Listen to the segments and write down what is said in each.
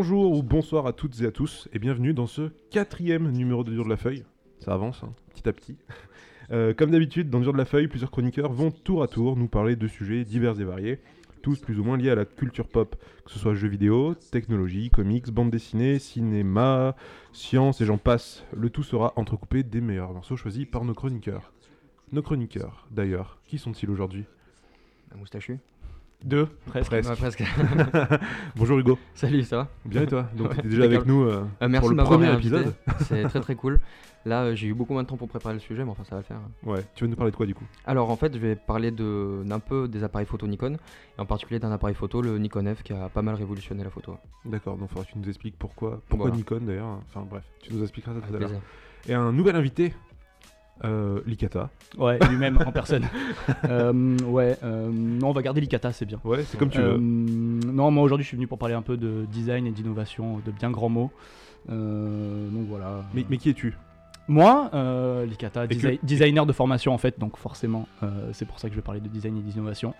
Bonjour ou bonsoir à toutes et à tous et bienvenue dans ce quatrième numéro de Dur de la Feuille. Ça avance, hein, petit à petit. Euh, comme d'habitude, dans Dur de la Feuille, plusieurs chroniqueurs vont tour à tour nous parler de sujets divers et variés, tous plus ou moins liés à la culture pop, que ce soit jeux vidéo, technologie, comics, bande dessinée, cinéma, science et j'en passe. Le tout sera entrecoupé des meilleurs morceaux choisis par nos chroniqueurs. Nos chroniqueurs, d'ailleurs, qui sont-ils aujourd'hui? Un moustachu Deux Presque. Presque. Ouais, presque. Bonjour Hugo. Salut, ça va Bien et toi Donc Ouais, tu es déjà avec nous euh, Euh, Merci pour de le m'avoir premier épisode. C'est très très cool. Là, euh, j'ai eu beaucoup moins de temps pour préparer le sujet, mais enfin, ça va le faire. Ouais, tu vas nous parler de quoi du coup? Alors, en fait, je vais parler de- d'un peu des appareils photo Nikon, et en particulier d'un appareil photo, le Nikon F, qui a pas mal révolutionné la photo. D'accord, donc faudra que tu nous expliques pourquoi, pourquoi Voilà. Nikon d'ailleurs. Enfin bref, tu nous expliqueras ça tout à l'heure. Et un nouvel invité, euh, Likata. Ouais, lui-même en personne. Euh, ouais, euh, non, on va garder l'Ikata, c'est bien. Ouais, c'est comme tu Euh, veux. non, moi aujourd'hui je suis venu pour parler un peu de design et d'innovation, de bien grands mots. Donc voilà. Mais, mais qui es-tu? Moi, l'Ikata, que- designer de formation en fait, donc forcément, c'est pour ça que je vais parler de design et d'innovation.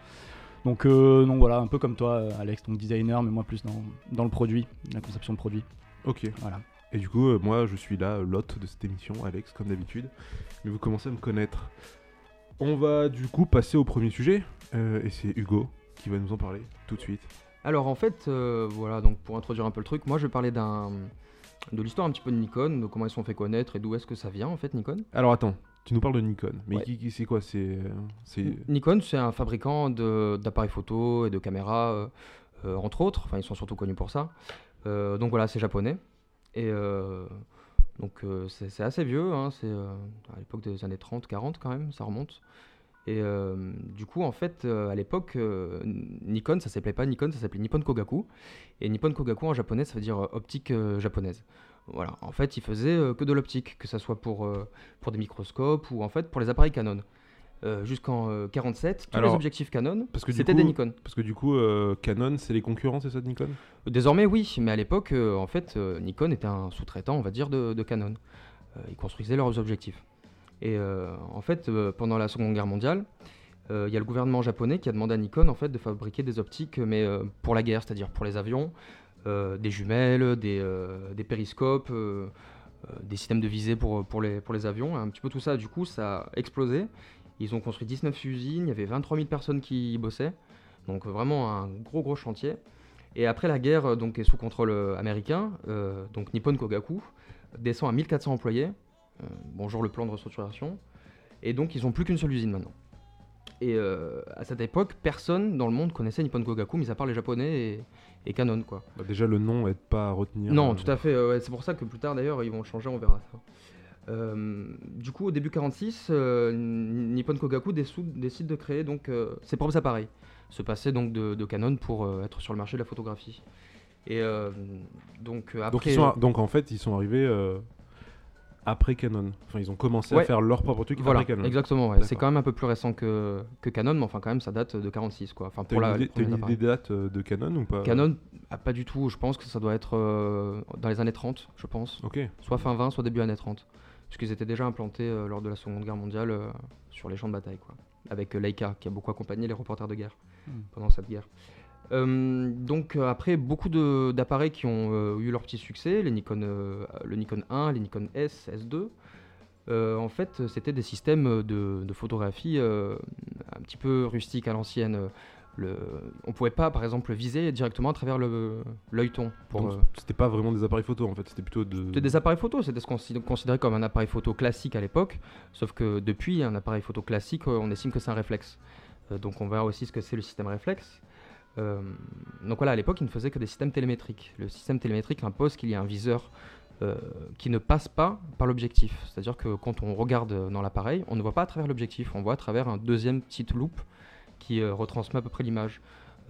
Donc, donc voilà, un peu comme toi, Alex, donc designer, mais moi plus dans, dans le produit, la conception de produit. Ok. Voilà. Et du coup, euh, moi je suis là, l'hôte de cette émission, Alex, comme d'habitude. Mais vous commencez à me connaître. On va du coup passer au premier sujet. euh, et c'est Hugo qui va nous en parler tout de suite. Alors, en fait, euh, voilà, donc pour introduire un peu le truc, moi, je vais parler d'un de l'histoire un petit peu de Nikon, de comment ils se sont fait connaître et d'où est-ce que ça vient, en fait, Nikon. Alors attends, tu nous parles de Nikon. Mais Ouais. qui, qui- c'est quoi? C'est. euh, c'est- Nikon, c'est un fabricant de- d'appareils photo et de caméras, euh, euh, entre autres. Enfin, ils sont surtout connus pour ça. Euh, donc voilà, c'est japonais. Et euh, donc euh, c'est assez vieux, hein, c'est euh, à l'époque des années 30, 40 quand même, ça remonte. Et du coup, en fait, à l'époque, Nikon, ça s'appelait pas Nikon, ça s'appelait Nippon Kogaku. Et Nippon Kogaku en japonais, ça veut dire optique japonaise. Voilà, en fait, ils faisaient que de l'optique, que ça soit pour, pour des microscopes ou en fait pour les appareils Canon. Euh, Jusqu'en euh, 47, tous Alors, les objectifs Canon, parce que du c'était des Nikon. Parce que du coup, euh, Canon, c'est les concurrents, c'est ça de Nikon? Désormais, oui, mais à l'époque, euh, en fait, Nikon était un sous-traitant, on va dire, de, de Canon. Ils construisaient leurs objectifs. Et en fait, pendant la Seconde Guerre mondiale, il y a le gouvernement japonais qui a demandé à Nikon en fait, de fabriquer des optiques, mais pour la guerre, c'est-à-dire pour les avions, des jumelles, des, des périscopes, des systèmes de visée pour, pour, les, pour les avions, un petit peu tout ça. Du coup, ça a explosé. Ils ont construit 19 usines, il y avait 23 000 personnes qui y bossaient. Donc euh, vraiment un gros gros chantier. Et après la guerre, euh, donc est sous contrôle euh, américain, euh, donc Nippon Kogaku descend à 1400 employés. Euh, bonjour le plan de restructuration. Et donc ils ont plus qu'une seule usine maintenant. Et euh, à cette époque, personne dans le monde connaissait Nippon Kogaku, mis à part les Japonais et, et Canon quoi. Bah, Déjà, le nom aide pas à retenir. Non, tout à fait. ouais, c'est pour ça que plus tard, d'ailleurs, ils vont changer, on verra ça. Euh, du coup, au début 46, euh, Nippon Kogaku décide de créer donc euh, ses propres appareils, se passer donc de, de Canon pour être sur le marché de la photographie. Et donc après, Donc, ils sont, donc en fait, ils sont arrivés après Canon. Enfin, ils ont commencé à faire leur propre truc voilà, après Canon. exactement. ouais. C'est quand même un peu plus récent que, que Canon, mais enfin quand même, ça date de 46 quoi. Enfin pour la t'as une idée de date euh, de Canon ou pas? Canon, ah, pas du tout. Je pense que ça doit être euh, dans les années 30, je pense. Ok. soit fin 20, soit début années 30. Puisqu'ils étaient déjà implantés euh, lors de la Seconde Guerre mondiale euh, sur les champs de bataille, quoi. Avec euh, Leica, qui a beaucoup accompagné les reporters de guerre Hmm. pendant cette guerre. Euh, donc euh, après, beaucoup d'appareils qui ont euh, eu leur petit succès, les Nikon, le Nikon 1, les Nikon S, S2. euh, en fait, c'était des systèmes de, de photographie un petit peu rustiques à l'ancienne. Le- On pouvait pas, par exemple, viser directement à travers le- l'œilleton. pour, euh, c'était pas vraiment des appareils photo en fait, c'était plutôt de. c'était des appareils photo, c'était ce qu'on consi- considérait comme un appareil photo classique à l'époque, sauf que depuis, un appareil photo classique, euh, on estime que c'est un réflexe. Euh, donc on verra aussi ce que c'est le système réflexe. Euh, donc voilà, à l'époque, il ne faisait que des systèmes télémétriques. Le système télémétrique impose qu'il y ait un viseur euh, qui ne passe pas par l'objectif. C'est-à-dire que quand on regarde dans l'appareil, on ne voit pas à travers l'objectif, on voit à travers un deuxième petite loupe qui euh, retransmet à peu près l'image.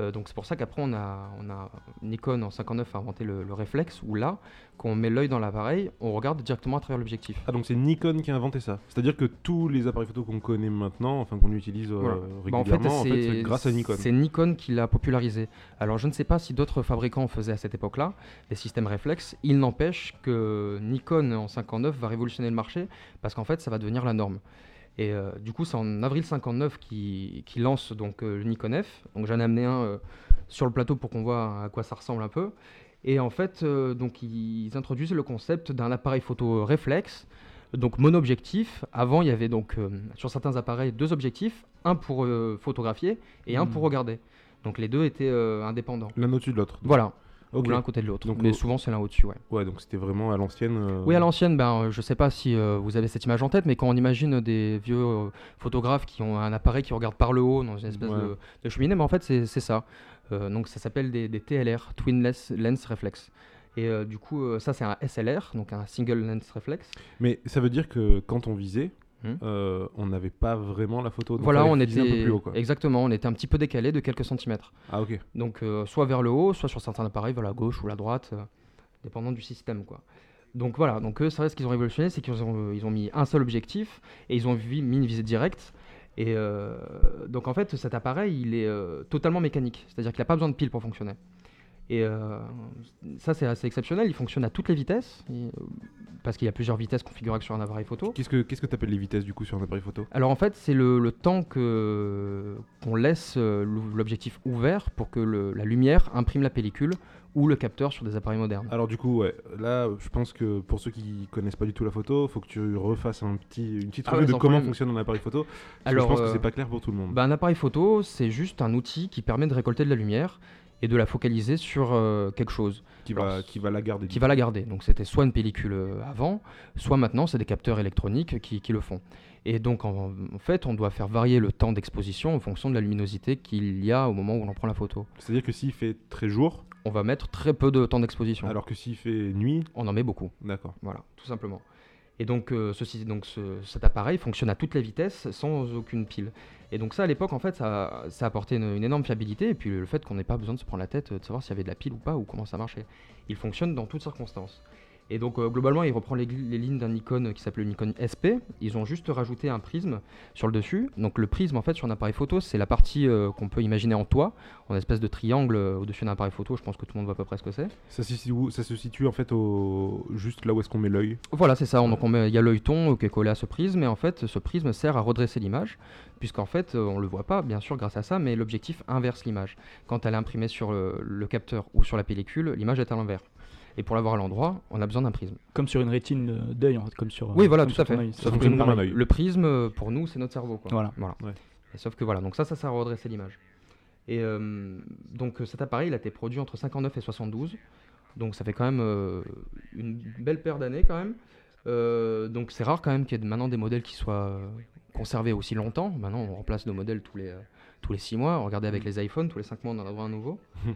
Euh, donc c'est pour ça qu'après on a, on a Nikon en 59 a inventé le, le réflexe où là, quand on met l'œil dans l'appareil, on regarde directement à travers l'objectif. Ah donc c'est Nikon qui a inventé ça. C'est-à-dire que tous les appareils photo qu'on connaît maintenant, enfin qu'on utilise euh. Bah, régulièrement, en fait, c'est grâce à Nikon. C'est Nikon qui l'a popularisé. Alors je ne sais pas si d'autres fabricants faisaient à cette époque-là des systèmes réflexes. Il n'empêche que Nikon en 59 va révolutionner le marché parce qu'en fait ça va devenir la norme. Et euh, du coup c'est en avril 59 qui, qui lance donc euh, le Nikon F. Donc j'en ai amené un euh, sur le plateau pour qu'on voit à quoi ça ressemble un peu. Et en fait, euh, donc ils introduisent le concept d'un appareil photo réflexe, donc mono-objectif. Avant, il y avait donc euh, sur certains appareils deux objectifs, un pour euh, photographier et un pour Hmm. regarder. Donc les deux étaient euh, indépendants. L'un au-dessus de l'autre. Voilà, Ok. ou l'un à côté de l'autre. Mais au- souvent c'est l'un au-dessus, ouais. Ouais, donc c'était vraiment à l'ancienne. euh, Oui, à l'ancienne, ben, euh, je sais pas si euh, vous avez cette image en tête, mais quand on imagine des vieux euh, photographes qui ont un appareil qui regarde par le haut dans une espèce Ouais. de, de cheminée, mais en fait c'est ça. Euh, donc ça s'appelle des, des TLR, Twin Lens, Reflex. Et euh, du coup, euh, ça c'est un SLR, donc un Single Lens Reflex. Mais ça veut dire que quand on visait, Hmm. euh, on n'avait pas vraiment la photo. donc voilà, on était un peu plus haut, quoi. exactement, on était un petit peu décalé de quelques centimètres. Ah ok. Donc euh, soit vers le haut, soit sur certains appareils vers la gauche ou la droite, euh, dépendant du système quoi. Donc voilà, donc eux, c'est vrai ce qu'ils ont révolutionné, c'est qu'ils ont, ils ont mis un seul objectif et ils ont mis une visée directe. Et donc en fait, cet appareil, il est totalement mécanique, c'est-à-dire qu'il n'a pas besoin de pile pour fonctionner. Et euh, ça, c'est assez exceptionnel. Il fonctionne à toutes les vitesses, et, euh, parce qu'il y a plusieurs vitesses configurables sur un appareil photo. Qu'est-ce que qu'est-ce que t'appelles les vitesses du coup sur un appareil photo? Alors en fait, c'est le, le temps que qu'on laisse euh, l'objectif ouvert pour que le- la lumière imprime la pellicule ou le capteur sur des appareils modernes. Alors du coup, ouais, là, je pense que pour ceux qui connaissent pas du tout la photo, faut que tu refasses un petit, une petite Ah revue ouais, de comment problème. fonctionne un appareil photo. Parce que Alors, je pense que euh, c'est pas clair pour tout le monde. Bah, un appareil photo, c'est juste un outil qui permet de récolter de la lumière et de la focaliser sur euh, quelque chose, qui va, alors, qui va la garder. qui va la garder. Donc c'était soit une pellicule euh, avant, soit maintenant c'est des capteurs électroniques qui, qui le font. Et donc en, en fait, on doit faire varier le temps d'exposition en fonction de la luminosité qu'il y a au moment où on en prend la photo. C'est-à-dire que s'il fait très jour, On va mettre très peu de temps d'exposition. alors que s'il fait nuit, On en met beaucoup. d'accord. Voilà, tout simplement. Et donc, euh, ceci, donc ce- cet appareil fonctionne à toutes les vitesses sans aucune pile. Et donc ça, à l'époque, en fait, ça, ça apportait une, une énorme fiabilité. Et puis le fait qu'on n'ait pas besoin de se prendre la tête euh, de savoir s'il y avait de la pile ou pas ou comment ça marchait. Il fonctionne dans toutes circonstances. Et donc euh, globalement, il reprend les, lignes d'un Nikon qui s'appelle le Nikon SP. Ils ont juste rajouté un prisme sur le dessus. Donc le prisme, en fait, sur un appareil photo, c'est la partie euh, qu'on peut imaginer en toit, en espèce de triangle euh, au-dessus d'un appareil photo. Je pense que tout le monde voit à peu près ce que c'est. Ça, se situe où- ça se situe en fait au... juste là où est-ce qu'on met l'œil. Voilà, c'est ça. Donc on met- il y a l'œilleton euh, qui est collé à ce prisme, et en fait, ce prisme sert à redresser l'image, puisqu'en fait, on le voit pas, bien sûr, grâce à ça, mais l'objectif inverse l'image. Quand elle est imprimée sur le, le capteur ou sur la pellicule, l'image est à l'envers. Et pour l'avoir à l'endroit, on a besoin d'un prisme. Comme sur une rétine d'œil, en fait, comme sur. Oui, euh, voilà, tout à fait. comme un pareil. œil. Le prisme, pour nous, c'est notre cerveau. Quoi. Voilà. Ouais. Et sauf que voilà, donc ça, ça sert à redresser l'image. Et euh, donc euh, cet appareil, il a été produit entre 59 et 72. Donc ça fait quand même euh, une belle paire d'années quand même. Euh, donc c'est rare quand même qu'il y ait maintenant des modèles qui soient conservés aussi longtemps. Maintenant, on remplace nos modèles tous les, tous les 6 mois. Regardez avec les iPhones, tous les 5 mois, on en a droit à un nouveau.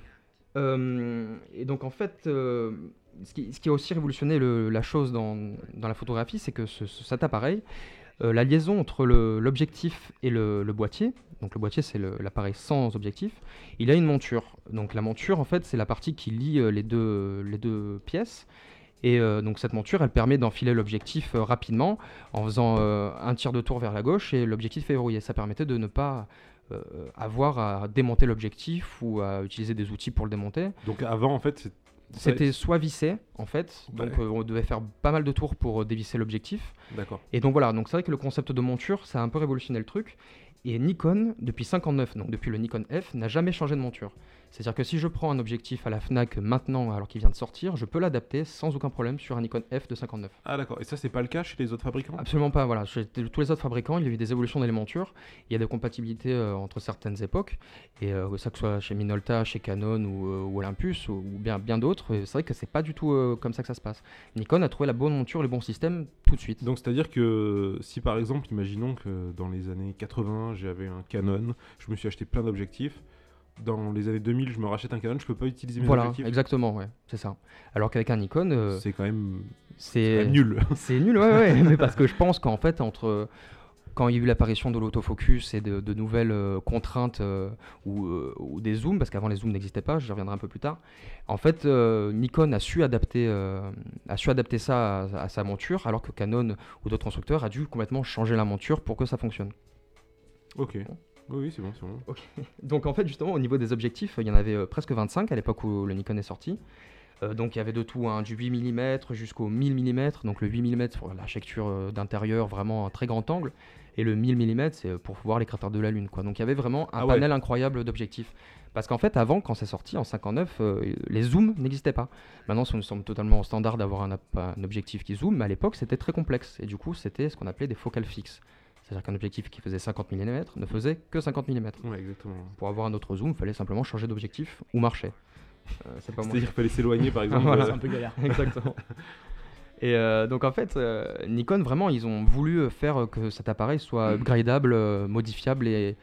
Et donc en fait, ce, qui, a aussi révolutionné la chose dans, la photographie, c'est que ce- ce- cet appareil, euh, la liaison entre l'objectif et le, boîtier, donc le boîtier c'est l'appareil sans objectif, il a une monture. Donc la monture en fait c'est la partie qui lie euh, les, deux, pièces. Et euh, donc cette monture elle permet d'enfiler l'objectif rapidement en faisant un tiers de tour vers la gauche et l'objectif est verrouillé. Ça permettait de ne pas avoir à démonter l'objectif ou à utiliser des outils pour le démonter. Donc avant en fait, C'était soit vissé en fait, Ouais. donc euh, on devait faire pas mal de tours pour euh, dévisser l'objectif. D'accord. Et donc voilà, donc c'est vrai que le concept de monture, ça a un peu révolutionné le truc. Et Nikon, depuis 59, donc depuis le Nikon F, n'a jamais changé de monture. C'est-à-dire que si je prends un objectif à la FNAC maintenant, alors qu'il vient de sortir, je peux l'adapter sans aucun problème sur un Nikon F de 59. Ah d'accord. Et ça c'est pas le cas chez les autres fabricants? Absolument pas, voilà. Chez tous les autres fabricants, il y a eu des évolutions dans les montures. Il y a des compatibilités euh, entre certaines époques. Et euh, ça que ce soit chez Minolta, chez Canon ou, euh, ou Olympus ou, ou bien, bien d'autres, c'est vrai que c'est pas du tout comme ça que ça se passe. Nikon a trouvé la bonne monture, le bon système tout de suite. Donc c'est-à-dire que si par exemple, imaginons que dans les années 80, j'avais un Canon, je me suis acheté plein d'objectifs. Dans les années 2000, je me rachète un Canon, je peux pas utiliser mes Voilà, objectifs. exactement, ouais, c'est ça. Alors qu'avec un Nikon, euh, C'est quand même c'est nul. C'est nul, ouais, ouais, mais parce que je pense qu'en fait, entre quand il y a eu l'apparition de l'autofocus et de, de nouvelles euh, contraintes euh, ou, euh, ou des zooms, parce qu'avant les zooms n'existaient pas, j'y reviendrai un peu plus tard. En fait, Nikon a su adapter, a su adapter ça à, à sa monture, alors que Canon ou d'autres constructeurs a dû complètement changer la monture pour que ça fonctionne. ok. Oui, oui, c'est bon, c'est bon. Donc en fait, justement, au niveau des objectifs, il y en avait euh, presque 25 à l'époque où le Nikon est sorti. Euh, donc il y avait de tout, hein, du 8 mm jusqu'au 1000 mm. Donc le 8 mm pour l'architecture euh, d'intérieur, vraiment un très grand angle. Et le 1000 mm, c'est pour voir les cratères de la Lune. Quoi. Donc il y avait vraiment un Ah ouais. panel incroyable d'objectifs. Parce qu'en fait, avant, quand c'est sorti en 59, euh, les zooms n'existaient pas. Maintenant, ça nous semble totalement standard d'avoir un, un objectif qui zoome, mais à l'époque, c'était très complexe. Et du coup, c'était ce qu'on appelait des focales fixes. C'est-à-dire qu'un objectif qui faisait 50 mm ne faisait que 50 mm. Ouais, exactement. Pour avoir un autre zoom, il fallait simplement changer d'objectif ou marcher. Euh, c'est. C'est-à-dire qu'il fallait s'éloigner, par exemple. Voilà. euh, C'est un peu galère. Exactement. Et euh, donc en fait, euh, Nikon vraiment, ils ont voulu faire que cet appareil soit upgradable, euh, modifiable et,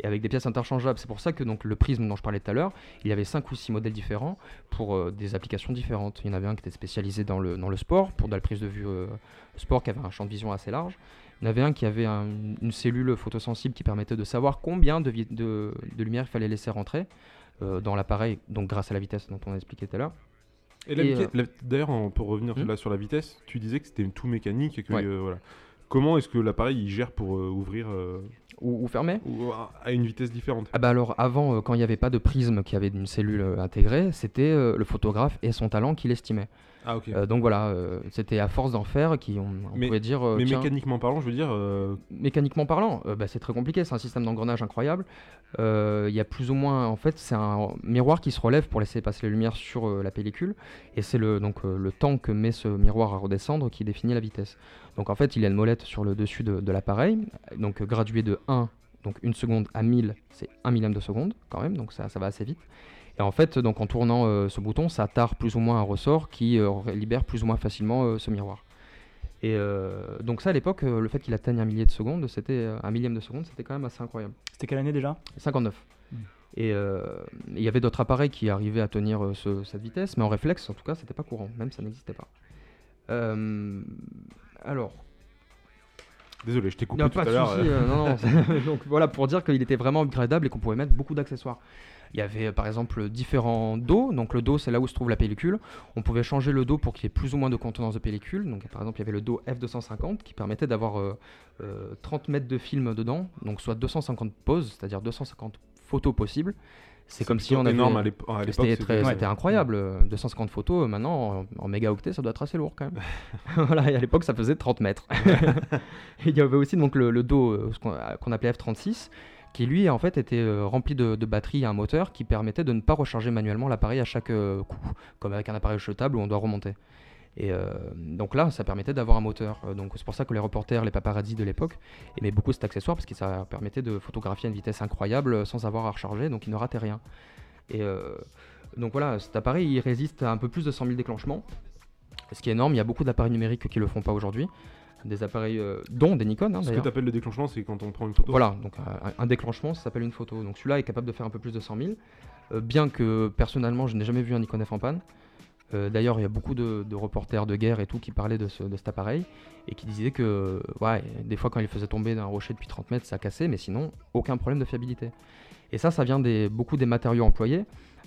et avec des pièces interchangeables. C'est pour ça que donc le prisme dont je parlais tout à l'heure, il y avait cinq ou six modèles différents pour euh, des applications différentes. Il y en avait un qui était spécialisé dans le, dans le sport, pour de la prise de vue euh, sport qui avait un champ de vision assez large. Il y en avait un qui avait un- une cellule photosensible qui permettait de savoir combien de, vi- de, de lumière il fallait laisser rentrer euh, dans l'appareil, donc grâce à la vitesse dont on a expliqué tout à l'heure. Et la Et, vitesse- la- D'ailleurs, on peut revenir Hmm. là sur la vitesse. Tu disais que c'était tout mécanique et que Ouais. euh, voilà. Comment est-ce que l'appareil il gère pour euh, ouvrir euh, Ou, ou fermé ou à- une vitesse différente? Ah bah alors avant, euh, quand il n'y avait pas de prisme qui avait une cellule euh, intégrée, c'était euh, le photographe et son talent qui l'estimait. Ah. Euh, donc voilà, euh, c'était à force d'en faire qu'on on Mais- pouvait dire... euh, Mais tiens, mécaniquement parlant, je veux dire, mécaniquement parlant, bah, c'est très compliqué, c'est un système d'engrenage incroyable. Il y a plus ou moins, en fait, c'est un miroir qui se relève pour laisser passer les lumières sur la pellicule, et c'est le, donc, le temps que met ce miroir à redescendre qui définit la vitesse. Donc en fait, il y a une molette sur le dessus de, de l'appareil, donc graduée de 1, donc une seconde à 1000, c'est 1 millième de seconde quand même, donc ça, ça va assez vite. Et en fait, donc en tournant euh, ce bouton, ça tare plus ou moins un ressort qui euh, libère plus ou moins facilement euh, ce miroir. Et euh, donc ça, à l'époque, le fait qu'il atteigne un millier de seconde, c'était un millième de seconde, c'était quand même assez incroyable. C'était quelle année déjà? 59. Mm. Et euh, il y avait d'autres appareils qui arrivaient à tenir ce- cette vitesse, mais en réflexe, en tout cas, c'était pas courant, même ça n'existait pas. Euh, alors, désolé, je t'ai coupé non, tout pas à l'heure. euh. non, non, donc voilà pour dire qu'il était vraiment upgradable et qu'on pouvait mettre beaucoup d'accessoires. Il y avait euh, par exemple différents dos. Donc le dos, c'est là où se trouve la pellicule. On pouvait changer le dos pour qu'il y ait plus ou moins de contenance de pellicule. Donc par exemple, il y avait le dos F250 qui permettait d'avoir euh, euh, 30 mètres de film dedans, donc soit 250 poses, c'est-à-dire 250 photos possibles. C'est comme si on avait énorme à l'épo- à l'époque. c'était ouais. incroyable. euh, 250 photos, euh, maintenant, en, en mégaoctets, ça doit être assez lourd quand même. voilà, et à l'époque, ça faisait 30 mètres. il y avait aussi donc, le, le dos euh, euh, qu'on appelait F36, qui lui, en fait, était euh, rempli de, de batteries et un moteur qui permettait de ne pas recharger manuellement l'appareil à chaque euh, coup, comme avec un appareil jetable où on doit remonter. Et euh, donc là, ça permettait d'avoir un moteur. Donc c'est pour ça que les reporters, les paparazzis de l'époque aimaient beaucoup cet accessoire parce que ça permettait de photographier à une vitesse incroyable sans avoir à recharger, donc ils ne rataient rien. Et donc voilà, cet appareil il résiste à un peu plus de 100 000 déclenchements, ce qui est énorme. Il y a beaucoup d'appareils numériques qui le font pas aujourd'hui, des appareils euh, dont des Nikon hein, Ce que tu appelles le déclenchement, c'est quand on prend une photo. Voilà, donc euh, un, déclenchement, ça s'appelle une photo. Donc celui-là est capable de faire un peu plus de 100 000. Euh, bien que personnellement, je n'ai jamais vu un Nikon F en panne. D'ailleurs, il y a beaucoup de, de reporters de guerre et tout qui parlaient de, ce- de cet appareil et qui disaient que, ouais, des fois quand il faisait tomber d'un rocher depuis 30 mètres, ça cassait, mais sinon, aucun problème de fiabilité. Et ça, ça vient des, beaucoup des matériaux employés.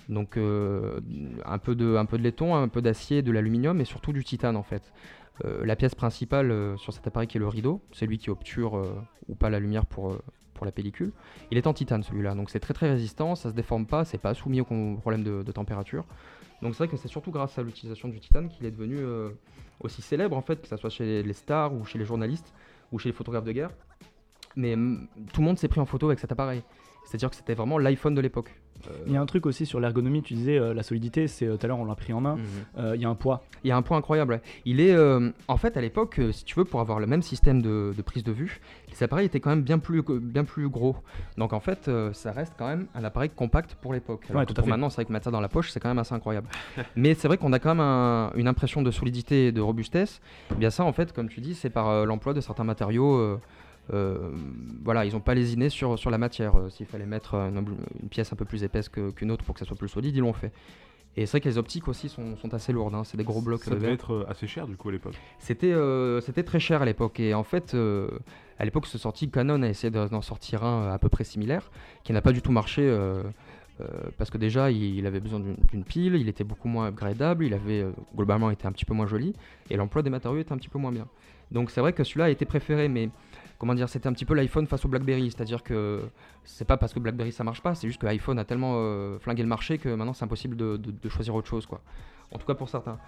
Donc euh, un, peu de, un peu de laiton, un peu d'acier, de l'aluminium et surtout du titane en fait. Euh, la pièce principale euh, sur cet appareil qui est le rideau, c'est lui qui obture euh, ou pas la lumière pour, la pellicule. Il est en titane celui-là, donc c'est très très résistant, ça se déforme pas, c'est pas soumis au problème de, température. Donc c'est vrai que c'est surtout grâce à l'utilisation du titane qu'il est devenu aussi célèbre en fait, que ce soit chez les stars ou chez les journalistes ou chez les photographes de guerre. Mais mm, tout le monde s'est pris en photo avec cet appareil. C'est-à-dire que c'était vraiment l'iPhone de l'époque. Euh, Il y a un truc aussi sur l'ergonomie, tu disais euh, la solidité, c'est euh, tout à l'heure on l'a pris en main. mhm. Euh, Il y a un poids. Il y a un point incroyable. ouais. Il est, euh, en fait, à l'époque, si tu veux, pour avoir le même système de, de prise de vue, les appareils étaient quand même bien plus, bien plus gros. Donc en fait, ça reste quand même un appareil compact pour l'époque. Ouais, que tout à pour fait. maintenant, c'est vrai que mettre ça dans la poche, c'est quand même assez incroyable. Mais c'est vrai qu'on a quand même un- une impression de solidité et de robustesse. Eh bien ça, en fait, comme tu dis, c'est par l'emploi de certains matériaux. Euh, voilà, ils n'ont pas lésiné sur, sur la matière. Euh, S'il fallait mettre une, une pièce un peu plus épaisse qu'une autre pour que ça soit plus solide, ils l'ont fait. Et c'est vrai que les optiques aussi sont, sont assez lourdes. hein. C'est des gros blocs Ça de devait être euh, assez cher du coup à l'époque. C'était euh, très cher à l'époque. Et en fait, euh, à l'époque, ce sorti, Canon a essayé de- d'en sortir un à peu près similaire, qui n'a pas du tout marché. euh, parce que déjà, il, il avait besoin d'une pile, il était beaucoup moins upgradable, il avait globalement été un petit peu moins joli, et l'emploi des matériaux était un petit peu moins bien. Donc c'est vrai que celui-là a été préféré, mais comment dire, c'était un petit peu l'iPhone face au BlackBerry, c'est-à-dire que c'est pas parce que BlackBerry ça marche pas, c'est juste que l'iPhone a tellement euh, flingué le marché que maintenant c'est impossible de, choisir autre chose, quoi. En tout cas pour certains.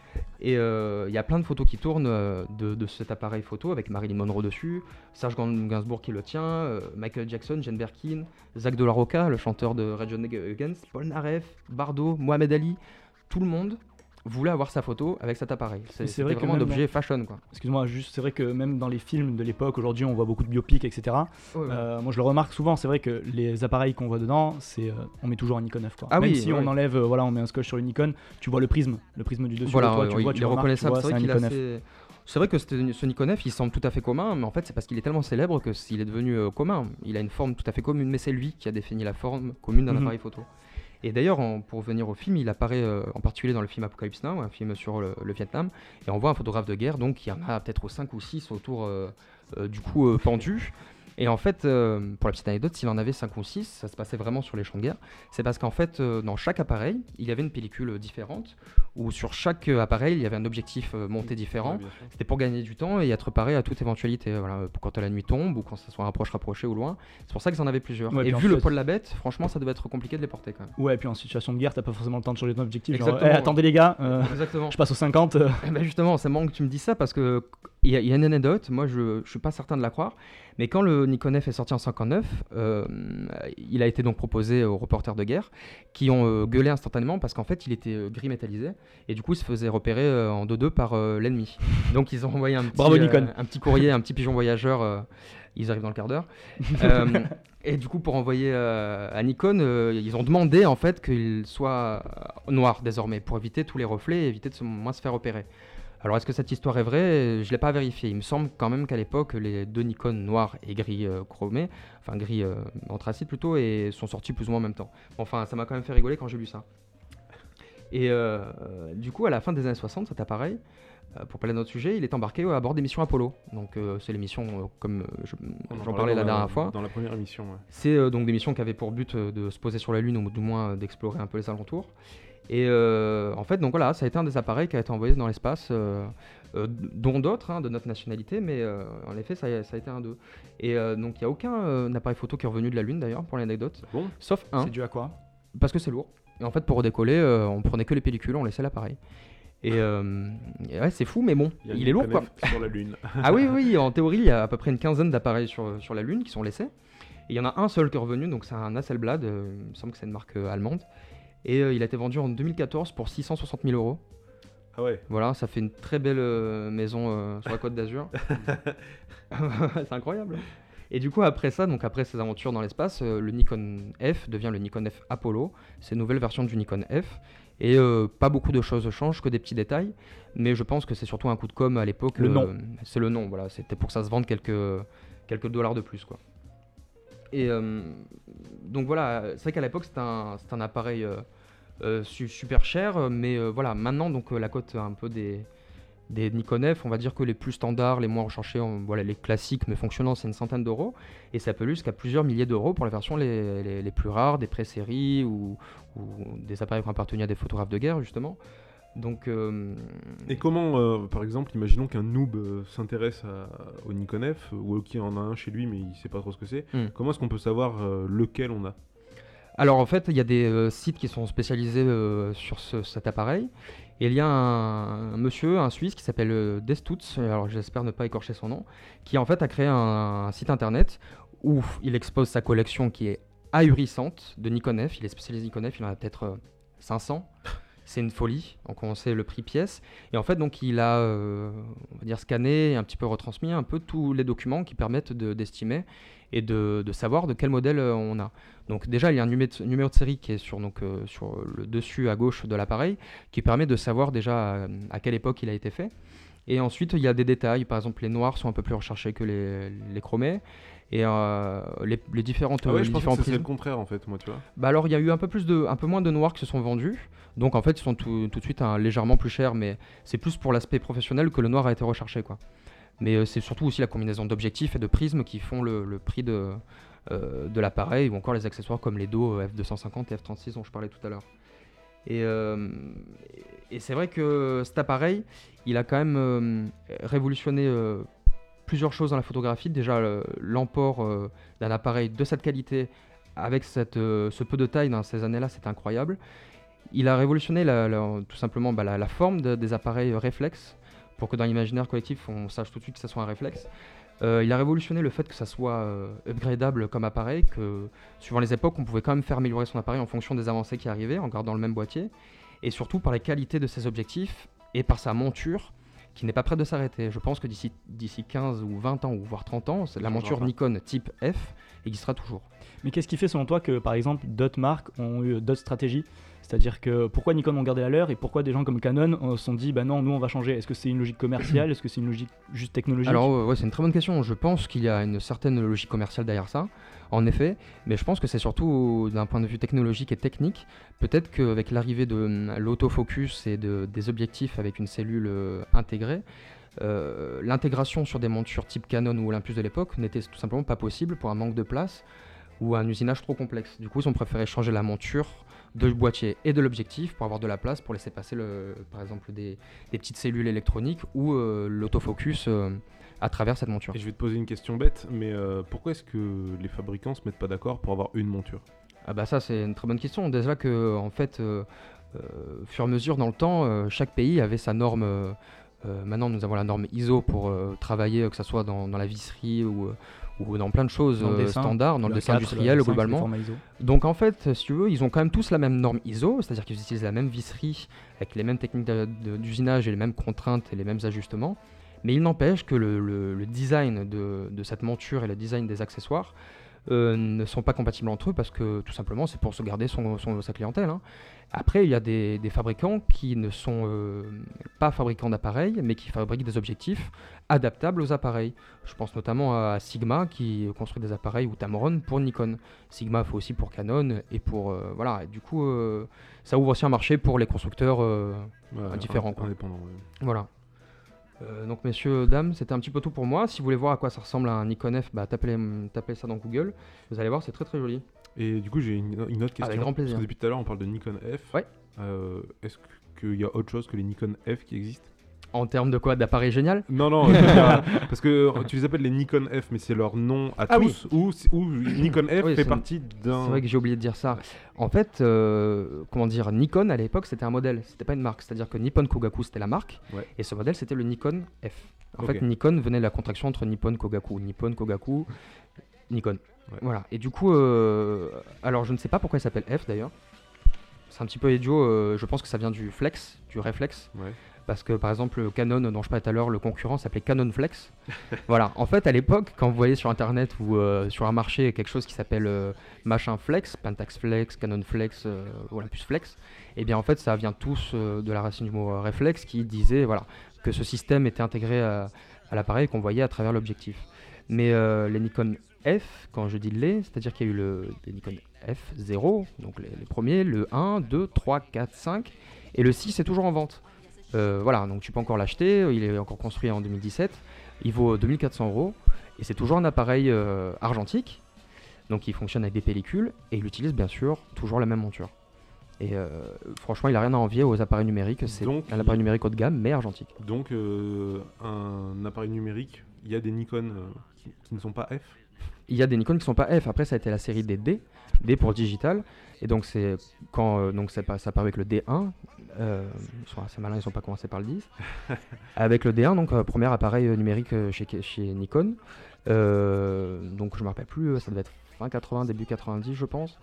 Et euh, il y a plein de photos qui tournent euh, de, cet appareil photo avec Marilyn Monroe dessus, Serge Gainsbourg qui le tient, Michael Jackson, Jane Birkin, Zach de le chanteur de Rage Against, Paul Naref, Bardot, Mohamed Ali. Tout le monde voulait avoir sa photo avec cet appareil. C'est vrai vraiment un objet fashion quoi. Excuse-moi, juste, c'est vrai que même dans les films de l'époque, aujourd'hui, on voit beaucoup de biopics, etc. Euh, moi, je le remarque souvent, c'est vrai que les appareils qu'on voit dedans, c'est, euh, on met toujours un Nikon F. Quoi. Ah même oui, si ouais. on enlève, euh, voilà, on met un scotch sur une Nikon, tu vois le prisme, le prisme du dessus. Voilà, de toi, ouais, tu vois, tu reconnaissable. C'est vrai Nikon F. C'est vrai que ce Nikon F, il semble tout à fait commun, mais en fait, c'est parce qu'il est tellement célèbre que s'il est devenu commun. Il a une forme tout à fait commune, mais c'est lui qui a défini la forme commune d'un Mhm. appareil photo. Et d'ailleurs, pour revenir au film, il apparaît euh, en particulier dans le film Apocalypse Now, un film sur le, Vietnam, et on voit un photographe de guerre, donc il y en a peut-être 5 ou 6 autour euh, euh, du coup pendu. Et en fait, euh, pour la petite anecdote, s'il en avait 5 ou 6, ça se passait vraiment sur les champs de guerre. C'est parce qu'en fait, euh, dans chaque appareil, il y avait une pellicule différente, où sur chaque euh, appareil, il y avait un objectif monté différent. Ouais. C'était pour gagner du temps et être préparé à toute éventualité. Voilà, pour quand la nuit tombe ou quand ça soit rapproche, rapproché ou loin. C'est pour ça qu'ils en avaient plusieurs. Ouais, et vu le poids de la bête, franchement, ça devait être compliqué de les porter quand même. Ouais, et puis en situation de guerre, t'as pas forcément le temps de changer ton objectif. Genre, Eh, attendez les gars, euh, Exactement. je passe au 50. euh. Eh ben justement, c'est marrant que tu me dis ça parce que il y, a- il y a une anecdote, moi je, je suis pas certain de la croire, mais quand le Nikon F est sorti en 59, euh, il a été donc proposé aux reporters de guerre qui ont euh, gueulé instantanément parce qu'en fait il était euh, gris métallisé et du coup il se faisait repérer euh, en 2-2 par l'ennemi. Donc ils ont envoyé un petit, Bravo, Nikon. un petit courrier, un petit pigeon voyageur, ils arrivent dans le quart d'heure. Et du coup pour envoyer à Nikon, ils ont demandé en fait qu'il soit noir désormais pour éviter tous les reflets et éviter de se, moins se faire repérer. Alors est-ce que cette histoire est vraie? Je ne l'ai pas vérifié. Il me semble quand même qu'à l'époque, les deux Nikon noirs et gris euh, chromés, enfin gris euh, anthracite plutôt, et sont sortis plus ou moins en même temps. Enfin, ça m'a quand même fait rigoler quand j'ai lu ça. Et euh, euh, du coup, à la fin des années 60, cet appareil, pour parler de notre sujet, il est embarqué à bord des missions Apollo. Donc euh, c'est les missions, euh, comme je- j'en parlais la dernière fois. Dans la première émission, ouais. C'est euh, donc des missions qui avaient pour but de se poser sur la Lune ou du moins d'explorer un peu les alentours. Et euh, en fait, donc voilà, ça a été un des appareils qui a été envoyé dans l'espace, euh, euh, dont d'autres hein, de notre nationalité, mais en effet, ça, a- ça a été un d'eux. Et donc il n'y a aucun appareil photo qui est revenu de la Lune d'ailleurs, pour l'anecdote, Bon, sauf un, C'est dû à quoi? Parce que c'est lourd. Et en fait, pour redécoller, euh, on prenait que les pellicules, on laissait l'appareil. Et, euh, et ouais, c'est fou, mais bon, il est lourd quoi. sur la Lune. Ah oui, oui, en théorie, il y a à peu près une quinzaine d'appareils sur, sur la Lune qui sont laissés. Et il y en a un seul qui est revenu, donc c'est un Hasselblad, euh, il me semble que c'est une marque euh, allemande. Et euh, il a été vendu en 2014 pour 660 000 euros. Ah ouais. Voilà, ça fait une très belle euh, maison euh, sur la côte d'Azur. c'est incroyable. Et du coup, après ça, donc après ces aventures dans l'espace, euh, le Nikon F devient le Nikon F Apollo. C'est une nouvelle version du Nikon F. Et euh, pas beaucoup de choses changent, que des petits détails. Mais je pense que c'est surtout un coup de com à l'époque. Le nom. C'est le nom, voilà. C'était pour que ça se vende quelques, quelques dollars de plus, quoi. Et euh, donc voilà, c'est vrai qu'à l'époque, c'était un, appareil euh, euh, su- super cher. Mais voilà, maintenant, donc la cote un peu des, des Nikon F, on va dire que les plus standards, les moins recherchés, voilà, les classiques mais fonctionnants, c'est une centaine d'euros. Et ça peut aller jusqu'à plusieurs milliers d'euros pour les versions les plus rares, des pré-séries ou, ou des appareils qui ont appartenu à des photographes de guerre, justement. Donc, euh, Et comment, euh, par exemple, imaginons qu'un noob euh, s'intéresse au Nikon F, ou qui en a un chez lui mais il sait pas trop ce que c'est. Hmm. Comment est-ce qu'on peut savoir lequel on a? Alors en fait, il y a des sites qui sont spécialisés sur ce- cet appareil. Et il y a un, un monsieur, un Suisse qui s'appelle Destutz, alors j'espère ne pas écorcher son nom, qui en fait a créé un, un site internet où il expose sa collection qui est ahurissante de Nikon F. Il est spécialisé Nikon F, il en a peut-être euh, 500. C'est une folie, on sait le prix pièce. Et en fait, donc il a, euh, on va dire, scanné et un petit peu retransmis un peu tous les documents qui permettent de- d'estimer et de, savoir de quel modèle euh, on a. Donc déjà, il y a un numé- numéro de série qui est sur, donc, euh, sur le dessus à gauche de l'appareil, qui permet de savoir déjà à, quelle époque il a été fait. Et ensuite, il y a des détails. Par exemple, les noirs sont un peu plus recherchés que les chromés. Et euh, les, les différentes, Ah ouais, les je pense différents que c'est le contraire en fait, moi, tu vois. Bah alors, il y a eu un peu, plus de, un peu moins de noirs qui se sont vendus. Donc en fait, ils sont tout, tout de suite hein, légèrement plus chers, mais c'est plus pour l'aspect professionnel que le noir a été recherché. Quoi. Mais euh, c'est surtout aussi la combinaison d'objectifs et de prismes qui font le, le prix de, euh, de l'appareil, ou encore les accessoires comme les dos euh, F250 et F36 dont je parlais tout à l'heure. Et, euh, et c'est vrai que cet appareil, il a quand même euh, révolutionné euh, plusieurs choses dans la photographie. Déjà, le- l'emport euh, d'un appareil de cette qualité avec cette, euh, ce peu de taille dans ces années-là, c'est incroyable. il a révolutionné tout simplement bah, la, forme de- des appareils réflexes pour que dans l'imaginaire collectif on sache tout de suite que ça soit un réflexe. Euh, il a révolutionné le fait que ça soit euh, upgradable comme appareil, que suivant les époques on pouvait quand même faire améliorer son appareil en fonction des avancées qui arrivaient en gardant le même boîtier, et surtout par la qualité de ses objectifs et par sa monture qui n'est pas prête de s'arrêter. Je pense que d'ici d'ici 15 ou 20 ans ou voire 30 ans, c'est- la monture. Nikon type F existera toujours. Mais qu'est-ce qui fait selon toi que par exemple d'autres marques ont eu d'autres stratégies? C'est-à-dire que pourquoi Nikon ont gardé la leur et pourquoi des gens comme Canon euh, se sont dit bah non nous on va changer? Est-ce que c'est une logique commerciale? Est-ce que c'est une logique juste technologique? Alors euh, ouais, c'est une très bonne question. Je pense qu'il y a une certaine logique commerciale derrière ça, en effet, mais je pense que c'est surtout d'un point de vue technologique et technique. Peut-être qu'avec l'arrivée de hum, l'autofocus et de, des objectifs avec une cellule euh, intégrée, euh, l'intégration sur des montures type Canon ou Olympus de l'époque n'était tout simplement pas possible pour un manque de place ou un usinage trop complexe. Du coup, ils ont préféré changer la monture de boîtier et de l'objectif pour avoir de la place pour laisser passer par exemple des, petites cellules électroniques ou euh, l'autofocus à travers cette monture. Et je vais te poser une question bête, mais euh, pourquoi est-ce que les fabricants se mettent pas d'accord pour avoir une monture? Ah bah ça c'est une très bonne question. Déjà que en fait, euh, euh, au fur et à mesure dans le temps, euh, chaque pays avait sa norme. euh, euh, maintenant nous avons la norme ISO pour euh, travailler, que ce soit dans, dans la visserie ou, ou dans plein de choses Dans le dessin, standards, dans le, dessin 4, industriel le 5, les globalement. Donc en fait, si tu veux, ils ont quand même tous la même norme ISO, c'est-à-dire qu'ils utilisent la même visserie avec les mêmes techniques d'usinage et les mêmes contraintes et les mêmes ajustements. Mais il n'empêche que le, le- le design de, de cette monture et le design des accessoires euh, ne sont pas compatibles entre eux parce que tout simplement c'est pour se garder son, son- sa clientèle. hein. Après, il y a des, des fabricants qui ne sont euh, pas fabricants d'appareils, mais qui fabriquent des objectifs adaptables aux appareils. Je pense notamment à Sigma qui construit des appareils ou Tamron pour Nikon. Sigma fait aussi pour Canon et pour euh, voilà. Et du coup, ça ouvre aussi un marché pour les constructeurs. euh, Ouais, Différent, ind- quoi. Indépendant, ouais. voilà. Euh, donc messieurs, dames, c'était un petit peu tout pour moi. Si vous voulez voir à quoi ça ressemble à un Nikon F, bah, tapez, tapez ça dans Google. Vous allez voir, c'est très très joli. Et du coup, j'ai une, une autre question. Avec grand plaisir. Parce que depuis tout à l'heure, on parle de Nikon F. Ouais. Euh, Est-ce qu'il y a autre chose que les Nikon F qui existent? En termes de quoi D'appareil génial Non, non, je veux dire, parce que euh, tu les appelles les Nikon F, mais c'est leur nom à Ah oui. tous, ou, ou Nikon F Oui, fait partie d'un. C'est vrai que j'ai oublié de dire ça. En fait, euh, comment dire, Nikon à l'époque c'était un modèle, c'était pas une marque. C'est-à-dire que Nippon Kogaku c'était la marque, Ouais. et ce modèle c'était le Nikon F. En fait, Nikon venait de la contraction entre Nippon Kogaku, Nippon Kogaku, Nikon. Ouais. Voilà. Et du coup, euh, alors je ne sais pas pourquoi il s'appelle F d'ailleurs. C'est un petit peu idiot. euh, je pense que ça vient du flex, du réflexe. Ouais. Parce que par exemple, Canon, dont je parlais tout à l'heure, le concurrent s'appelait Canon Flex. voilà. En fait, à l'époque, quand vous voyez sur internet ou euh, sur un marché quelque chose qui s'appelle euh, machin Flex, Pentax Flex, Canon Flex, euh, Olympus Flex, et bien en fait, ça vient tous euh, de la racine du mot réflexe qui disait voilà, que ce système était intégré à, l'appareil qu'on voyait à travers l'objectif. Mais les Nikon F, quand je dis les, c'est-à-dire qu'il y a eu le, les Nikon F0, donc les, les premiers, le 1, 2, 3, 4, 5, et le 6 est toujours en vente. Euh, voilà, donc tu peux encore l'acheter, il est encore construit en 2017, il vaut 2400 euros, et c'est toujours un appareil euh, argentique, donc il fonctionne avec des pellicules, et il utilise bien sûr toujours la même monture. Et euh, franchement, il a rien à envier aux appareils numériques, c'est un appareil numérique haut de gamme, mais argentique. Donc, euh, un appareil numérique, il y a des Nikon euh, qui, qui ne sont pas F? Il y a des Nikon qui sont pas F. Après, ça a été la série des D, D pour digital. Et donc, c'est quand euh, donc ça, pa- ça part avec le D1. euh, ils sont assez malins, ils sont pas commencé par le 10. avec le D1, donc euh, premier appareil euh, numérique euh, chez, chez Nikon. Donc, je me rappelle plus, ça devait être fin 80, début 90, je pense.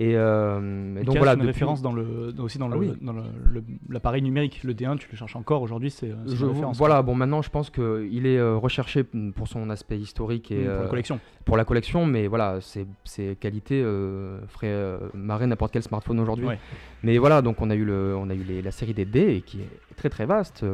Et, euh, et Il donc voilà. une depuis- référence dans le, aussi dans Ah le- oui. l'appareil numérique. Le D1, tu le cherches encore aujourd'hui, c'est voilà, bon, maintenant, je pense qu'il est euh, recherché pour son aspect historique et pour la euh, collection. pour la collection, mais voilà, ses, qualités euh, feraient euh, marrer n'importe quel smartphone aujourd'hui. Ouais. Mais voilà, donc on a eu, le, on a eu les- la série des D et qui est très très vaste.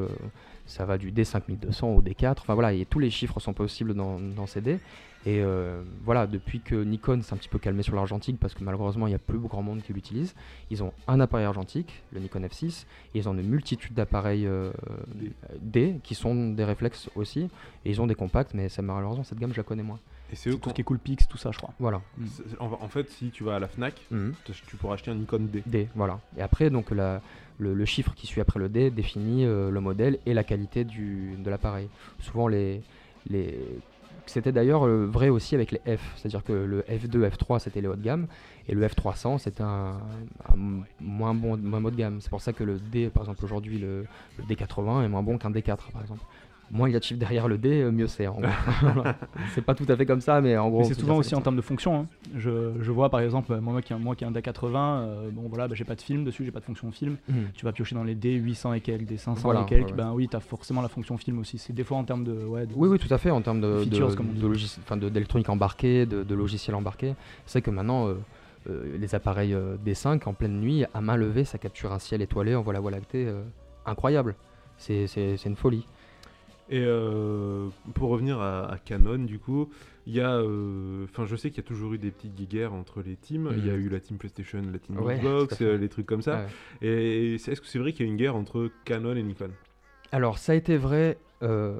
ça va du D5200 au D4. Enfin voilà, et tous les chiffres sont possibles dans, dans ces D. Et euh, voilà, depuis que Nikon s'est un petit peu calmé sur l'argentique, parce que malheureusement il n'y a plus grand monde qui l'utilise, ils ont un appareil argentique, le Nikon F6, et ils ont une multitude d'appareils euh, D. D qui sont des réflexes aussi. Et ils ont des compacts, mais ça, malheureusement cette gamme je la connais moins. Et c'est eux tout qui ce qui est Coolpix, tout ça, je crois. Voilà. C'est- En, en fait, si tu vas à la Fnac, Mhm. tu tu pourras acheter un Nikon D. D, voilà. Et après, donc la- le, le chiffre qui suit après le D définit euh, le modèle et la qualité du, de l'appareil. Souvent, les, les, c'était d'ailleurs euh, vrai aussi avec les F, c'est-à-dire que le F2, F3 c'était les haut de gamme et le F300 c'était un, moins bon moins haut de gamme. C'est pour ça que le D, par exemple aujourd'hui le D80 est moins bon qu'un D4 par exemple. Moins il y a de chiffres derrière le D, euh, mieux c'est. c'est pas tout à fait comme ça, mais en gros. C'est souvent aussi en termes de fonction. hein. Je, je vois par exemple, moi qui ai un, moi qui ai un DA80, euh, bon voilà, bah, j'ai pas de film dessus, j'ai pas de fonction film. Mhm. Tu vas piocher dans les D800 et quelques, des 500 Voilà, et quelques, ouais, ouais. ben oui, tu as forcément la fonction film aussi. C'est des fois en termes de. Ouais, de- Oui, oui, tout à fait, en termes de, Features, de- comme on dit. d'électronique embarquée, de, de logiciels embarqués. C'est que maintenant, euh, euh, les appareils euh, D5, en pleine nuit, à main levée, ça capture un ciel étoilé en voie la voie lactée euh, incroyable. C'est une folie. Et euh, pour revenir à, à Canon, du coup, il y a. euh, Enfin, je sais qu'il y a toujours eu des petites guéguerres entre les teams. Il y a Mhm. eu la team PlayStation, la team Ouais, Xbox, euh, les trucs comme ça. Ouais. Et est-ce que c'est vrai qu'il y a une guerre entre Canon et Nikon? Alors, ça a été vrai. euh,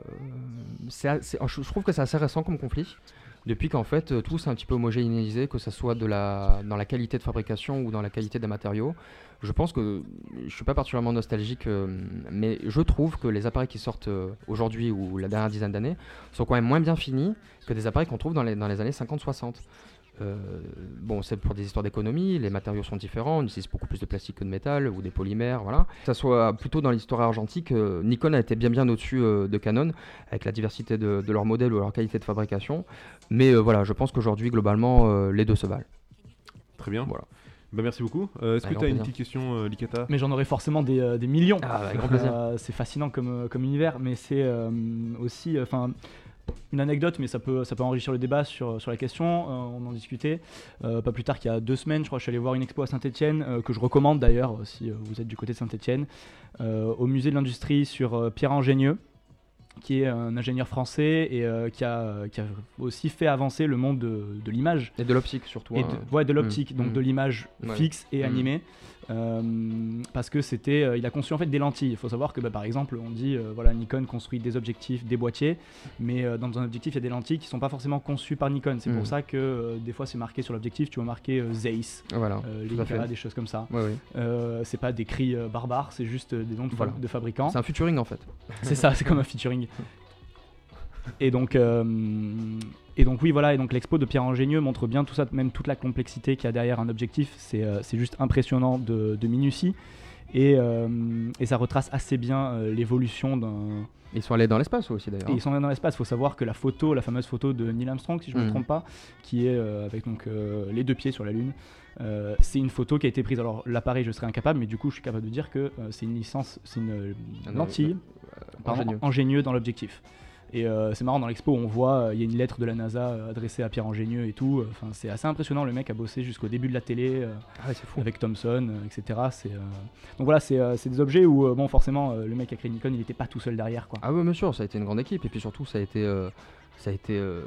je trouve que c'est assez récent comme conflit. Depuis qu'en fait, euh, tout s'est un petit peu homogénéisé, que ce soit dans la qualité de fabrication ou dans la qualité des matériaux. Je pense que je suis pas particulièrement nostalgique, euh, mais je trouve que les appareils qui sortent euh, aujourd'hui ou la dernière dizaine d'années sont quand même moins bien finis que des appareils qu'on trouve dans les années 50-60. Euh, bon, c'est pour des histoires d'économie, les matériaux sont différents, on utilise beaucoup plus de plastique que de métal ou des polymères, voilà. Que ça soit plutôt dans l'histoire argentique, euh, Nikon a été bien bien au-dessus euh, de Canon, avec la diversité de, de leurs modèles ou leur qualité de fabrication. Mais euh, voilà, je pense qu'aujourd'hui, globalement, euh, les deux se valent. Très bien. Voilà. Bah, merci beaucoup. Euh, Est-ce que Avec tu as une petite question, euh, Likata Mais j'en aurais forcément des, euh, des millions. Ah. Euh, c'est fascinant comme, comme univers, mais c'est euh, aussi, enfin, une anecdote, mais ça peut, ça peut enrichir le débat sur, sur la question. Euh, on en discutait euh, pas plus tard qu'il y a deux semaines, je crois, je suis allé voir une expo à Saint-Etienne, que je recommande d'ailleurs euh, si euh, vous êtes du côté de Saint-Etienne, au musée de l'industrie sur euh, Pierre Ingénieux qui est un ingénieur français et euh, qui, a, qui a aussi fait avancer le monde de, de l'image Et de l'optique surtout. et hein. de, ouais, de l'optique, donc mm. de l'image Ouais. fixe et Mm. animée. Euh, parce que c'était, euh, il a conçu en fait des lentilles. Il faut savoir que bah, par exemple, on dit euh, voilà Nikon construit des objectifs, des boîtiers, mais dans un objectif il y a des lentilles qui sont pas forcément conçues par Nikon. C'est Mm. pour ça que des fois c'est marqué sur l'objectif, tu vois marqué Zeiss, Voilà. tout à fait. Leica, des choses comme ça. Ouais, c'est pas des cris barbares, c'est juste des noms de, fa- Voilà. de fabricants. C'est un featuring en fait. C'est ça, c'est comme un featuring. Et donc, euh, et donc oui, voilà. Et donc l'expo de Pierre Ingénieux montre bien tout ça, même toute la complexité qu'il y a derrière un objectif. C'est euh, juste impressionnant de, de minutie. Et, euh, et ça retrace assez bien euh, l'évolution d'un. Ils sont allés dans l'espace aussi d'ailleurs. Ils sont allés dans l'espace. Il faut savoir que la photo, la fameuse photo de Neil Armstrong, si je ne me Mhm. trompe pas, qui est euh, avec donc les deux pieds sur la Lune, c'est une photo qui a été prise. Alors l'appareil, je serais incapable, mais du coup, je suis capable de dire que c'est une licence, c'est une lentille pardon, ingénieux. ingénieux dans l'objectif. Et euh, c'est marrant, dans l'expo, on voit, euh, il y a une lettre de la NASA euh, adressée à Pierre Ingénieux et tout. Enfin, c'est assez impressionnant, le mec a bossé jusqu'au début de la télé Ah ouais, c'est fou. avec Thomson, etc. C'est, Donc voilà, c'est c'est des objets où, bon, forcément, le mec qui a créé Nikon, il n'était pas tout seul derrière, quoi. Ah oui, bien sûr, ça a été une grande équipe. Et puis surtout, ça a été, ça a été euh,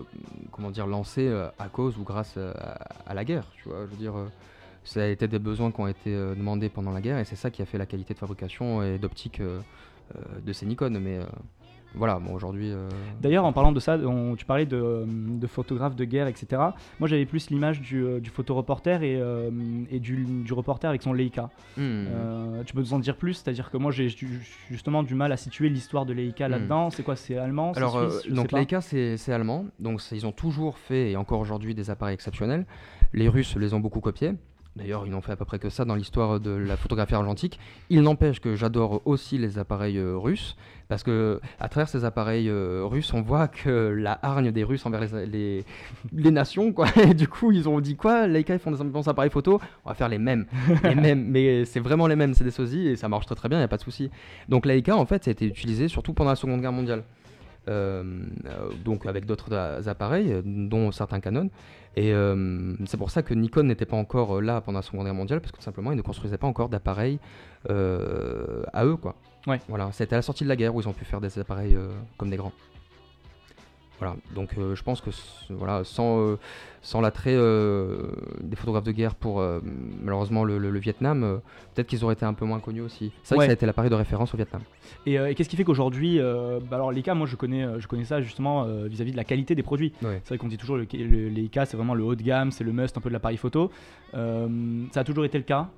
comment dire, lancé euh, à cause ou grâce euh, à, à la guerre. Tu vois, je veux dire, ça a été des besoins qui ont été demandés pendant la guerre, et c'est ça qui a fait la qualité de fabrication et d'optique de ces Nikon. Mais voilà, bon, aujourd'hui. euh, D'ailleurs, en parlant de ça, on- tu parlais de, de photographes de guerre, etc. Moi, j'avais plus l'image du, euh, du photoreporter et, euh, et du, du reporter avec son Leica. hmm, Euh, tu peux nous en dire plus? C'est-à-dire que moi, j'ai ju- justement du mal à situer l'histoire de Leica Hmm. là-dedans. C'est quoi C'est allemand Alors, suisse donc. Leica, c'est allemand. Donc, ils ont toujours fait, et encore aujourd'hui, des appareils exceptionnels. Les Russes les ont beaucoup copiés. D'ailleurs, ils n'ont fait à peu près que ça dans l'histoire de la photographie argentique. Il n'empêche que j'adore aussi les appareils euh, russes, parce que à travers ces appareils euh, russes, on voit que la hargne des Russes envers les, les, les nations, quoi. Et du coup, ils ont dit quoi? Leica, ils font des appareils photo, on va faire les mêmes. les mêmes, mais c'est vraiment les mêmes, c'est des sosies, et ça marche très très bien, il n'y a pas de souci. Donc Leica, en fait, ça a été utilisé surtout pendant la Seconde Guerre mondiale. Euh, donc avec d'autres appareils, dont certains Canon. Et euh, c'est pour ça que Nikon n'était pas encore euh, là pendant la Seconde Guerre mondiale, parce que tout simplement, ils ne construisaient pas encore d'appareils à eux, quoi. Ouais. Voilà, c'était à la sortie de la guerre où ils ont pu faire des appareils comme des grands. Voilà, donc euh, je pense que voilà, sans, euh, sans l'attrait euh, des photographes de guerre pour malheureusement le, le- le Vietnam, peut-être qu'ils auraient été un peu moins connus aussi. C'est vrai Ouais. que ça a été l'appareil de référence au Vietnam. Et, et qu'est-ce qui fait qu'aujourd'hui, bah alors Leica, moi je connais, je connais ça justement vis-à-vis de la qualité des produits. Ouais. C'est vrai qu'on dit toujours le, le c'est vraiment le haut de gamme, c'est le must un peu de l'appareil photo. Ça a toujours été le cas.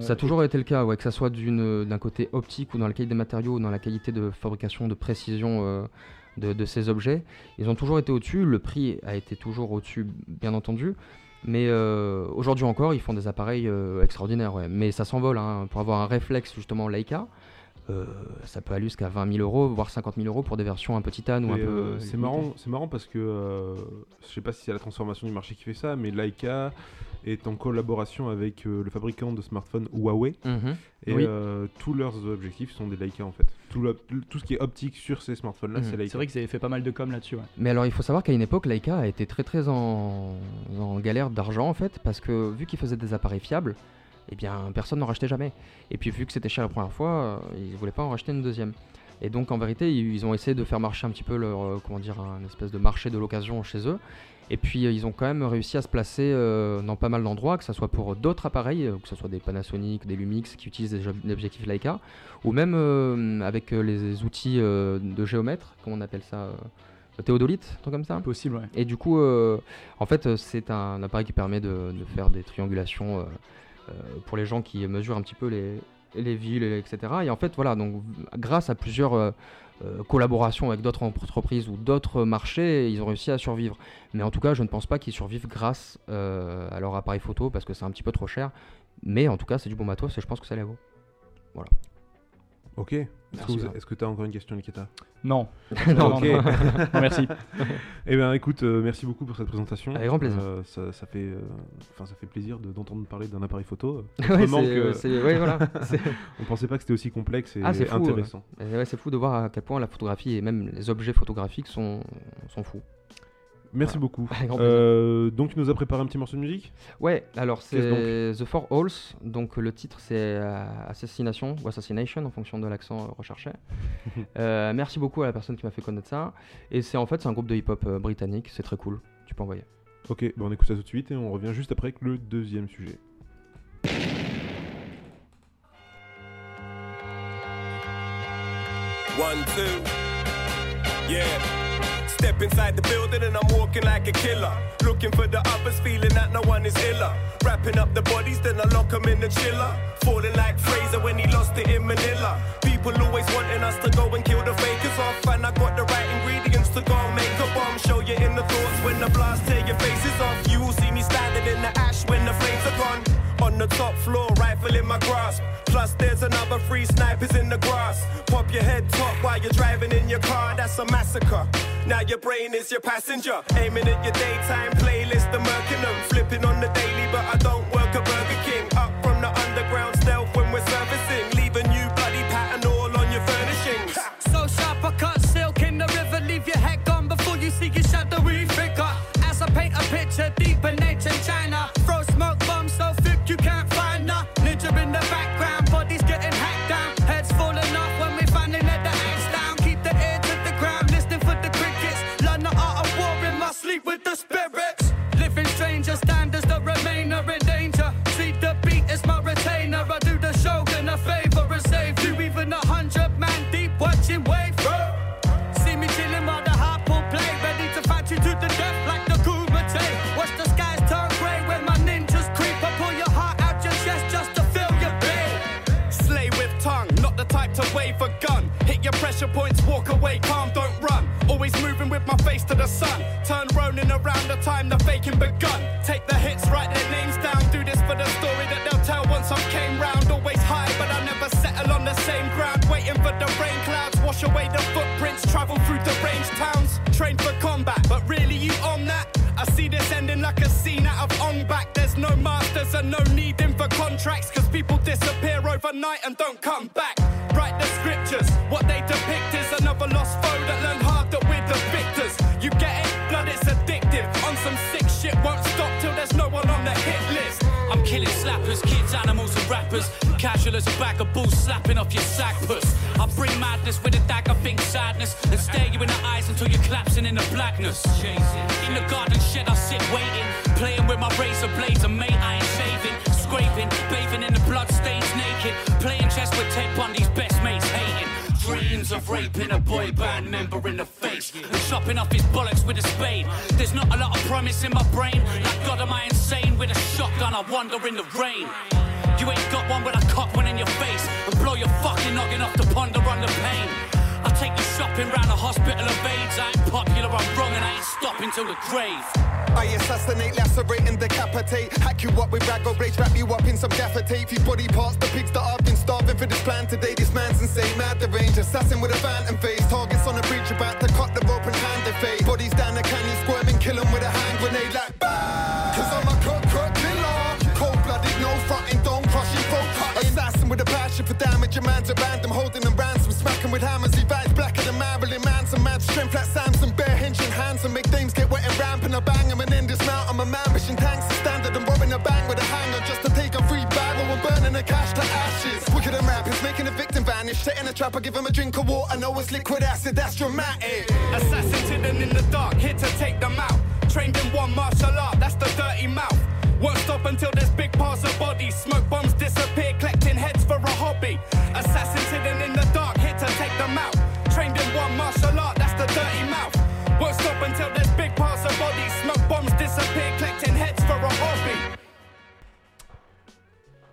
Ça a toujours été le cas, ouais, que ça soit d'un côté optique ou dans la qualité des matériaux ou dans la qualité de fabrication, de précision de, de ces objets. Ils ont toujours été au-dessus, le prix a été toujours au-dessus, bien entendu. Mais euh, aujourd'hui encore, ils font des appareils euh, extraordinaires. ouais. Mais ça s'envole. hein. Pour avoir un réflexe, justement, Leica, euh, ça peut aller jusqu'à 20 000 euros, voire 50 000 euros pour des versions un peu titane ou un peu. c'est marrant, c'est marrant parce que je sais pas si c'est la transformation du marché qui fait ça, mais Leica est en collaboration avec euh, le fabricant de smartphones Huawei Mhm. et Oui. euh, tous leurs objectifs sont des Leica en fait. Tout, le- tout ce qui est optique sur ces smartphones-là, Mhm. c'est Leica. C'est vrai qu'ils avaient fait pas mal de com là-dessus. ouais. Mais alors, il faut savoir qu'à une époque, Leica a été très très en, en galère d'argent en fait, parce que vu qu'ils faisaient des appareils fiables, eh bien personne n'en rachetait jamais. Et puis vu que c'était cher la première fois, euh, ils voulaient pas en racheter une deuxième. Et donc en vérité, ils ils ont essayé de faire marcher un petit peu leur, euh, comment dire, un espèce de marché de l'occasion chez eux. Et puis euh, ils ont quand même réussi à se placer euh, dans pas mal d'endroits, que ce soit pour d'autres appareils, euh, que ce soit des Panasonic, des Lumix qui utilisent des, ob- des objectifs Leica, ou même avec les outils de géomètre, comment on appelle ça, théodolite, truc comme ça. Possible, ouais. Et du coup, en fait, c'est un appareil qui permet de, de faire des triangulations pour les gens qui mesurent un petit peu les, les villes, et etc. Et en fait, voilà, donc grâce à plusieurs euh, collaborations avec d'autres entreprises ou d'autres marchés, ils ont réussi à survivre. Mais en tout cas, je ne pense pas qu'ils survivent grâce euh, à leur appareil photo parce que c'est un petit peu trop cher. Mais en tout cas, c'est du bon matos et je pense que ça les vaut. Ok. Est-ce que tu as encore une question, Nikita? Non. Non, ok. non. Non, merci. Eh bien, écoute, euh, merci beaucoup pour cette présentation. Avec grand plaisir. Euh, ça, ça fait, euh, enfin, ça fait plaisir de- d'entendre parler d'un appareil photo. Ouais, que- ouais, voilà. C'est- On pensait pas que c'était aussi complexe et Ah, fou, intéressant. Ouais, c'est fou de voir à quel point la photographie et même les objets photographiques sont, sont fous. Merci Voilà. beaucoup. Euh, donc, tu nous as préparé un petit morceau de musique? Ouais, alors c'est The Four Halls, donc le titre c'est euh, Assassination ou Assassination en fonction de l'accent recherché. Euh, merci beaucoup à la personne qui m'a fait connaître ça. Et c'est en fait c'est un groupe de hip-hop britannique, c'est très cool, tu peux envoyer. Ok, bah, on écoute ça tout de suite et on revient juste après avec le deuxième sujet. One, two. Yeah. Step inside the building and I'm walking like a killer. Looking for the others, feeling that no one is iller. Wrapping up the bodies, then I lock 'em in the chiller. Falling like Fraser when he lost it in Manila. People always wanting us to go and kill the fakers off. And I got the right ingredients to go make a bomb. Show you in the thoughts when the blast tear your faces off. You will see me standing in the ash when the flames are gone. On the top floor, rifle in my grasp. Plus, there's another three snipers in the grass. Pop your head top while you're driving in your car, that's a massacre. Now your brain is your passenger. Aiming at your daytime playlist, the murking. Flipping on the daily, but I don't work at Burger King. Up from the underground stealth when we're servicing. Pressure points, walk away, calm, don't run. Always moving with my face to the sun. Turn Ronin around the time the faking begun. Take the hits, write their names down. Do this for the story that they'll tell once I came round. Always high, but I never settle on the same ground. Waiting for the rain clouds, wash away the footprints. Travel through deranged towns. Train for combat, but really you on that? I see this ending like a scene out of Ong back. There's no masters and no needing for contracts. Cause people disappear overnight and don't come back. Killing slappers, kids, animals, and rappers. Casual as a bag of bulls slapping off your sack puss. I bring madness with a dagger, think sadness, and stare you in the eyes until you're collapsing in the blackness. In the garden shed, I sit waiting, playing with my razor blades, and mate, I ain't shaving, scraping, bathing in the blood stains naked, playing chess with Ted Bundy's best mates hating. Dreams of raping a boy band member in the face chopping off his bollocks with a spade. There's not a lot of promise in my brain. Like God, am I insane? With a shotgun, I wander in the rain. You ain't got one, but I cock one in your face and blow your fucking noggin off to ponder on the pain. I take you shopping round a hospital of AIDS. I ain't popular, I'm wrong, and I ain't stopping till the grave. I assassinate, lacerate and decapitate. Hack you up with rag or blades, wrap you up in some gaffer tape. Few body parts, the pigs that I've been starving for this plan today. This man's insane, mad the range, assassin with a phantom face. Targets on a bridge, about to cut the rope and hand the fade. Bodies down the canyon, squirming, kill with a hand grenade like bang. Cause I'm a cut, cut killer. Cold blooded, no fronting, don't crushing, throat cutting. Assassin with a passion for damage, a man's at random, holding them ransom, smacking with hammers. Strength like Samson, bare hinging hands and make dames get wet and ramping. I bang 'em and in this mount, I'm a man, mission tanks to standard and robbing a bang with a hanger just to take a free bag or I'm burning the cash to ashes. Wicked and rappers, making the victim vanish. Set in a trap, I give him a drink of water, know it's liquid acid, that's dramatic. Assassin hidden in the dark, here to take them out. Trained in one martial art,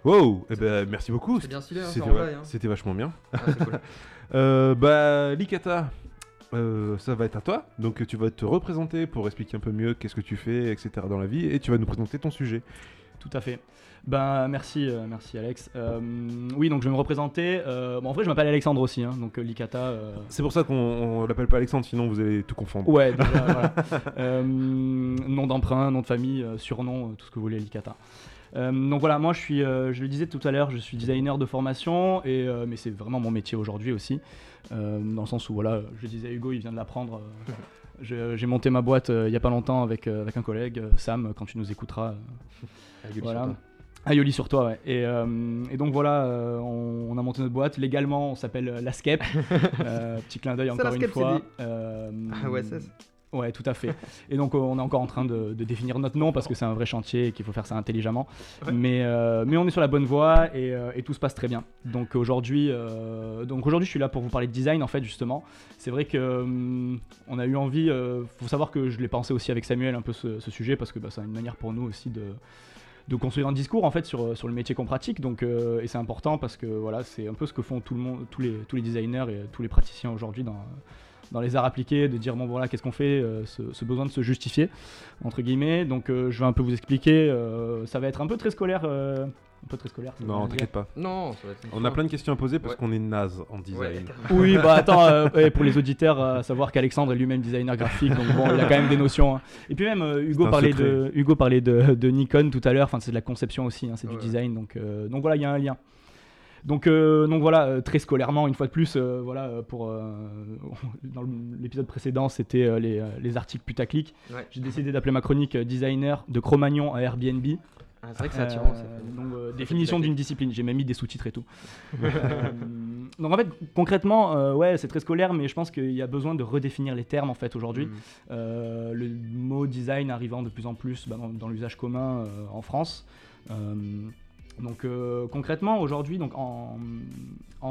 Wow, eh ben, merci beaucoup. C'est bien stylé, hein, C'était va- hein. C'était vachement bien. Ah, cool. Euh, bah, Likata, euh, ça va être à toi. Donc, tu vas te représenter pour expliquer un peu mieux qu'est-ce que tu fais, etc. dans la vie, et tu vas nous présenter ton sujet. Tout à fait. Ben merci, euh, merci Alex. Euh, oui, donc je vais me représenter. Euh, bon, en vrai, je m'appelle Alexandre aussi, hein, donc euh, Likata. euh, C'est pour ça qu'on on l'appelle pas Alexandre, sinon vous allez tout confondre. Ouais, déjà, voilà. Euh, nom d'emprunt, nom de famille, euh, surnom, euh, tout ce que vous voulez, Likata. Euh, donc voilà, moi je suis, euh, je le disais tout à l'heure, je suis designer de formation, et, euh, mais c'est vraiment mon métier aujourd'hui aussi, euh, dans le sens où voilà, je disais à Hugo, il vient de l'apprendre. euh, J'ai monté ma boîte euh, il y a pas longtemps avec, euh, avec un collègue, Sam, quand tu nous écouteras. euh, voilà. Aioli sur toi, ouais. Et, euh, et donc voilà, euh, on, on a monté notre boîte. Légalement, on s'appelle euh, Lascape. Euh, petit clin d'œil encore une fois. Euh, Ah ouais, c'est ça. Ouais, tout à fait. Et donc, euh, on est encore en train de, de définir notre nom parce que c'est un vrai chantier et qu'il faut faire ça intelligemment. Mais, euh, mais on est sur la bonne voie et, euh, et tout se passe très bien. Donc aujourd'hui, euh, donc aujourd'hui, je suis là pour vous parler de design en fait justement. C'est vrai que hum, on a eu envie. faut savoir que je l'ai pensé aussi avec Samuel un peu ce, ce sujet parce que bah, c'est une manière pour nous aussi de de construire un discours en fait sur, sur le métier qu'on pratique donc euh, et c'est important parce que voilà c'est un peu ce que font tout le monde tous les tous les designers et tous les praticiens aujourd'hui dans dans les arts appliqués, de dire bon voilà qu'est-ce qu'on fait, euh, ce, ce besoin de se justifier entre guillemets. Donc euh, je vais un peu vous expliquer. euh, ça va être un peu très scolaire, euh, un peu très scolaire. ça Non, t'inquiète pas. Non, ça va être On a plein de questions à poser parce Ouais. qu'on est naze en Ouais, design. Oui, bah attends, euh, ouais, pour les auditeurs, euh, à savoir qu'Alexandre est lui-même designer graphique, donc bon, il a quand même des notions. hein. Et puis même, euh, Hugo, parlait de, Hugo parlait de, de Nikon tout à l'heure, enfin c'est de la conception aussi, hein, c'est du design, donc, euh, donc voilà, il y a un lien. Donc, euh, donc voilà, euh, très scolairement, une fois de plus, euh, voilà, pour, dans l'épisode précédent, c'était les, les articles putaclic. Ouais. J'ai décidé d'appeler ma chronique designer de Cro-Magnon à Airbnb. Ah, c'est vrai que c'est attirant. Euh, donc, définition d'une discipline. J'ai même mis des sous-titres et tout. Euh, donc en fait, concrètement, euh, ouais, c'est très scolaire, mais je pense qu'il y a besoin de redéfinir les termes en fait aujourd'hui. Euh, le mot design arrivant de plus en plus bah, dans, dans l'usage commun en France. Donc euh, concrètement, aujourd'hui, donc en,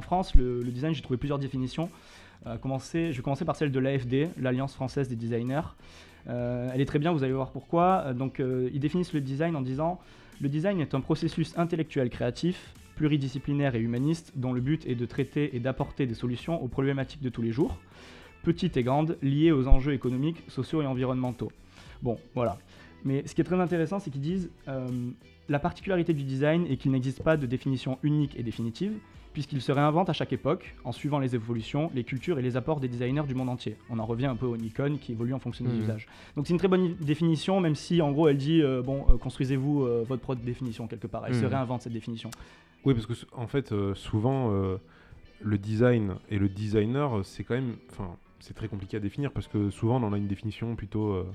France, le, design, j'ai trouvé plusieurs définitions. Euh, je vais commencer par celle de l'AFD, l'Alliance française des designers. Euh, elle est très bien, vous allez voir pourquoi. Donc, ils définissent le design en disant le design est un processus intellectuel créatif, pluridisciplinaire et humaniste, dont le but est de traiter et d'apporter des solutions aux problématiques de tous les jours, petites et grandes, liées aux enjeux économiques, sociaux et environnementaux. Bon, voilà. Mais ce qui est très intéressant, c'est qu'ils disent la particularité du design est qu'il n'existe pas de définition unique et définitive, puisqu'il se réinvente à chaque époque, en suivant les évolutions, les cultures et les apports des designers du monde entier. On en revient un peu au Nikon qui évolue en fonction des Mhm. usages. Donc c'est une très bonne définition, même si en gros elle dit euh, bon, euh, construisez-vous euh, votre propre définition quelque part. Elle se Mhm. réinvente cette définition. Oui, parce que en fait, euh, souvent, euh, le design et le designer, c'est quand même. Enfin, c'est très compliqué à définir parce que souvent, on en a une définition plutôt.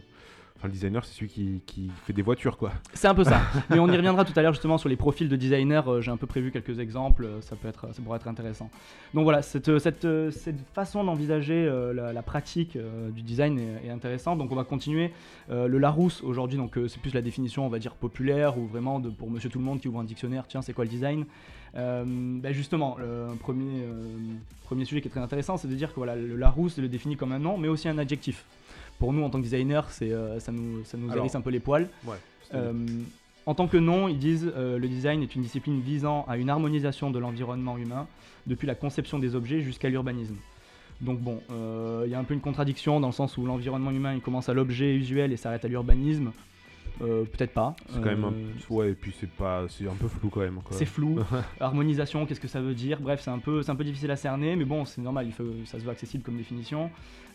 Enfin, le designer, c'est celui qui, qui fait des voitures, quoi. C'est un peu ça. Mais on y reviendra tout à l'heure justement sur les profils de designers. Euh, J'ai un peu prévu quelques exemples. euh, Ça peut être, ça pourrait être intéressant. Donc voilà, cette, euh, cette, cette façon d'envisager la, la pratique du design est, est intéressante. Donc on va continuer. Le Larousse aujourd'hui, donc c'est plus la définition, on va dire populaire ou vraiment de, pour Monsieur Tout le Monde qui ouvre un dictionnaire. Tiens, c'est quoi le design? Euh, ben justement, le premier, euh, premier sujet qui est très intéressant, c'est de dire que voilà, le Larousse le définit comme un nom, mais aussi un adjectif. Pour nous, en tant que designer, c'est, euh, ça nous, ça nous Alors, hérisse un peu les poils. Ouais. Euh, en tant que nom, ils disent euh, le design est une discipline visant à une harmonisation de l'environnement humain, depuis la conception des objets jusqu'à l'urbanisme. Donc bon, euh, il y a un peu une contradiction dans le sens où l'environnement humain il commence à l'objet usuel et s'arrête à l'urbanisme. Euh, Peut-être pas. C'est quand même un... Euh, Ouais, et puis c'est pas... c'est un peu flou quand même. quoi. c'est flou. Harmonisation, qu'est-ce que ça veut dire? Bref, c'est un, peu, c'est un peu difficile à cerner, mais bon, c'est normal, il faut, ça se veut accessible comme définition.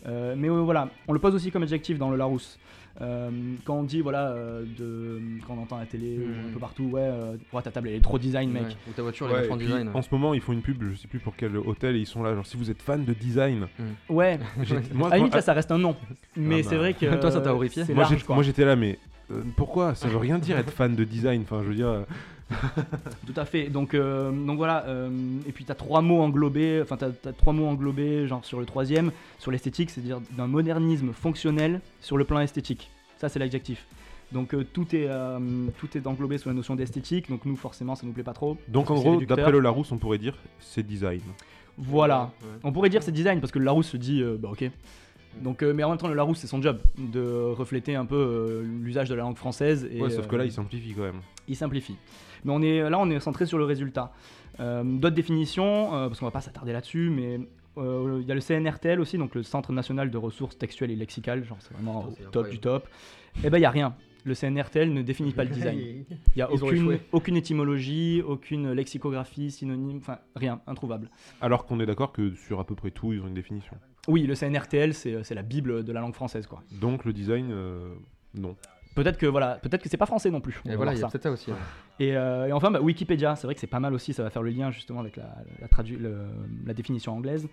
Euh, mais euh, voilà, on le pose aussi comme adjectif dans le Larousse. Euh, quand on dit, voilà, euh, de, quand on entend à la télé ou un peu partout, ouais, euh, ouais, ta table elle est trop design, mec. Ouais, Ou ta voiture, elle est Ouais, puis, design. En ce moment, ils font une pub, je sais plus pour quel hôtel, et ils sont là. Genre, si vous êtes fan de design, Ouais, moi, à la limite, là, ça reste un nom. Mais bah. c'est vrai que. Toi, ça t'a horrifié c'est moi, large, j'ai- quoi. moi, j'étais là, mais euh, pourquoi? Ça veut rien dire être fan de design. Enfin, je veux dire, euh, Tout à fait. Donc, euh, donc voilà. euh, et puis, tu as trois mots englobés. Enfin, tu as, trois mots englobés, genre sur le troisième, sur l'esthétique, c'est-à-dire d'un modernisme fonctionnel sur le plan esthétique. Ça, c'est l'adjectif. Donc, euh, tout, est, euh, tout est englobé sous la notion d'esthétique. Donc, nous, forcément, ça nous plaît pas trop. donc en gros, d'après le Larousse, on pourrait dire c'est design. Voilà. Ouais. On pourrait dire c'est design parce que le Larousse se dit euh, bah ok. Donc, euh, mais en même temps, le Larousse c'est son job de refléter un peu euh, l'usage de la langue française. Et, ouais, sauf que euh, là, il simplifie quand même. il simplifie. Mais on est, là, on est centré sur le résultat. Euh, D'autres définitions, euh, parce qu'on va pas s'attarder là-dessus, mais euh, il y a le CNRTL aussi, donc le Centre National de Ressources Textuelles et Lexicales, genre c'est vraiment Putain, au top du top. Et ben il y a rien. Le CNRTL ne définit pas le design. Il y a aucune, étymologie, aucune lexicographie, synonyme, enfin rien, introuvable. Alors qu'on est d'accord que sur à peu près tout, ils ont une définition. Oui, le CNRTL, c'est c'est la bible de la langue française, quoi. Donc le design, euh, non. Peut-être que voilà, peut-être que c'est pas français non plus. Et voilà, il y a ça. peut-être ça aussi. hein. Et, euh, et enfin, bah, Wikipédia, c'est vrai que c'est pas mal aussi, ça va faire le lien justement avec la, la, tradu- le- la définition anglaise.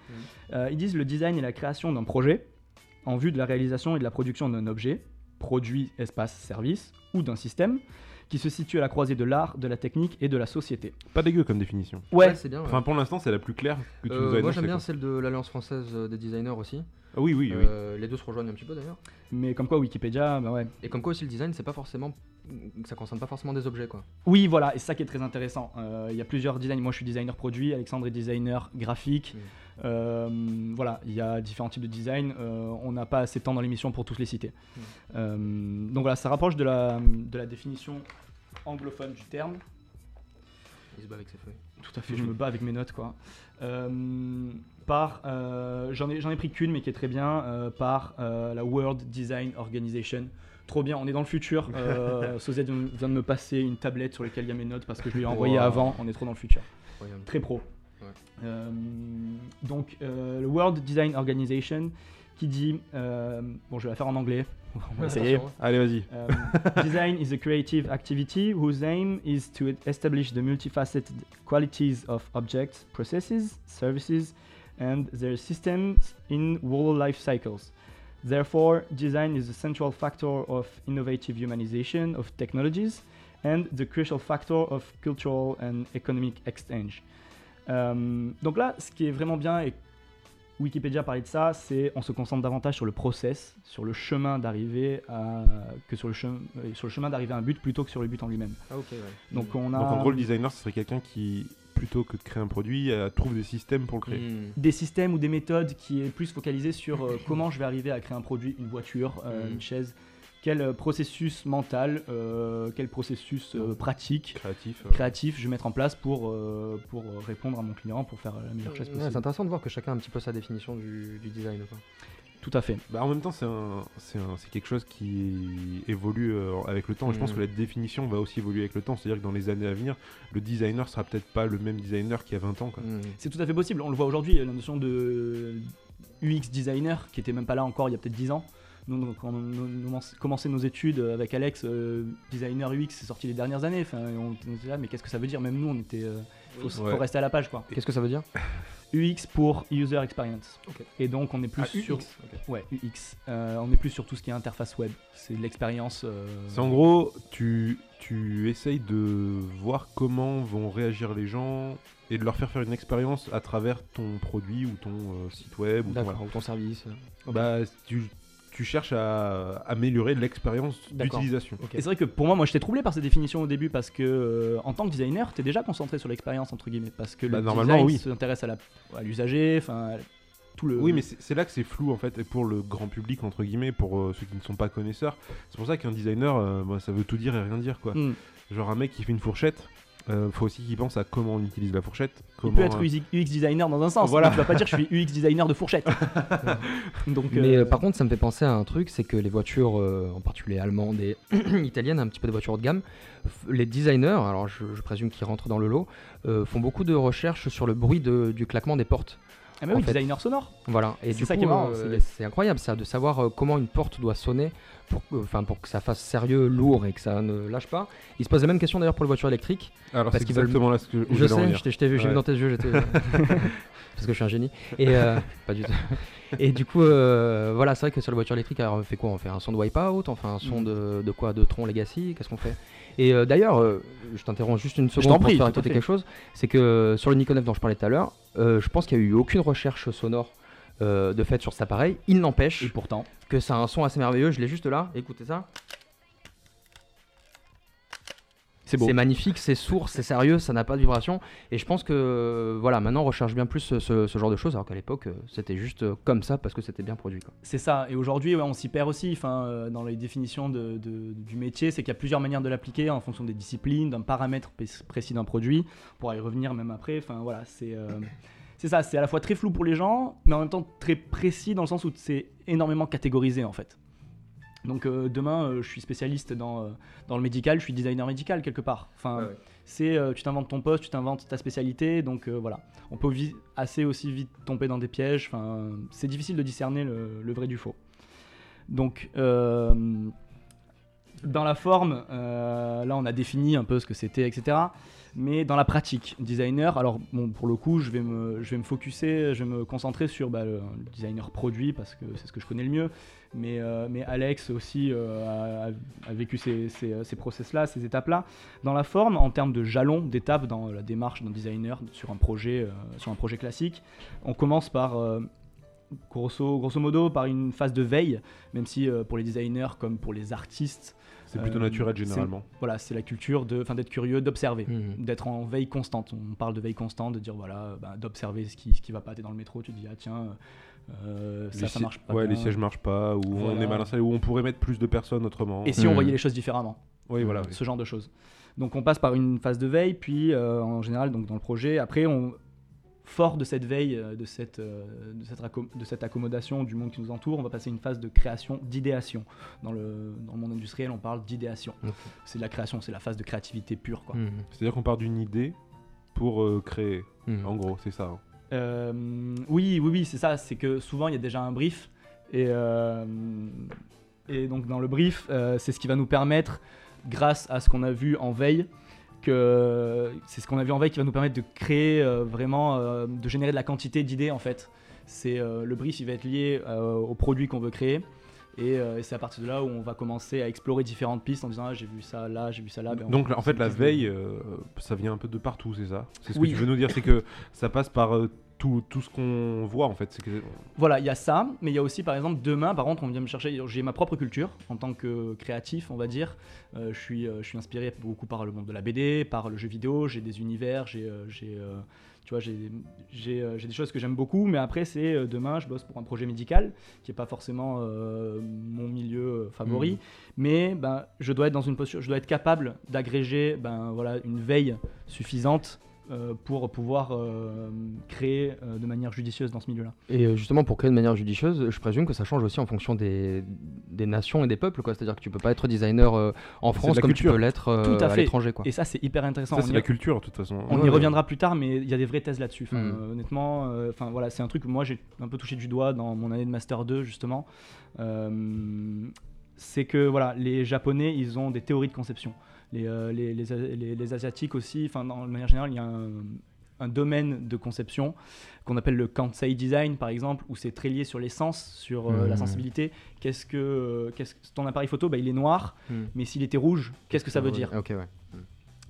Euh, ils disent le design est la création d'un projet en vue de la réalisation et de la production d'un objet, produit, espace, service, ou d'un système, qui se situe à la croisée de l'art, de la technique et de la société. Pas dégueu comme définition. Ouais, c'est bien. ouais. Enfin, pour l'instant, c'est la plus claire que tu Euh, nous as moi j'aime bien quoi. celle de l'Alliance française euh, des designers aussi. Ah oui, oui, oui. Euh, Les deux se rejoignent un petit peu d'ailleurs. mais comme quoi Wikipédia, bah ouais. Et comme quoi aussi le design, c'est pas forcément, ça concerne pas forcément des objets quoi. Oui, voilà, et c'est ça qui est très intéressant. Euh, Il y a plusieurs designs. Moi, je suis designer produit, Alexandre est designer graphique. Euh, voilà, il y a différents types de design. Euh, on n'a pas assez de temps dans l'émission pour tous les citer. Mm. Euh, donc voilà, ça rapproche de la, de la définition anglophone du terme. Il se bat avec ses feuilles. Tout à fait, je me bats avec mes notes, quoi. Euh, par, euh, j'en ai, pris qu'une, mais qui est très bien, euh, par euh, la World Design Organization. Trop bien, on est dans le futur. Euh, Sozette vient vient de me passer une tablette sur laquelle il y a mes notes parce que je lui ai envoyé Wow. avant. On est trop dans le futur. Incroyable. Très pro. Ouais. Euh, donc, euh, le World Design Organization qui dit, euh, bon, je vais la faire en anglais. On va essayer. Allez, vas-y. Um, design is a creative activity whose aim is to establish the multifaceted qualities of objects, processes, services, and their systems in whole life cycles. Therefore, design is a central factor of innovative humanization of technologies and the crucial factor of cultural and economic exchange. Um, donc là, ce qui est vraiment bien et Wikipédia parlait de ça, c'est on se concentre davantage sur le process, sur le chemin d'arriver à que sur le chemin sur le chemin d'arriver à un but plutôt que sur le but en lui-même. Ah ouais. Donc on a Donc en gros, le designer, ce serait quelqu'un qui, plutôt que de créer un produit, euh, trouve des systèmes pour le créer. Hmm. des systèmes ou des méthodes qui est plus focalisé sur euh, comment je vais arriver à créer un produit, une voiture, euh, Mm. une chaise, quel euh, processus mental, euh, quel processus euh, pratique, Créatif. euh. créatif je vais mettre en place pour, euh, pour euh, répondre à mon client, pour faire euh, la meilleure Ouais, possible. c'est intéressant de voir que chacun a un petit peu sa définition du, du design. Quoi. Tout à fait. Bah, en même temps, c'est un, c'est un- c'est quelque chose qui évolue euh, avec le temps. Je pense Mhm. que la définition va aussi évoluer avec le temps. C'est-à-dire que dans les années à venir, le designer sera peut-être pas le même designer qu'il y a 20 ans. Quoi. Hmm. C'est tout à fait possible. On le voit aujourd'hui, la notion de UX designer qui était même pas là encore il y a peut-être 10 ans. Nous, quand on commencé nos études avec Alex, euh, designer UX, c'est sorti les dernières années. Enfin, on était là, mais qu'est-ce que ça veut dire Même nous, on était. euh, faut, Ouais. rester à la page, quoi. Qu'est-ce que ça veut dire UX pour User Experience. Et donc, on est plus Ah, sur. UX. Ouais, UX. Euh, on est plus sur tout ce qui est interface web. C'est l'expérience. euh, C'est en gros, tu, tu essayes de voir comment vont réagir les gens et de leur faire faire une expérience à travers ton produit ou ton euh, site web. Ou ton, ou ton service. Bah, tu, tu cherches à améliorer l'expérience d'utilisation. Et c'est vrai que pour moi, moi j'étais troublé par ces définitions au début parce que euh, en tant que designer, t'es déjà concentré sur l'expérience entre guillemets parce que Bah, le normalement, design oui. s'intéresse à l'usager, enfin à tout le. Oui, mais c'est c'est là que c'est flou en fait, et pour le grand public, entre guillemets, pour euh, ceux qui ne sont pas connaisseurs. C'est pour ça qu'un designer, euh, bah, ça veut tout dire et rien dire quoi. Hmm. Genre un mec qui fait une fourchette, Euh, faut aussi qu'il pense à comment on utilise la fourchette. Il Comment, peut être UX designer dans un sens. Voilà. Tu vas pas dire je suis UX designer de fourchette. Donc, Mais euh, euh, par contre, ça me fait penser à un truc, c'est que les voitures, euh, en particulier allemandes et italiennes, un petit peu de voitures haut de gamme, les designers, alors je, je présume qu'ils rentrent dans le lot, euh, font beaucoup de recherches sur le bruit de- du claquement des portes. Ah mais oui, fait- designer sonore. Voilà. Et C'est du ça coup, qui est marrant, euh, c'est- c'est incroyable ça, de savoir euh, comment une porte doit sonner pour, que- enfin, pour que ça fasse sérieux, lourd et que ça ne lâche pas. Ils se posent la même question d'ailleurs pour les voitures électriques. Alors parce c'est qu'ils veulent- exactement là ce que Je en sais, je t'ai je t'ai vu, j'ai Ouais. vu dans tes yeux, j'étais. Parce que je suis un génie. Et euh, pas du tout. Et du coup, euh, voilà, c'est vrai que sur la voiture électrique, alors, on fait quoi? On fait un son de Wipeout, on fait un son Mm. de, de quoi? De Tron Legacy? Qu'est-ce qu'on fait? Et euh, d'ailleurs, euh, je t'interromps juste une seconde pour prie, faire quelque chose. C'est que sur le Nikon F dont je parlais tout à l'heure, euh, je pense qu'il n'y a eu aucune recherche sonore euh, de fait sur cet appareil. Il n'empêche pourtant, que ça a un son assez merveilleux. Je l'ai juste là. Écoutez ça. C'est beau. C'est magnifique, c'est sourd, c'est sérieux, ça n'a pas de vibration. Et je pense que voilà, maintenant on recherche bien plus ce, ce- ce genre de choses, alors qu'à l'époque c'était juste comme ça parce que c'était bien produit. Quoi. C'est ça. Et aujourd'hui, ouais, on s'y perd aussi. Enfin, euh, dans les définitions de- de- du métier, c'est qu'il y a plusieurs manières de l'appliquer en fonction des disciplines, d'un paramètre pré- précis d'un produit. On pourra y revenir même après. Enfin, voilà, c'est. euh, c'est ça, c'est à la fois très flou pour les gens, mais en même temps très précis dans le sens où c'est énormément catégorisé en fait. Donc euh, demain, euh, je suis spécialiste dans, euh, dans le médical, je suis designer médical quelque part. Enfin, c'est tu t'inventes ton poste, tu t'inventes ta spécialité, donc voilà. On peut assez aussi vite tomber dans des pièges. Enfin, c'est difficile de discerner le, le vrai du faux. Donc, euh, dans la forme, euh, là, on a défini un peu ce que c'était, etc. Mais dans la pratique, designer, alors bon, pour le coup, je vais me, je vais me focuser, je vais me concentrer sur bah, le, designer produit parce que c'est ce que je connais le mieux. Mais, euh, mais Alex aussi euh, a, vécu ces, ces, ces process-là, ces étapes-là. Dans la forme, en termes de jalons, d'étapes dans la démarche d'un designer sur un projet, sur un projet classique, on commence par grosso, grosso modo par une phase de veille, même si pour les designers comme pour les artistes, C'est plutôt Euh, naturel généralement. voilà, c'est la culture de, enfin, d'être curieux, d'observer, Mhm. d'être en veille constante. On parle de veille constante, de dire voilà, bah, d'observer ce qui, ce qui va pas. T'es dans le métro, tu te dis ah tiens, euh, ça, ça marche pas. Ouais, les sièges marchent pas, ou on est mal installé, ou on pourrait mettre plus de personnes autrement. Et si on Mhm. voyait les choses différemment Oui, voilà. oui. ce genre de choses. Donc on passe par une phase de veille, puis euh, en général donc dans le projet, après on fort de cette veille, euh, de cette, euh, de, cette de cette accommodation du monde qui nous entoure, on va passer à une phase de création, d'idéation. Dans le, dans le monde industriel, on parle d'idéation. C'est de la création, c'est la phase de créativité pure. Quoi. Mhm. C'est-à-dire qu'on part d'une idée pour euh, créer. Mhm. En gros, c'est ça. hein. Euh, oui, oui, oui, c'est ça. C'est que souvent il y a déjà un brief et, euh, et donc dans le brief, euh, c'est ce qui va nous permettre, grâce à ce qu'on a vu en veille, que c'est ce qu'on a vu en veille qui va nous permettre de créer euh, vraiment, euh, de générer de la quantité d'idées en fait. C'est euh, le brief, il va être lié au produit qu'on veut créer. Et, euh, et c'est à partir de là où on va commencer à explorer différentes pistes en disant ah, j'ai vu ça là, j'ai vu ça là. Ben, on- Donc en fait, la veille, euh, ça vient un peu de partout, c'est ça? C'est ce Oui. que tu veux nous dire, c'est que ça passe par euh, tout, tout ce qu'on voit en fait. Que... Voilà, il y a ça, mais il y a aussi par exemple demain, par contre, on vient me chercher. J'ai ma propre culture en tant que créatif, on va dire. Euh, je suis, euh, je suis inspiré beaucoup par le monde de la BD, par le jeu vidéo. J'ai des univers, j'ai, euh, j'ai, tu vois, j'ai, j'ai, j'ai des choses que j'aime beaucoup. Mais après, c'est demain, je bosse pour un projet médical qui est pas forcément euh, mon milieu favori, Mhm. mais ben, je dois être dans une posture, je dois être capable d'agréger, ben voilà, une veille suffisante. Euh, pour pouvoir euh, créer euh, de manière judicieuse dans ce milieu-là. Et justement, pour créer de manière judicieuse, je présume que ça change aussi en fonction des, des nations et des peuples. quoi. C'est-à-dire que tu peux pas être designer euh, en France comme culture. tu peux l'être euh, à à, l'étranger. quoi. Et ça, c'est hyper intéressant. Ça, On c'est y- la culture de toute façon. On Ouais, y ouais. reviendra plus tard, mais il y a des vraies thèses là-dessus. Enfin, Mm. euh, honnêtement, euh, enfin voilà, c'est un truc que moi j'ai un peu touché du doigt dans mon année de master 2 justement. Euh, c'est que voilà, les Japonais, ils ont des théories de conception. Les, euh, les, les, Asiatiques aussi, enfin de manière générale, il y a un, un domaine de conception qu'on appelle le Kansei Design par exemple, où c'est très lié sur les sens, sur euh, la Mhm. sensibilité. Qu'est-ce que, euh, qu'est-ce que ton appareil photo, bah, il est noir, Mm. mais s'il était rouge, qu'est-ce que ça veut dire ouais.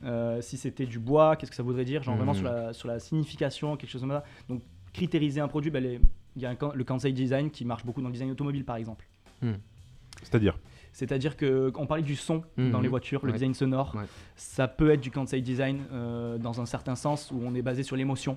euh, si c'était du bois, qu'est-ce que ça voudrait dire Genre vraiment sur la, sur la signification, quelque chose comme ça. Donc critériser un produit, bah, il y a un le Kansei Design qui marche beaucoup dans le design automobile par exemple. C'est-à-dire? C'est-à-dire que on parlait du son dans Mhm. les voitures, le Ouais. design sonore. Ouais. Ça peut être du Kansei Design euh, dans un certain sens où on est basé sur l'émotion,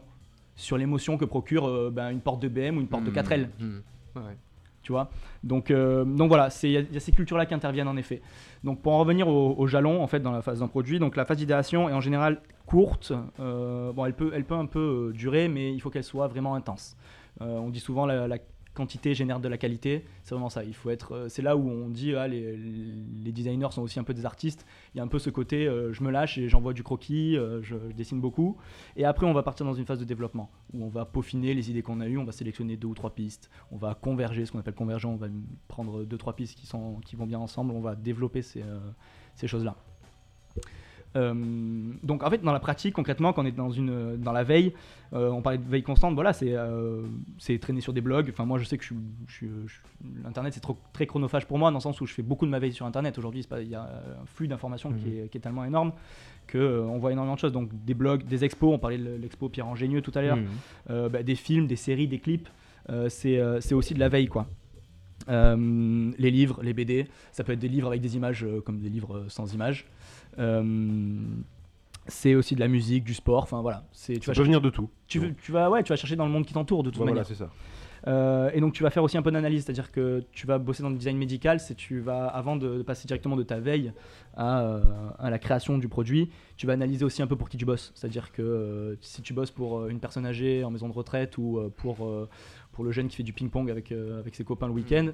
sur l'émotion que procure euh, ben, une porte de BM ou une porte de 4L. Mhm. Ouais, ouais. Tu vois? Donc, euh, donc voilà, il y, a- il y a ces cultures-là qui interviennent en effet. Donc pour en revenir au, au jalon, en fait, dans la phase d'un produit, donc la phase d'idéation est en général courte. bon, elle peut, elle peut un peu durer, mais il faut qu'elle soit vraiment intense. On dit souvent la, la quantité génère de la qualité. C'est vraiment ça. Il faut être. euh, c'est là où on dit ah, les, designers sont aussi un peu des artistes. Il y a un peu ce côté euh, je me lâche et j'envoie du croquis, euh, je, dessine beaucoup. Et après, on va partir dans une phase de développement où on va peaufiner les idées qu'on a eues. On va sélectionner deux ou trois pistes. On va converger, ce qu'on appelle convergent. On va prendre deux trois pistes qui sont qui vont bien ensemble. On va développer ces, ces choses-là. Euh, donc en fait dans la pratique concrètement quand on est dans une dans la veille euh, on parlait de veille constante voilà c'est euh, c'est traîner sur des blogs enfin moi je sais que je je je l'internet c'est trop très chronophage pour moi dans le sens où je fais beaucoup de ma veille sur internet aujourd'hui il y a un flux d'informations qui, est, qui est tellement énorme que euh, on voit énormément de choses donc des blogs des expos on parlait de l'expo Pierre Ingénieux tout à l'heure Mhm. bah, des films, des séries, des clips, c'est c'est aussi de la veille quoi. Euh, les livres, les BD, ça peut être des livres avec des images euh, comme des livres euh, sans images. Euh, c'est aussi de la musique, du sport, enfin voilà. C'est tu Ça vas peut venir de tout. tu, vas ouais, tu vas chercher dans le monde qui t'entoure de toute Ouais, voilà, manière. c'est ça. Euh, et donc tu vas faire aussi un peu d'analyse, c'est-à-dire que tu vas bosser dans le design médical, c'est tu vas avant de, passer directement de ta veille à, euh, à la création du produit, tu vas analyser aussi un peu pour qui tu bosses, c'est-à-dire que euh, si tu bosses pour une personne âgée en maison de retraite ou pour pour le jeune qui fait du ping-pong avec avec ses copains le week-end.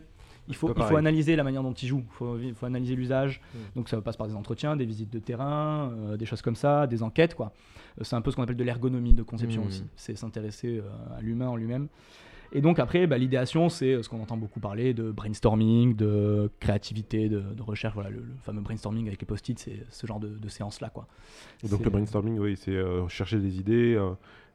Il faut, il faut analyser la manière dont il joue, il faut, il faut analyser l'usage. Mm. Donc ça passe par des entretiens, des visites de terrain, euh, des choses comme ça, des enquêtes. quoi. Euh, C'est un peu ce qu'on appelle de l'ergonomie de conception Mm. aussi. C'est s'intéresser euh, à l'humain en lui-même. Et donc après, bah, l'idéation, c'est ce qu'on entend beaucoup parler de brainstorming, de créativité, de, de recherche. Voilà, le, le fameux brainstorming avec les post-it, c'est ce genre de, de séance-là. quoi. Et donc le brainstorming, oui, c'est euh, chercher des idées, euh,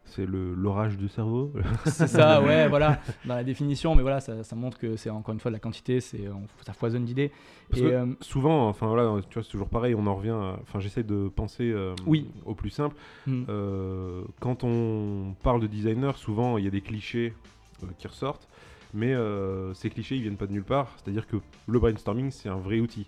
c'est l'orage du cerveau. C'est ça, ouais, voilà, dans la définition, mais voilà, ça, ça montre que c'est encore une fois de la quantité, c'est, on- ça foisonne d'idées. Et, euh, souvent, enfin voilà, tu vois, c'est toujours pareil, on en revient. Enfin, j'essaie de penser euh, Oui. au plus simple. hmm, Euh, quand on parle de designer, souvent il y a des clichés euh, qui ressortent, mais euh, ces clichés ils viennent pas de nulle part. C'est-à-dire que le brainstorming c'est un vrai outil.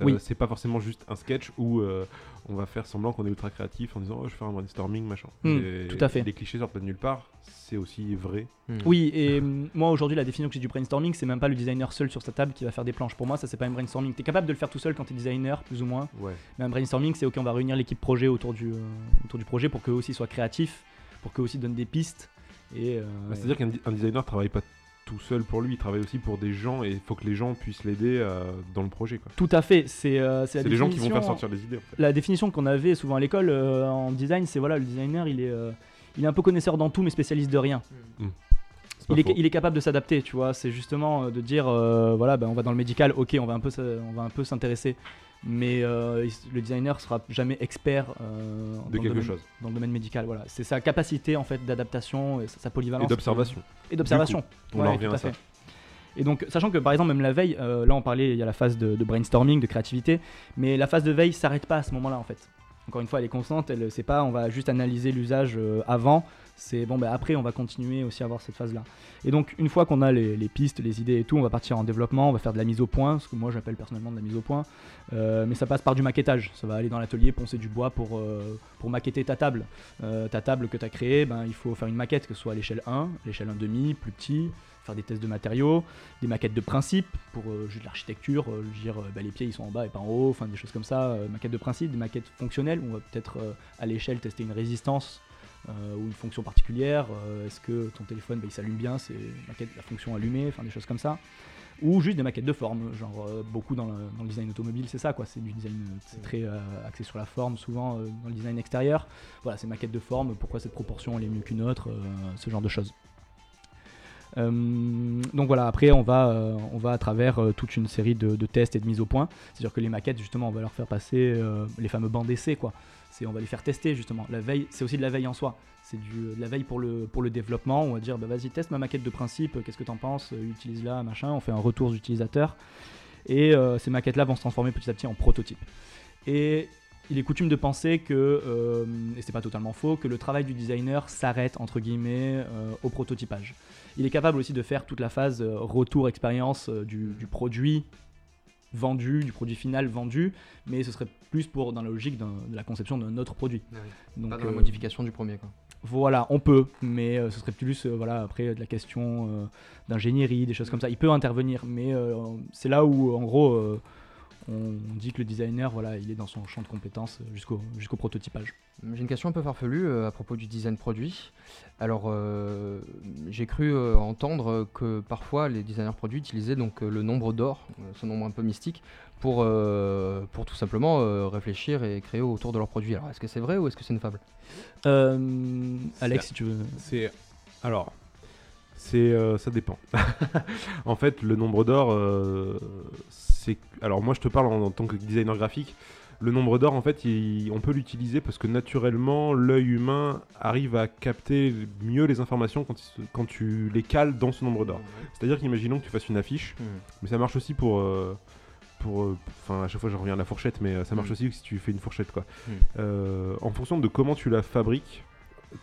Euh, Oui. C'est pas forcément juste un sketch où euh, on va faire semblant qu'on est ultra créatif en disant oh, je vais faire un brainstorming machin. Hmm, Et tout à fait. Les clichés sortent pas de nulle part, c'est aussi vrai. Mhm. Oui, et hum, moi aujourd'hui, la définition que j'ai du brainstorming, c'est même pas le designer seul sur sa table qui va faire des planches. Pour moi, ça c'est pas un brainstorming. Tu es capable de le faire tout seul quand tu es designer, plus ou moins. Ouais. Mais un brainstorming, c'est ok, on va réunir l'équipe projet autour du, euh, autour du projet pour qu'eux aussi soient créatifs, pour qu'eux aussi donnent des pistes. Et, euh, Bah, C'est-à-dire qu'un designer travaille pas tout seul pour lui, il travaille aussi pour des gens et il faut que les gens puissent l'aider euh, dans le projet. quoi. tout à fait, c'est euh, c'est les gens qui vont faire sortir les idées. En fait. La définition qu'on avait souvent à l'école euh, en design, c'est voilà, le designer, il est, euh, il est un peu connaisseur dans tout, mais spécialiste de rien. C'est pas Il est, faux. il est capable de s'adapter, tu vois. C'est justement euh, de dire, euh, voilà, ben, on va dans le médical, ok, on va un peu, s- on va un peu s'intéresser. Mais euh, le designer sera jamais expert euh, dans, de le quelque domaine, chose. dans le domaine médical. Voilà, c'est sa capacité en fait d'adaptation et sa, polyvalence Et d'observation. et d'observation. On Ouais, en revient à ça. fait. Et donc, sachant que par exemple, même la veille, euh, là on parlait, il y a la phase de, de brainstorming, de créativité, mais la phase de veille s'arrête pas à ce moment-là en fait. Encore une fois, elle est constante, elle c'est pas on va juste analyser l'usage avant, c'est bon, ben après on va continuer aussi à avoir cette phase-là. Et donc, une fois qu'on a les, pistes, les idées et tout, on va partir en développement, on va faire de la mise au point, ce que moi j'appelle personnellement de la mise au point, Euh, mais ça passe par du maquettage. Ça va aller dans l'atelier, poncer du bois pour, euh, pour maqueter ta table. Euh, ta table que tu as créée, ben, il faut faire une maquette, que ce soit à l'échelle 1, l'échelle 1,5, plus petit, faire des tests de matériaux, des maquettes de principe pour euh, juste l'architecture, euh, dire bah, les pieds ils sont en bas et pas en haut, enfin des choses comme ça, maquettes de principe, des maquettes fonctionnelles, on va peut-être à l'échelle tester une résistance ou une fonction particulière, euh, est-ce que ton téléphone bah, il s'allume bien, c'est la fonction allumée, enfin des choses comme ça. Ou juste des maquettes de forme, genre euh, beaucoup dans le, design automobile, c'est ça c'est du design, euh, très euh, axé sur la forme, souvent euh, dans le design extérieur. Voilà, c'est maquettes de forme, pourquoi cette proportion elle est mieux qu'une autre, euh, ce genre de choses. Euh, donc voilà, après on va, euh, on va à travers euh, toute une série de, de tests et de mises au point. C'est-à-dire que les maquettes, justement, on va leur faire passer euh, les fameux bancs d'essai, quoi. On va les faire tester, justement. La veille, c'est aussi de la veille en soi. C'est de la veille pour le, pour développement. On va dire, bah, vas-y, teste ma maquette de principe, qu'est-ce que t'en penses, Euh, utilise-la, machin. On fait un retour d'utilisateur. Et euh, ces maquettes-là vont se transformer petit à petit en prototypes. Et il est coutume de penser que, euh, et c'est pas totalement faux, que le travail du designer s'arrête, entre guillemets, euh, au prototypage. Il est capable aussi de faire toute la phase retour expérience du produit vendu, du produit final vendu, mais ce serait plus pour dans la logique de la conception d'un autre produit. Ouais. Donc, Pas dans la euh, modification du premier. Quoi. Voilà, on peut, mais euh, ce serait plus euh, voilà, après de la question euh, d'ingénierie, des choses comme ça. Il peut intervenir, mais c'est là où en gros on dit que le designer voilà, il est dans son champ de compétences jusqu'au jusqu'au prototypage. J'ai une question un peu farfelue euh, à propos du design produit. Alors, euh, j'ai cru euh, entendre que parfois les designers produits utilisaient donc le nombre d'or, ce nombre un peu mystique, pour, euh, pour tout simplement euh, réfléchir et créer autour de leur produit. Alors, est-ce que c'est vrai ou est-ce que c'est une fable Euh, Alex, si tu veux. C'est alors, c'est euh, ça dépend. en fait, le nombre d'or, euh, c'est alors moi je te parle en, en tant que designer graphique. Le nombre d'or, en fait, il- on peut l'utiliser parce que naturellement, l'œil humain arrive à capter mieux les informations quand, il se- quand tu les cales dans ce nombre d'or. C'est-à-dire qu'imaginons que tu fasses une affiche, Hmm. mais ça marche aussi pour. euh, pour Enfin, à chaque fois, je reviens à la fourchette, mais ça marche Mm. aussi si tu fais une fourchette, quoi. Mm. Euh, en fonction de comment tu la fabriques,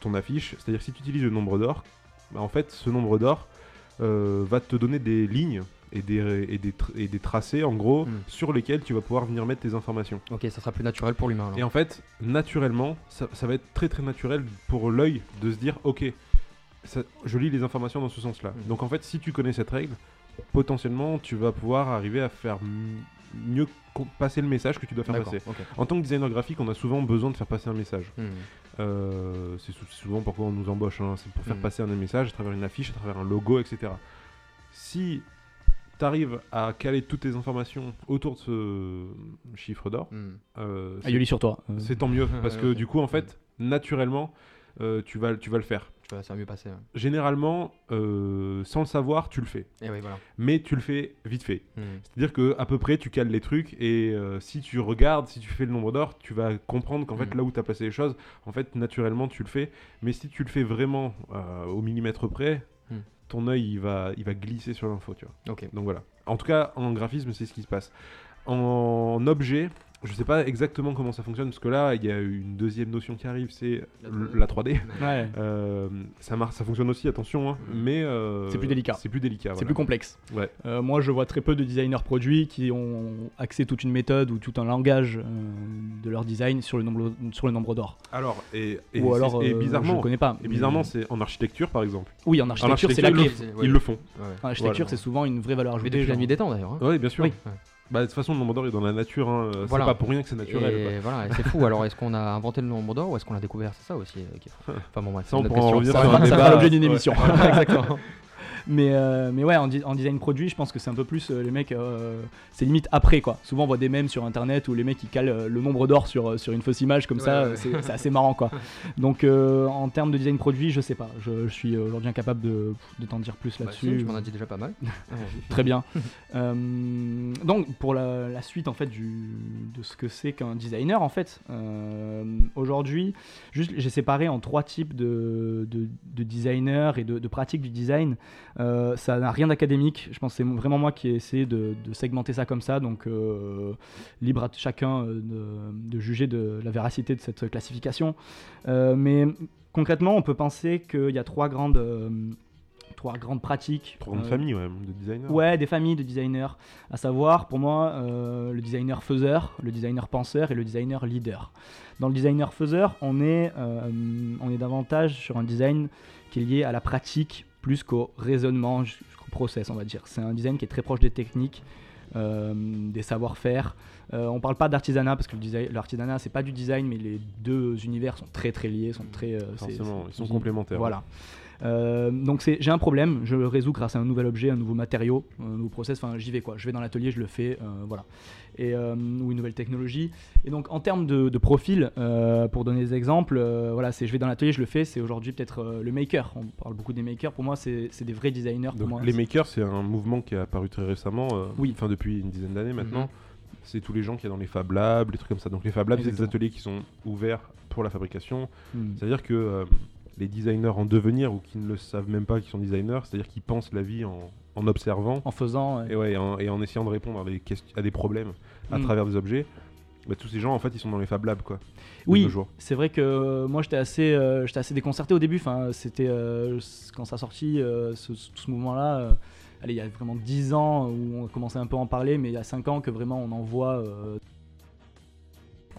ton affiche, c'est-à-dire que si tu utilises le nombre d'or, bah, en fait, ce nombre d'or euh, va te donner des lignes et des, et des, tr- et des tracés, en gros, Mm. sur lesquels tu vas pouvoir venir mettre tes informations. Ok, ça sera plus naturel pour l'humain. Et en fait, naturellement, ça, ça va être très très naturel pour l'œil de se dire, ok, ça- je lis les informations dans ce sens-là. Mm. Donc en fait, si tu connais cette règle, potentiellement, tu vas pouvoir arriver à faire mieux passer le message que tu dois faire passer. En tant que designer graphique, on a souvent besoin de faire passer un message. Hmm. Euh, c'est sou- souvent pourquoi on nous embauche, hein, c'est pour faire Mm. passer un message à travers une affiche, à travers un logo, etc. Si tu arrives à caler toutes tes informations autour de ce chiffre d'or, Hmm. euh, Ah, sur toi. C'est tant mieux parce que du coup en fait naturellement euh, tu vas tu vas le faire. Tu vois, ça va mieux passer. ouais. Généralement euh, sans le savoir tu le fais, Et oui, voilà. mais tu le fais vite fait. Hmm. C'est-à-dire que à peu près tu cales les trucs et euh, si tu regardes, si tu fais le nombre d'or, tu vas comprendre qu'en fait Mm. là où tu as placé les choses, en fait naturellement tu le fais. Mais si tu le fais vraiment euh, au millimètre près, Mm. ton œil il va il va glisser sur l'info, tu vois. Ok. Donc voilà. En tout cas, en graphisme, c'est ce qui se passe. En objet, je sais pas exactement comment ça fonctionne parce que là, il y a une deuxième notion qui arrive, c'est La l- 3D. la 3D. ouais. Euh, ça marche, ça fonctionne aussi, attention, hein, Mhm. mais euh, C'est plus délicat. C'est plus délicat. C'est voilà. plus complexe. Ouais. Euh, moi, je vois très peu de designers produits qui ont axé toute une méthode ou tout un langage euh, de leur design sur le nombre, sur le nombre d'or. Alors et, et, Ou alors, et bizarrement, je connais pas. et bizarrement, Mais- c'est en architecture par exemple. oui, en architecture, c'est la clé. ils le- Ouais. Ils le font. Ouais. En architecture, Voilà. c'est souvent une vraie valeur Mais ajoutée. depuis la nuit des temps d'ailleurs. hein. Oui, bien sûr. Oui. Bah, de toute façon, le nombre d'or est dans la nature. Hein. Voilà. C'est pas pour rien que c'est naturel. Et voilà, c'est fou. Alors, est-ce qu'on a inventé le nombre d'or ou est-ce qu'on l'a découvert? C'est ça aussi euh, qui est fou. Enfin bon, bref, Ça, on pourra en revenir sur un débat. l'objet d'une émission. Exactement. Mais, euh, mais ouais, en, design produit, je pense que c'est un peu plus euh, les mecs, euh, c'est limite après quoi. Souvent on voit des mèmes sur internet où les mecs ils calent le nombre d'or sur, sur une fausse image comme Ouais, ça, ouais. c'est assez marrant quoi. Donc en termes de design produit, je sais pas, je, je suis aujourd'hui incapable de, de t'en dire plus Bah, si, là-dessus. tu m'en as dit déjà pas mal. Très bien. Donc pour la, la suite en fait du, de ce que c'est qu'un designer en fait, aujourd'hui, juste j'ai séparé en trois types de, de, de designers et de, de pratiques du design. Euh, ça n'a rien d'académique. Je pense que c'est vraiment moi qui ai essayé de, de segmenter ça comme ça. Donc euh, libre à chacun euh, de, de juger de la véracité de cette classification. Euh, mais concrètement, on peut penser qu'il y a trois grandes trois grandes pratiques. Trop grande Euh, famille, ouais, de designers. Ouais, des familles de designers. À savoir, pour moi, euh, le designer faiseur, le designer penseur et le designer leader. Dans le designer faiseur, on est, euh, on est davantage sur un design qui est lié à la pratique plus qu'au raisonnement, jusqu'au process, on va dire. C'est un design qui est très proche des techniques, euh, des savoir-faire. Euh, on parle pas d'artisanat parce que l'artisanat, c'est pas du design, mais les deux univers sont très très liés, sont très. euh, Forcément, ils sont complémentaires. Voilà. Euh, donc j'ai un problème, je le résous grâce à un nouvel objet, un nouveau matériau, un nouveau process. Enfin, j'y vais quoi. Je vais dans l'atelier, je le fais, euh, voilà. Et euh, ou une nouvelle technologie. Et donc en termes de, de profil, pour donner des exemples, voilà, c'est je vais dans l'atelier, je le fais. C'est aujourd'hui peut-être le maker. On parle beaucoup des makers. Pour moi, c'est, des vrais designers. Pour Donc, moi, les makers, c'est un mouvement qui est apparu très récemment, Oui. enfin depuis une dizaine d'années maintenant. Mhm. C'est tous les gens qui sont dans les Fab Labs, les trucs comme ça. Donc les Fab Labs, c'est des ateliers qui sont ouverts pour la fabrication. Hmm. C'est-à-dire que euh, les designers en devenir ou qui ne le savent même pas qu'ils sont designers, c'est-à-dire qu'ils pensent la vie en, en observant En faisant. ouais. et, ouais, en, et en essayant de répondre à des, à des problèmes à Mm. travers des objets. Bah, tous ces gens, en fait, ils sont dans les Fab Labs, quoi. Oui, c'est vrai que euh, moi j'étais assez, euh, j'étais assez déconcerté au début. Enfin, c'était euh, quand ça a sorti euh, ce, ce- tout ce mouvement-là. euh, allez, il y a vraiment 10 ans où on commençait un peu à en parler, mais il y a 5 ans que vraiment on en voit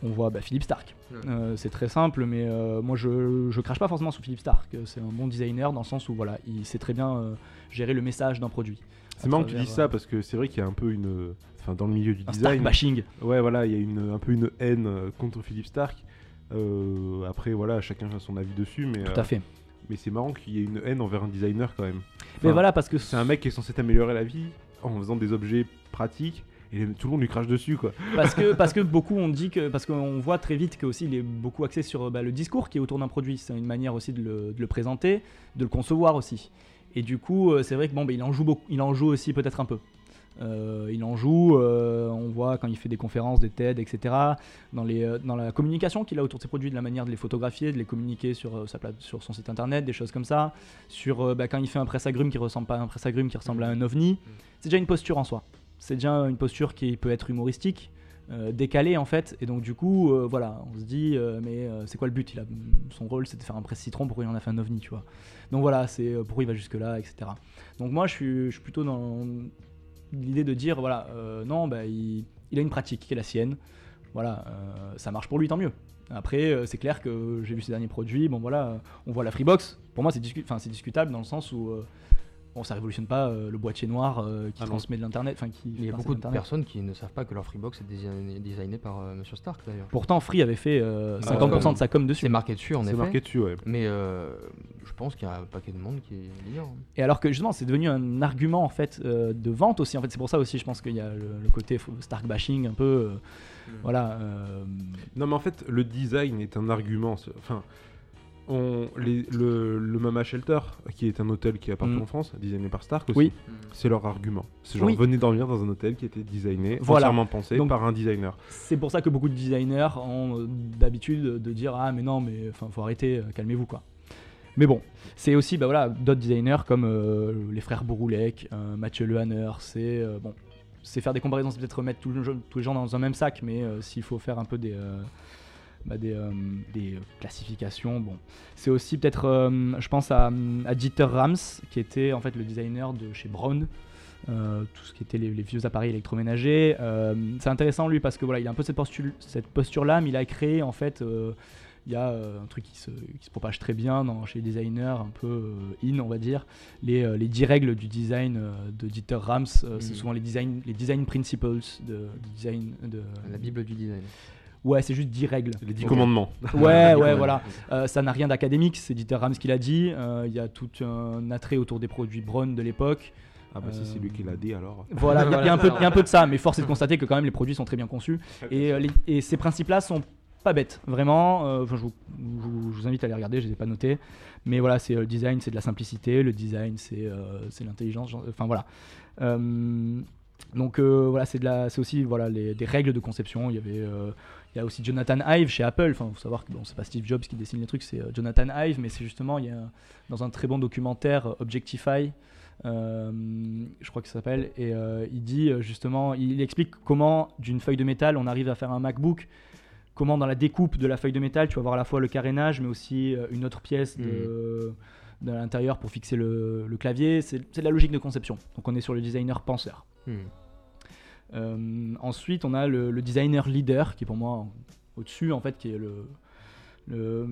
on voit bah, Philippe Stark. Ouais. Euh, c'est très simple, mais euh, moi je, je crache pas forcément sur Philippe Stark. C'est un bon designer dans le sens où voilà, il sait très bien euh, gérer le message d'un produit. C'est marrant que tu dises ça parce que c'est vrai qu'il y a un peu une. Enfin, dans le milieu du Un Stark design. bashing. Ouais, voilà, il y a une, un peu une haine contre Philippe Stark. Euh, après, voilà, chacun a son avis dessus, mais, Tout euh, à fait. mais c'est marrant qu'il y ait une haine envers un designer quand même. mais voilà, parce que C'est un mec qui est censé t'améliorer la vie en faisant des objets pratiques et tout le monde lui crache dessus, quoi. parce que parce que beaucoup ont dit que parce qu'on voit très vite que aussi il est beaucoup axé sur bah, le discours qui est autour d'un produit. C'est une manière aussi de le, de le présenter, de le concevoir aussi. Et du coup, euh, c'est vrai que bon, bah, il en joue beaucoup, il en joue aussi peut-être un peu. Euh, il en joue, euh, on voit quand il fait des conférences, des TED, etc. Dans, les, euh, dans la communication qu'il a autour de ses produits, de la manière de les photographier, de les communiquer sur, sa plate, sur son site internet, des choses comme ça. Sur bah, quand il fait un presse agrume qui ressemble pas à un presse agrume, qui ressemble à un ovni. C'est déjà une posture en soi. C'est déjà une posture qui peut être humoristique, euh, décalée en fait. Et donc du coup, euh, voilà, on se dit, euh, mais c'est quoi le but? Il a, Son rôle, c'est de faire un presse citron. Pourquoi il en a fait un ovni, tu vois Donc voilà, c'est pourquoi il va jusque là, etc. Donc moi, je suis, je suis plutôt dans l'idée de dire, voilà, non, bah, il, a une pratique qui est la sienne. Voilà, ça marche pour lui, tant mieux. Après, c'est clair que j'ai vu ses derniers produits. Bon, voilà, on voit la Freebox. Pour moi, c'est discu- discutable dans le sens où bon, ça révolutionne pas euh, le boîtier noir euh, qui Ah non. transmet de l'internet. Enfin, qui Il y a beaucoup de personnes qui ne savent pas que leur Freebox est designé, designé par euh, Monsieur Stark d'ailleurs. Pourtant, Free avait fait euh, Ah, 50% ouais. de sa com dessus. C'est marqué dessus en C'est effet. marqué dessus, ouais. Mais euh, je pense qu'il y a un paquet de monde qui l'ignore. hein. Et alors que justement, c'est devenu un argument en fait euh, de vente aussi. En fait, c'est pour ça aussi, je pense qu'il y a le, le côté Stark bashing un peu. euh, Voilà. euh, Non, mais en fait, le design est un argument. Enfin, on, les- le, le Mama Shelter, qui est un hôtel qui est partout Mm. en France, designé par Stark aussi, Oui. c'est leur argument. C'est genre, Oui. venez dormir dans un hôtel qui était designé, Voilà. entièrement pensé Donc- par un designer. C'est pour ça que beaucoup de designers ont euh, d'habitude de dire ah mais non mais faut arrêter, euh, calmez-vous quoi. Mais bon, c'est aussi bah voilà d'autres designers comme euh, les frères Bouroulec, Mathieu Lehanner, c'est bon, c'est faire des comparaisons, c'est peut-être remettre tous les, gens- tous les gens dans un même sac, mais s'il faut faire un peu des bah, des, euh, des classifications, bon, c'est aussi peut-être, euh, je pense à, à Dieter Rams qui était en fait le designer de chez Braun. Euh, tout ce qui était les, les vieux appareils électroménagers. Euh, c'est intéressant lui parce que voilà, il a un peu cette posture, cette posture là, mais il a créé en fait, euh, il y a euh, un truc qui se, qui se propage très bien dans, chez les designers, un peu euh, in on va dire, les, euh, les 10 règles du design euh, de Dieter Rams. euh, C'est Mhm. souvent les design, les design principles de, du design de. La Bible du design. Ouais, c'est juste 10 règles. Les 10 Ok. commandements. Ouais, ouais, voilà. Euh, ça n'a rien d'académique, c'est Dieter Rams qui l'a dit. Euh, Il y a tout un attrait autour des produits Braun de l'époque. Ah bah si c'est lui qui l'a dit alors. Voilà, il y a- il y, a un peu- il y a un peu de ça, mais force est de constater que quand même les produits sont très bien conçus. Et, euh, les- et ces principes-là sont pas bêtes, vraiment. euh, enfin, je, vous, je vous- je vous invite à les regarder, je les ai pas notés. Mais voilà, c'est euh, le design, c'est de la simplicité. Le design, c'est euh, c'est l'intelligence. Enfin voilà. Euh, donc euh, voilà, c'est de la- c'est aussi voilà les, des règles de conception. Il y avait, euh, il y a aussi Jonathan Ive chez Apple. Enfin, faut savoir que bon, c'est pas Steve Jobs qui dessine les trucs, c'est euh, Jonathan Ive, mais c'est justement il y a dans un très bon documentaire euh, Objectify. euh, je crois que ça s'appelle, et euh, il dit justement, il explique comment d'une feuille de métal on arrive à faire un MacBook, comment dans la découpe de la feuille de métal tu vas avoir à la fois le carénage mais aussi une autre pièce de, de l'intérieur pour fixer le, le clavier, c'est de la logique de conception. Donc on est sur le designer penseur. Hmm. Euh, ensuite, on a le, le designer leader, qui est pour moi au-dessus, en fait, qui est le. le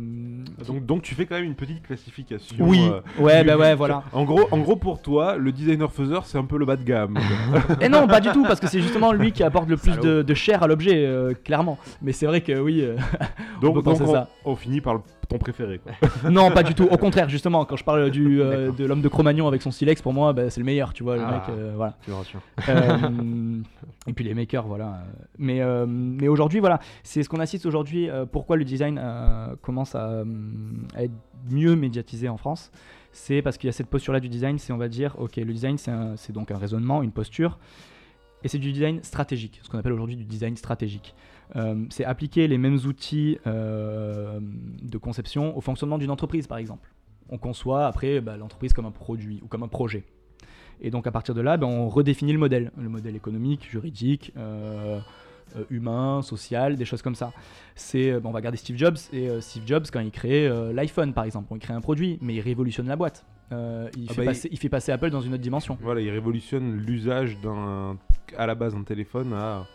Donc, donc tu fais quand même une petite classification. oui, euh, ouais, du- bah ouais, voilà. En gros, en gros, pour toi, le designer faiseur, c'est un peu le bas de gamme. Et non, pas du tout, parce que c'est justement lui qui apporte le plus de, de chair à l'objet, euh, clairement. Mais c'est vrai que oui. euh, donc, donc on, ça. on finit par le- ton préféré. Quoi. non, pas du tout. Au contraire, justement, quand je parle du, euh, de l'homme de Cro-Magnon avec son silex, pour moi, bah, c'est le meilleur, tu vois, le Ah. mec. euh, voilà. Tu me. Euh, et puis les makers, voilà. Mais, mais aujourd'hui, voilà, c'est ce qu'on assiste aujourd'hui. pourquoi le design commence à, à être mieux médiatisé en France C'est parce qu'il y a cette posture-là du design. C'est, on va dire, ok, le design, c'est donc un raisonnement, une posture. Et c'est du design stratégique, ce qu'on appelle aujourd'hui du design stratégique. Euh, c'est appliquer les mêmes outils euh, de conception au fonctionnement d'une entreprise, par exemple. On conçoit après bah, l'entreprise comme un produit ou comme un projet. Et donc à partir de là, ben, on redéfinit le modèle, le modèle économique, juridique, euh, humain, social, des choses comme ça. C'est, bon, on va regarder Steve Jobs et Steve Jobs quand il crée l'iPhone par exemple, il crée un produit, mais il révolutionne la boîte. Euh, il, Ah fait bah, passer, il fait passer Apple dans une autre dimension. Voilà, il révolutionne l'usage d'un, à la base, un téléphone à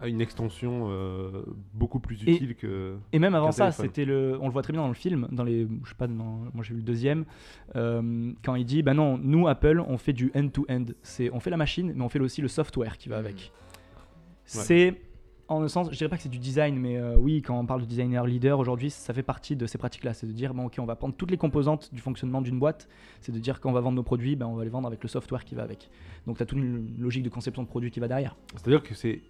à une extension euh, beaucoup plus Et- utile que. Et même avant ça, c'était le, on le voit très bien dans le film, dans les, je sais pas, dans- moi j'ai vu le deuxième, euh, quand il dit, bah non, nous Apple, on fait du end-to-end, c'est, on fait la machine, mais on fait aussi le software qui va avec. C'est, en un sens, je dirais pas que c'est du design, mais euh, oui, quand on parle de designer leader aujourd'hui, ça fait partie de ces pratiques-là, c'est de dire, bon ok, on va prendre toutes les composantes du fonctionnement d'une boîte, c'est de dire quand on va vendre nos produits, ben, on va les vendre avec le software qui va avec. Donc tu as toute une logique de conception de produit qui va derrière. C'est-à-dire que c'est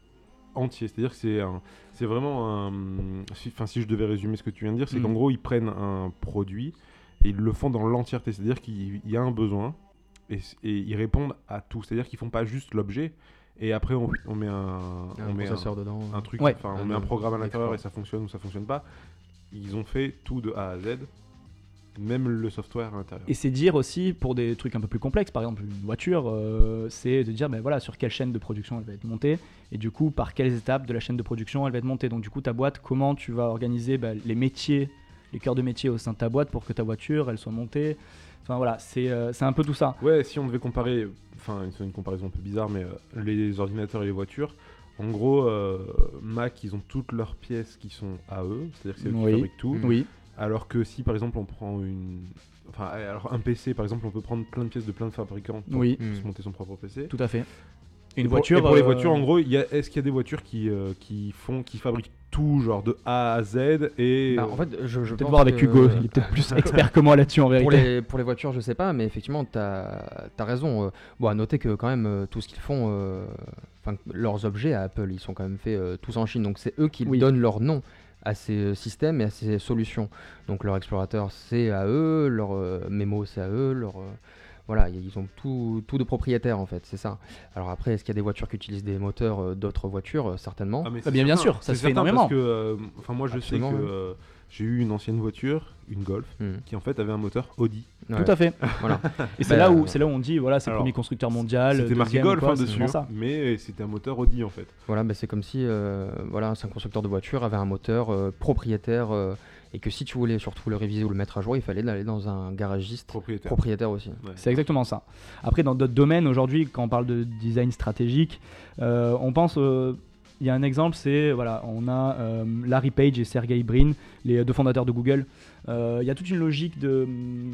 entier. C'est-à-dire que c'est un- c'est vraiment un. si- Enfin, si je devais résumer ce que tu viens de dire, c'est Mm. qu'en gros, ils prennent un produit et ils le font dans l'entièreté. C'est-à-dire qu'il y a un besoin et, ils répondent à tout. C'est-à-dire qu'ils font pas juste l'objet et après on, on met un, Un on met un, dedans. un truc, Ouais. enfin, on Un met un programme à l'intérieur et ça fonctionne ou ça fonctionne pas. Ils ont fait tout de A à Z, même le software à l'intérieur. Et c'est dire aussi, pour des trucs un peu plus complexes, par exemple une voiture, euh, c'est de dire ben voilà, sur quelle chaîne de production elle va être montée, et du coup par quelles étapes de la chaîne de production elle va être montée. Donc du coup ta boîte, comment tu vas organiser ben, les métiers, les cœurs de métier au sein de ta boîte pour que ta voiture elle soit montée? Enfin voilà, c'est euh, un peu tout ça. Ouais, si on devait comparer, enfin c'est une comparaison un peu bizarre, mais euh, les ordinateurs et les voitures, en gros, euh, Mac, ils ont toutes leurs pièces qui sont à eux, c'est-à-dire que c'est eux qui Oui. fabriquent tout. Oui, Alors que si par exemple on prend une, enfin alors un PC par exemple, on peut prendre plein de pièces de plein de fabricants pour oui, se monter son propre PC. tout à fait. Et une Et pour- voiture. Et pour les euh, voitures, en gros, il y a- est-ce qu'il y a des voitures qui, euh, qui font, qui fabriquent tout, genre de A à Z et Bah, en fait, je, je Peut-être pense voir avec que- Hugo, il est peut-être plus expert que moi là-dessus en Pour vérité. les, pour les voitures, je sais pas, mais effectivement, tu as, raison. euh, Bon, à noter que quand même, tout ce qu'ils font, euh, enfin, leurs objets à Apple, ils sont quand même faits euh, tous en Chine. Donc, c'est eux qui Oui. donnent leur nom à ces euh, systèmes et à ces solutions. Donc, leur explorateur, c'est à eux, leur euh, mémo, c'est à eux, leur. euh, voilà, ils ont tout, tout de propriétaire en fait, c'est ça. Alors après, est-ce qu'il y a des voitures qui utilisent des moteurs euh, d'autres voitures? Certainement. Ah, mais Ah, c'est bien, bien sûr, ça se fait énormément. Parce que, euh, enfin moi je Absolument, sais que euh, j'ai eu une ancienne voiture, une Golf, Hmm. qui en fait avait un moteur Audi. Ouais, Tout à fait. Voilà. Et c'est Bah, là où euh, c'est là où on dit voilà, c'est le premier constructeur mondial. C'était marqué Golf quoi, hein, c'est dessus, vraiment ça. mais c'était un moteur Audi en fait. Voilà, bah, c'est comme si euh, voilà, un constructeur de voiture avait un moteur euh, propriétaire euh, et que si tu voulais surtout le réviser ou le mettre à jour, il fallait aller dans un garagiste Propriétaire. propriétaire aussi. Ouais. C'est exactement ça. Après, dans d'autres domaines, aujourd'hui, quand on parle de design stratégique, euh, on pense. Il y a un exemple, c'est voilà, on a euh, Larry Page et Sergey Brin, les deux fondateurs de Google. Euh, Il y a toute une logique de hum,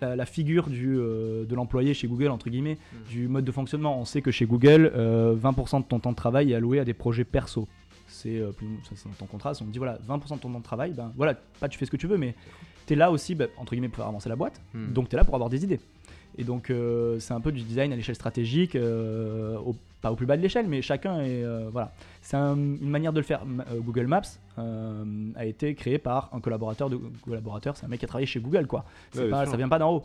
la, la figure du, euh, de l'employé chez Google entre guillemets, du mode de fonctionnement. On sait que chez Google, euh, 20% de ton temps de travail est alloué à des projets perso. C'est ton contrat. On te dit voilà, 20% de ton temps de travail, ben voilà, pas tu fais ce que tu veux, mais tu es là aussi, ben, entre guillemets, pour faire avancer la boîte. Hmm. Donc tu es là pour avoir des idées. Et donc euh, c'est un peu du design à l'échelle stratégique, euh, au- pas au plus bas de l'échelle, mais chacun est euh, voilà. C'est un- une manière de le faire. Euh, Google Maps euh, a été créé par un collaborateur de collaborateur, c'est un mec qui a travaillé chez Google quoi. Ouais, pas, ça vient pas d'en haut.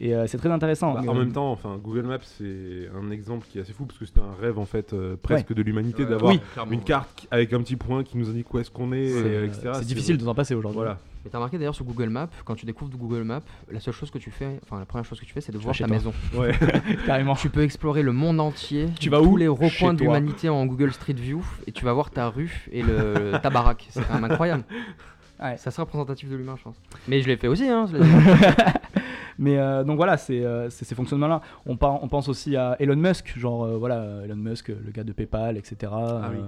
Et euh, c'est très intéressant. Bah, Euh, en même temps, enfin, Google Maps c'est un exemple qui est assez fou parce que c'était un rêve en fait euh, presque de l'humanité Ouais, d'avoir Oui. une carte avec un petit point qui nous indique où est-ce qu'on est, c'est euh, euh, etc. c'est difficile de s'en passer aujourd'hui. Voilà. Mais t'as remarqué d'ailleurs sur Google Maps, quand tu découvres Google Maps, la seule chose que tu fais, enfin la première chose que tu fais, c'est de voir chez ta toi. maison. Ouais. carrément. Tu peux explorer le monde entier, Tu vas tous où les Chez recoins de l'humanité en Google Street View, et tu vas voir ta rue et le, ta baraque. C'est quand même incroyable. Ouais. C'est assez représentatif de l'humain, je pense. Mais je l'ai fait aussi, hein. Mais euh, donc voilà, c'est euh, ces fonctionnements-là. On, par- on pense aussi à Elon Musk, genre euh, voilà, Elon Musk, le gars de PayPal, etc. Ah oui.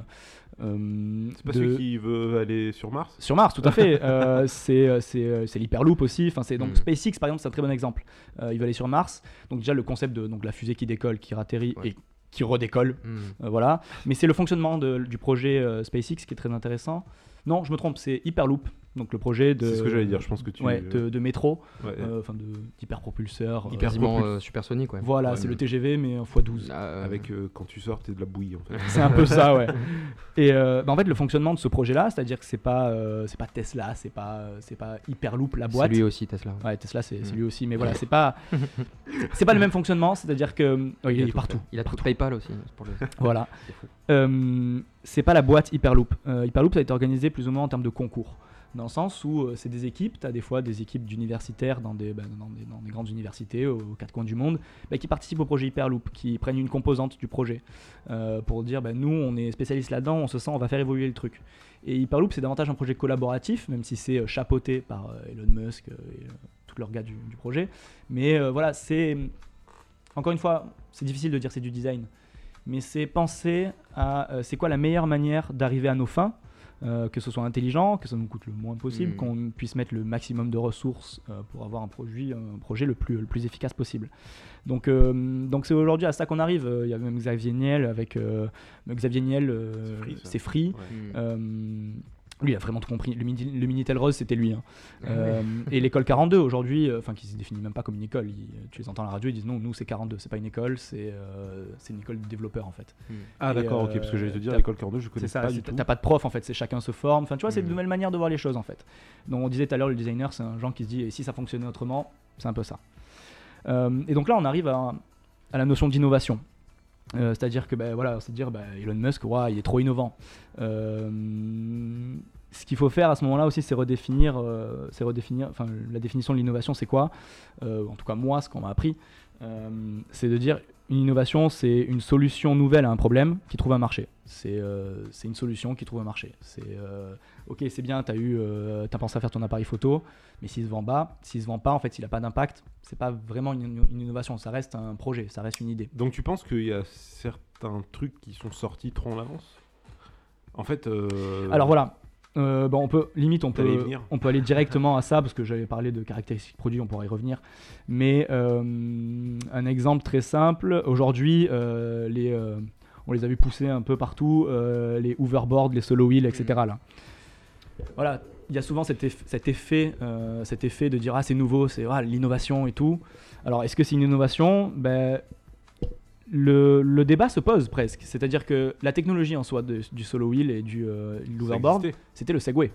euh, C'est pas de- celui qui veut aller sur Mars? Sur Mars, tout à fait. Euh, c'est l'Hyperloop aussi. Enfin, c'est donc Mm. SpaceX par exemple, c'est un très bon exemple. Euh, il va aller sur Mars. Donc déjà le concept de donc la fusée qui décolle, qui ratterrit Ouais. et qui redécolle. Hmm. Voilà. Mais c'est le fonctionnement de- du projet SpaceX qui est très intéressant. Non, je me trompe, c'est Hyperloop. Donc le projet de. C'est ce que j'allais dire, je pense que tu- Ouais, de, de métro, Ouais. euh, enfin de d'hyperpropulseur. euh, Quasiment propulse- euh, supersonique, ouais. Voilà, Ouais, c'est mais- le TGV mais en x12. Ah, euh, Avec euh, quand tu sors, t'es de la bouillie en fait. C'est un peu ça, ouais. Et euh, bah, en fait, le fonctionnement de ce projet-là, c'est-à-dire que c'est pas, euh, c'est pas Tesla, c'est pas, euh, c'est pas Hyperloop la c'est boîte. lui aussi, Tesla. Ouais, Tesla, c'est c'est Mm. lui aussi, mais voilà, c'est pas, c'est pas le même fonctionnement. C'est-à-dire que oh, il, est tout partout. fait. Il a tout PayPal aussi. c'est pour le- Voilà. C'est fou. Euh, c'est pas la boîte Hyperloop. Euh, Hyperloop, ça a été organisé plus ou moins en termes de concours. Dans le sens où euh, c'est des équipes, tu as des fois des équipes d'universitaires dans des, bah, grandes universités aux, quatre coins du monde bah, qui participent au projet Hyperloop, qui prennent une composante du projet euh, pour dire bah, nous on est spécialiste là-dedans, on se sent, on va faire évoluer le truc. Et Hyperloop c'est davantage un projet collaboratif, même si c'est euh, chapeauté par Elon Musk et tous leurs gars du, du projet. Mais voilà, c'est. Encore une fois, c'est difficile de dire c'est du design. mais c'est penser à c'est quoi la meilleure manière d'arriver à nos fins, euh, que ce soit intelligent, que ça nous coûte le moins possible, Mhm. qu'on puisse mettre le maximum de ressources euh, pour avoir un, produit, un projet le plus, le plus efficace possible. Donc euh, donc c'est aujourd'hui à ça qu'on arrive. Euh, Il y a même Xavier Niel avec euh, Xavier Niel, euh, C'est Free. Ouais. Mm. Lui, il a vraiment tout compris. Le, Mini- le Minitel Rose, c'était lui. hein. Ah Euh, et l'école 42, aujourd'hui, euh, enfin, qui se définit même pas comme une école. Ils- tu les entends à la radio, ils disent non, nous, c'est 42. C'est pas une école, c'est euh, c'est une école de développeurs, en fait. Ah Et, d'accord, euh, ok, parce que j'allais te dire, l'école 42, je connais ça, pas c'est- du tout. t'as pas de prof, en fait. C'est chacun se forme. Enfin, tu vois, c'est de Mhm. nouvelles manières de voir les choses, en fait. Donc, on disait tout à l'heure, le designer, c'est un genre qui se dit, et si ça fonctionnait autrement, c'est un peu ça. Euh, et donc là, on arrive à, à la notion d'innovation. Euh, C'est-à-dire que ben, voilà, c'est dire ben, Elon Musk, ouah, il est trop innovant. Euh, ce qu'il faut faire à ce moment-là aussi, c'est redéfinir, euh, c'est redéfinir, la définition de l'innovation, c'est quoi? En tout cas, moi, ce qu'on m'a appris, c'est de dire une innovation, c'est une solution nouvelle à un problème qui trouve un marché. C'est euh, une solution qui trouve un marché. C'est euh, ok, c'est bien, t'as eu, euh, pensé à faire ton appareil photo, mais s'il se vend pas, s'il se vend pas, en fait, s'il a pas d'impact, c'est pas vraiment une, une innovation. Ça reste un projet, ça reste une idée. Donc tu penses qu'il y a certains trucs qui sont sortis trop en avance? En fait... euh, Alors voilà. Euh, bon, on peut limite on peut on peut aller directement à ça parce que j'avais parlé de caractéristiques produits on pourra y revenir. Mais euh, un exemple très simple aujourd'hui euh, les on les a vu pousser un peu partout les hoverboards les solo wheels etc là. Voilà il y a souvent cet, eff- cet effet cet effet de dire ah c'est nouveau c'est ah, l'innovation et tout. Alors est-ce que c'est une innovation? Ben le, le débat se pose presque. C'est-à-dire que la technologie en soi de- du solo wheel et du euh, l'overboard, c'était le Segway.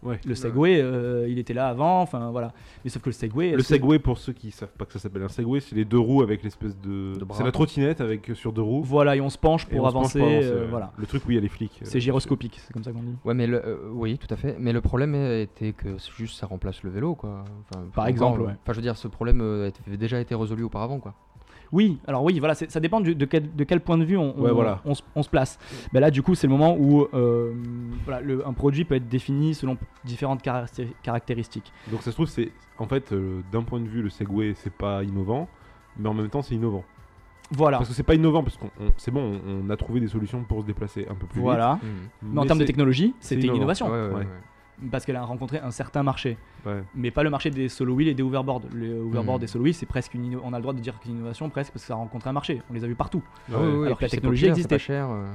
Ouais. Le Segway, euh, il était là avant, enfin voilà. Mais sauf que le Segway. Le que- Segway, pour ceux qui savent pas que ça s'appelle un Segway, c'est les deux roues avec l'espèce de... C'est la trottinette avec sur deux roues. Voilà, et on se penche pour penche avancer. euh, voilà. Le truc où il y a les flics. euh, C'est gyroscopique, c'est comme ça qu'on dit. Ouais, mais le, euh, oui, tout à fait. Mais le problème était que juste ça remplace le vélo, quoi. Enfin, Par exemple, euh, ouais. Enfin, je veux dire, ce problème euh, avait déjà été résolu auparavant, quoi. Oui, alors oui, voilà, ça dépend du- de, quel, de quel point de vue on, on- Ouais, voilà. on se- on se place. Ben là, du coup, c'est le moment où euh, voilà, le- un produit peut être défini selon différentes caractéri- caractéristiques. Donc ça se trouve, c'est en fait, euh, d'un point de vue, le Segway, c'est pas innovant, mais en même temps, c'est innovant. Voilà. Parce que c'est pas innovant, parce qu'on on- c'est bon, on, on a trouvé des solutions pour se déplacer un peu plus Voilà. Vite. Mais en termes de technologie, c'était une innovation. Ouais, ouais, Ouais. ouais. Parce qu'elle a rencontré un certain marché. ouais. mais pas le marché des solo wheels et des hoverboards. Les hoverboards Mhm. et solo wheels, c'est presque une on a le droit de dire qu'une innovation presque parce que ça a rencontré un marché. On les a vus partout. Ah Alors et que la technologie existait. pas cher. euh.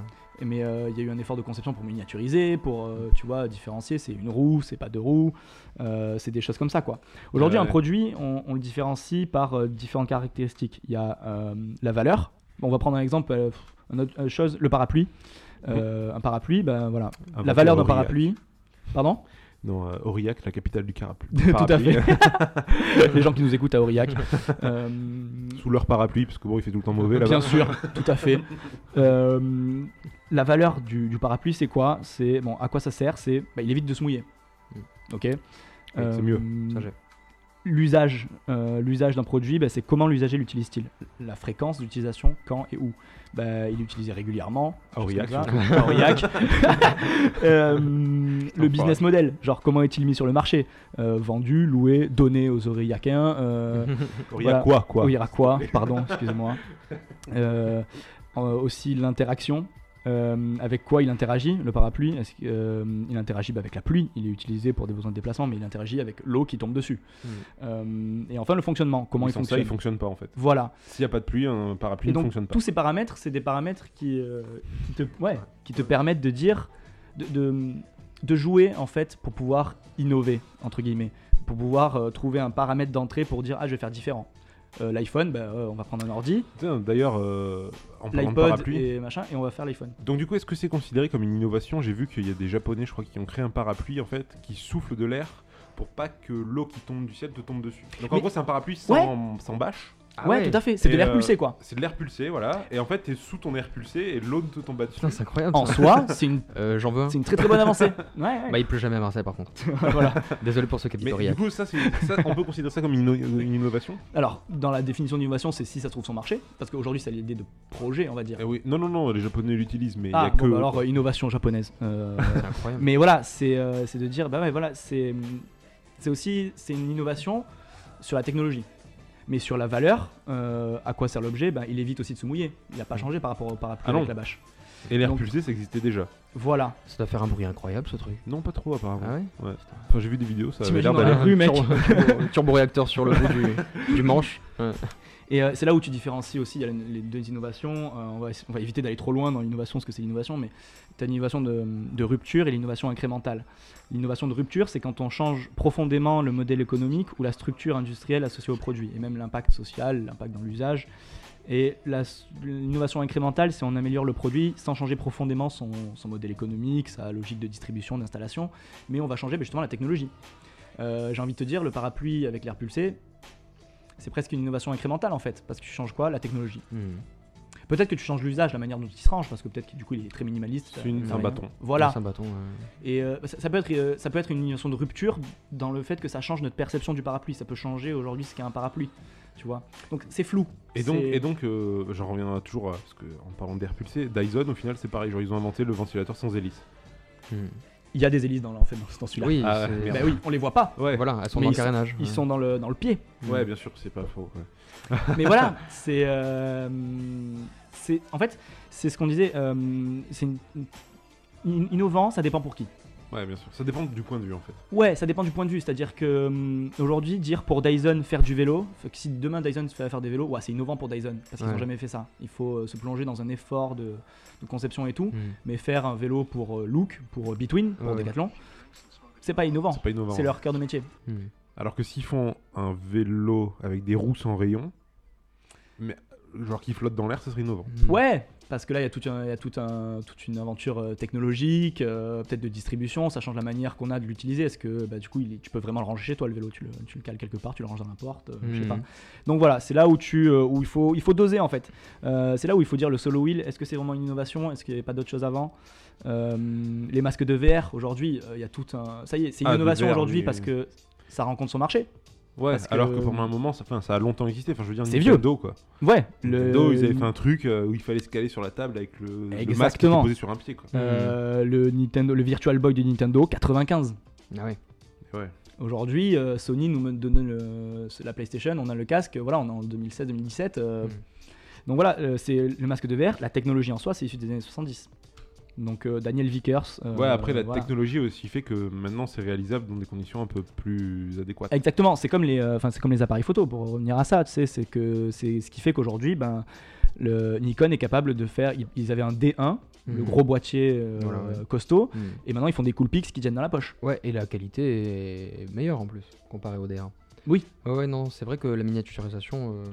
Mais euh, il y a eu un effort de conception pour miniaturiser, pour euh, tu vois différencier. C'est une roue, c'est pas deux roues. euh, c'est des choses comme ça quoi. Aujourd'hui, un produit, on, on le différencie par différentes caractéristiques. Il y a la valeur. On va prendre un exemple, une autre chose, le parapluie. Un parapluie, ben voilà. Un la valeur d'un parapluie. Pardon? Non, euh, Aurillac, la capitale du carapluie. Tout à fait. Parapluie. Les gens qui nous écoutent à Aurillac. Euh, Sous leur parapluie, parce que bon, il fait tout le temps mauvais là-bas. Bien sûr, tout à fait. Euh, la valeur du, du parapluie, c'est quoi? C'est bon, à quoi ça sert? C'est bah, il évite de se mouiller. Ok? Euh, c'est mieux. Ça, L'usage, euh, l'usage d'un produit, bah, c'est comment l'usager l'utilise-t-il? La fréquence d'utilisation, quand et où? Bah, Il utilisé régulièrement. À Aurillac, Aurillac. Euh, le business model, genre comment est-il mis sur le marché? Euh, Vendu, loué, donné aux Aurillaciens. Aurillac, Voilà. quoi, quoi? Oui, quoi, pardon, excusez-moi. Aussi l'interaction. Euh, avec quoi il interagit, le parapluie? Est-ce euh, Il interagit bah, avec la pluie, il est utilisé pour des besoins de déplacement, mais il interagit avec l'eau qui tombe dessus. Mm. Euh, et enfin le fonctionnement, comment il sans ça, fonctionne. il fonctionne pas en fait. Voilà. S'il n'y a pas de pluie, un parapluie ne fonctionne pas. tous ces paramètres, c'est des paramètres qui, qui, te, ouais, qui te permettent de dire, de, de, de jouer en fait pour pouvoir innover, entre guillemets, pour pouvoir trouver un paramètre d'entrée pour dire ah je vais faire différent. Euh, L'iPhone, bah, euh, on va prendre un ordi, D'ailleurs, euh, en parlant de l'iPod parapluie, et machin, et on va faire l'iPhone. donc du coup, est-ce que c'est considéré comme une innovation? J'ai vu qu'il y a des Japonais, je crois, qui ont créé un parapluie en fait, qui souffle de l'air pour pas que l'eau qui tombe du ciel te tombe dessus. Donc en Mais- gros, c'est un parapluie sans, sans bâche. Ah ouais, tout à fait, c'est de l'air euh, pulsé quoi. C'est de l'air pulsé, voilà. Et en fait, t'es sous ton air pulsé et l'eau ne te tombe pas dessus. Putain, c'est incroyable. En soi, c'est une, Euh, J'en veux un. c'est une très très bonne avancée. Ouais, ouais. Bah, il pleut jamais à Marseille, par contre. voilà. Désolé pour qui habitent Mais du coup, ça, c'est- ça, on peut considérer ça comme une, une innovation? Alors, dans la définition d'innovation, c'est si ça trouve son marché, parce qu'aujourd'hui, c'est l'idée de projet, on va dire. Eh oui. Non, non, non, les Japonais l'utilisent, mais il Ah, y a que. bon, bah alors euh, innovation japonaise. Euh, C'est incroyable. mais voilà, c'est euh, c'est de dire, bah ouais, voilà, c'est c'est aussi c'est une innovation sur la technologie. Mais sur la valeur, euh, à quoi sert l'objet? Ben, Il évite aussi de se mouiller. Il n'a pas changé par rapport au parapluie Ah non. avec la bâche. Et l'air Donc- pulsé, ça existait déjà. Voilà. Ça doit faire un bruit incroyable ce truc. Non, pas trop apparemment. Ah ouais Ouais. Enfin, j'ai vu des vidéos, ça avait T'imagines l'air dans la d'aller. rue, mec. Turbo, turboréacteur sur le bout du, du manche. Ouais. Et euh, c'est là où tu différencies aussi les deux innovations. Euh, on, va, éviter d'aller trop loin dans l'innovation, parce que c'est l'innovation, mais tu as l'innovation de, rupture et l'innovation incrémentale. L'innovation de rupture, c'est quand on change profondément le modèle économique ou la structure industrielle associée au produit, et même l'impact social, l'impact dans l'usage. Et l'innovation incrémentale, c'est on améliore le produit sans changer profondément son, modèle économique, sa logique de distribution, d'installation, mais on va changer bah, justement la technologie. Euh, J'ai envie de te dire, le parapluie avec l'air pulsé, c'est presque une innovation incrémentale en fait, parce que tu changes quoi? La technologie. Hmm. Peut-être que tu changes l'usage, la manière dont il se range, parce que peut-être que du coup il est très minimaliste. C'est euh, c'est un rien. bâton. Voilà. C'est un bâton. ouais. Et euh, ça, ça peut être, euh, ça peut être une innovation de rupture dans le fait que ça change notre perception du parapluie. Ça peut changer aujourd'hui ce qu'est un parapluie. Tu vois Donc c'est flou. Et donc, et donc euh, j'en reviens toujours à, parce que, en parlant d'air pulsé, Dyson au final c'est pareil, genre ils ont inventé le ventilateur sans hélice. Hmm. Il y a des hélices dans, en fait, dans, dans celui-là. Oui, Ah. Bah oui, on les voit pas. Ouais, voilà, elles sont Mais dans le sont- carénage. Ils ouais. sont dans le, dans le pied. ouais, bien sûr, c'est pas faux. ouais. Mais voilà, c'est. euh, c'est en fait, c'est ce qu'on disait. euh, c'est innovant, ça dépend pour qui. Ouais, bien sûr. Ça dépend du point de vue en fait. Ouais, ça dépend du point de vue. C'est-à-dire que hum, aujourd'hui, dire pour Dyson faire du vélo, fait que si demain Dyson se fait faire des vélos, ouais, c'est innovant pour Dyson parce qu'ils Ouais. n'ont jamais fait ça. Il faut euh, se plonger dans un effort de, de conception et tout, Hmm. mais faire un vélo pour euh, Look, pour euh, Between, pour Ouais. Decathlon, c'est pas innovant. C'est leur cœur de métier. Hmm. Alors que s'ils font un vélo avec des roues sans rayon, mais genre qui flotte dans l'air, ça serait innovant. Ouais, parce que là, il y a, tout un- il y a tout un- toute une aventure euh, technologique, euh, peut-être de distribution, ça change la manière qu'on a de l'utiliser. Est-ce que bah, du coup, il tu peux vraiment le ranger chez toi, le vélo? Tu le, tu le cales quelque part, tu le ranges dans la porte, euh, je sais pas. Donc voilà, c'est là où, tu, où il, faut, il faut doser en fait. Euh, c'est là où il faut dire le solo wheel, est-ce que c'est vraiment une innovation? Est-ce qu'il n'y avait pas d'autres choses avant? Les masques de VR, aujourd'hui, il y a tout un... Ça y est, c'est une Ah, innovation aujourd'hui oui, parce oui. que ça rencontre son marché. Ouais, Parce que- alors que pendant un moment, ça, enfin, ça a longtemps existé. Enfin, je veux dire, C'est Nintendo quoi. Ouais, le... Nintendo, ils avaient fait un truc euh, où il fallait se caler sur la table avec le, le masque qui était Exactement. posé sur un pied quoi. euh, le, Nintendo, le Virtual Boy de Nintendo, 95. Ah ouais. Ouais. Aujourd'hui, euh, Sony nous donne le- la PlayStation, on a le casque, voilà, on est en 2016-2017. euh, Mm. Donc voilà, euh, c'est le masque de VR, la technologie en soi, c'est issu des années 70. Donc euh, Daniel Vickers. euh, Ouais, après la voilà. technologie aussi fait que maintenant c'est réalisable dans des conditions un peu plus adéquates. Exactement, c'est comme les, euh, enfin c'est comme les appareils photo pour revenir à ça, tu sais, c'est que c'est ce qui fait qu'aujourd'hui, ben le Nikon est capable de faire, ils, avaient un D1, le Mhm. gros boîtier euh, Voilà, ouais. costaud, Hmm. et maintenant ils font des Coolpix qui tiennent dans la poche. Ouais, et la qualité est meilleure en plus, comparé au DR. Oui. Ouais, ouais, non, c'est vrai que la miniaturisation. euh,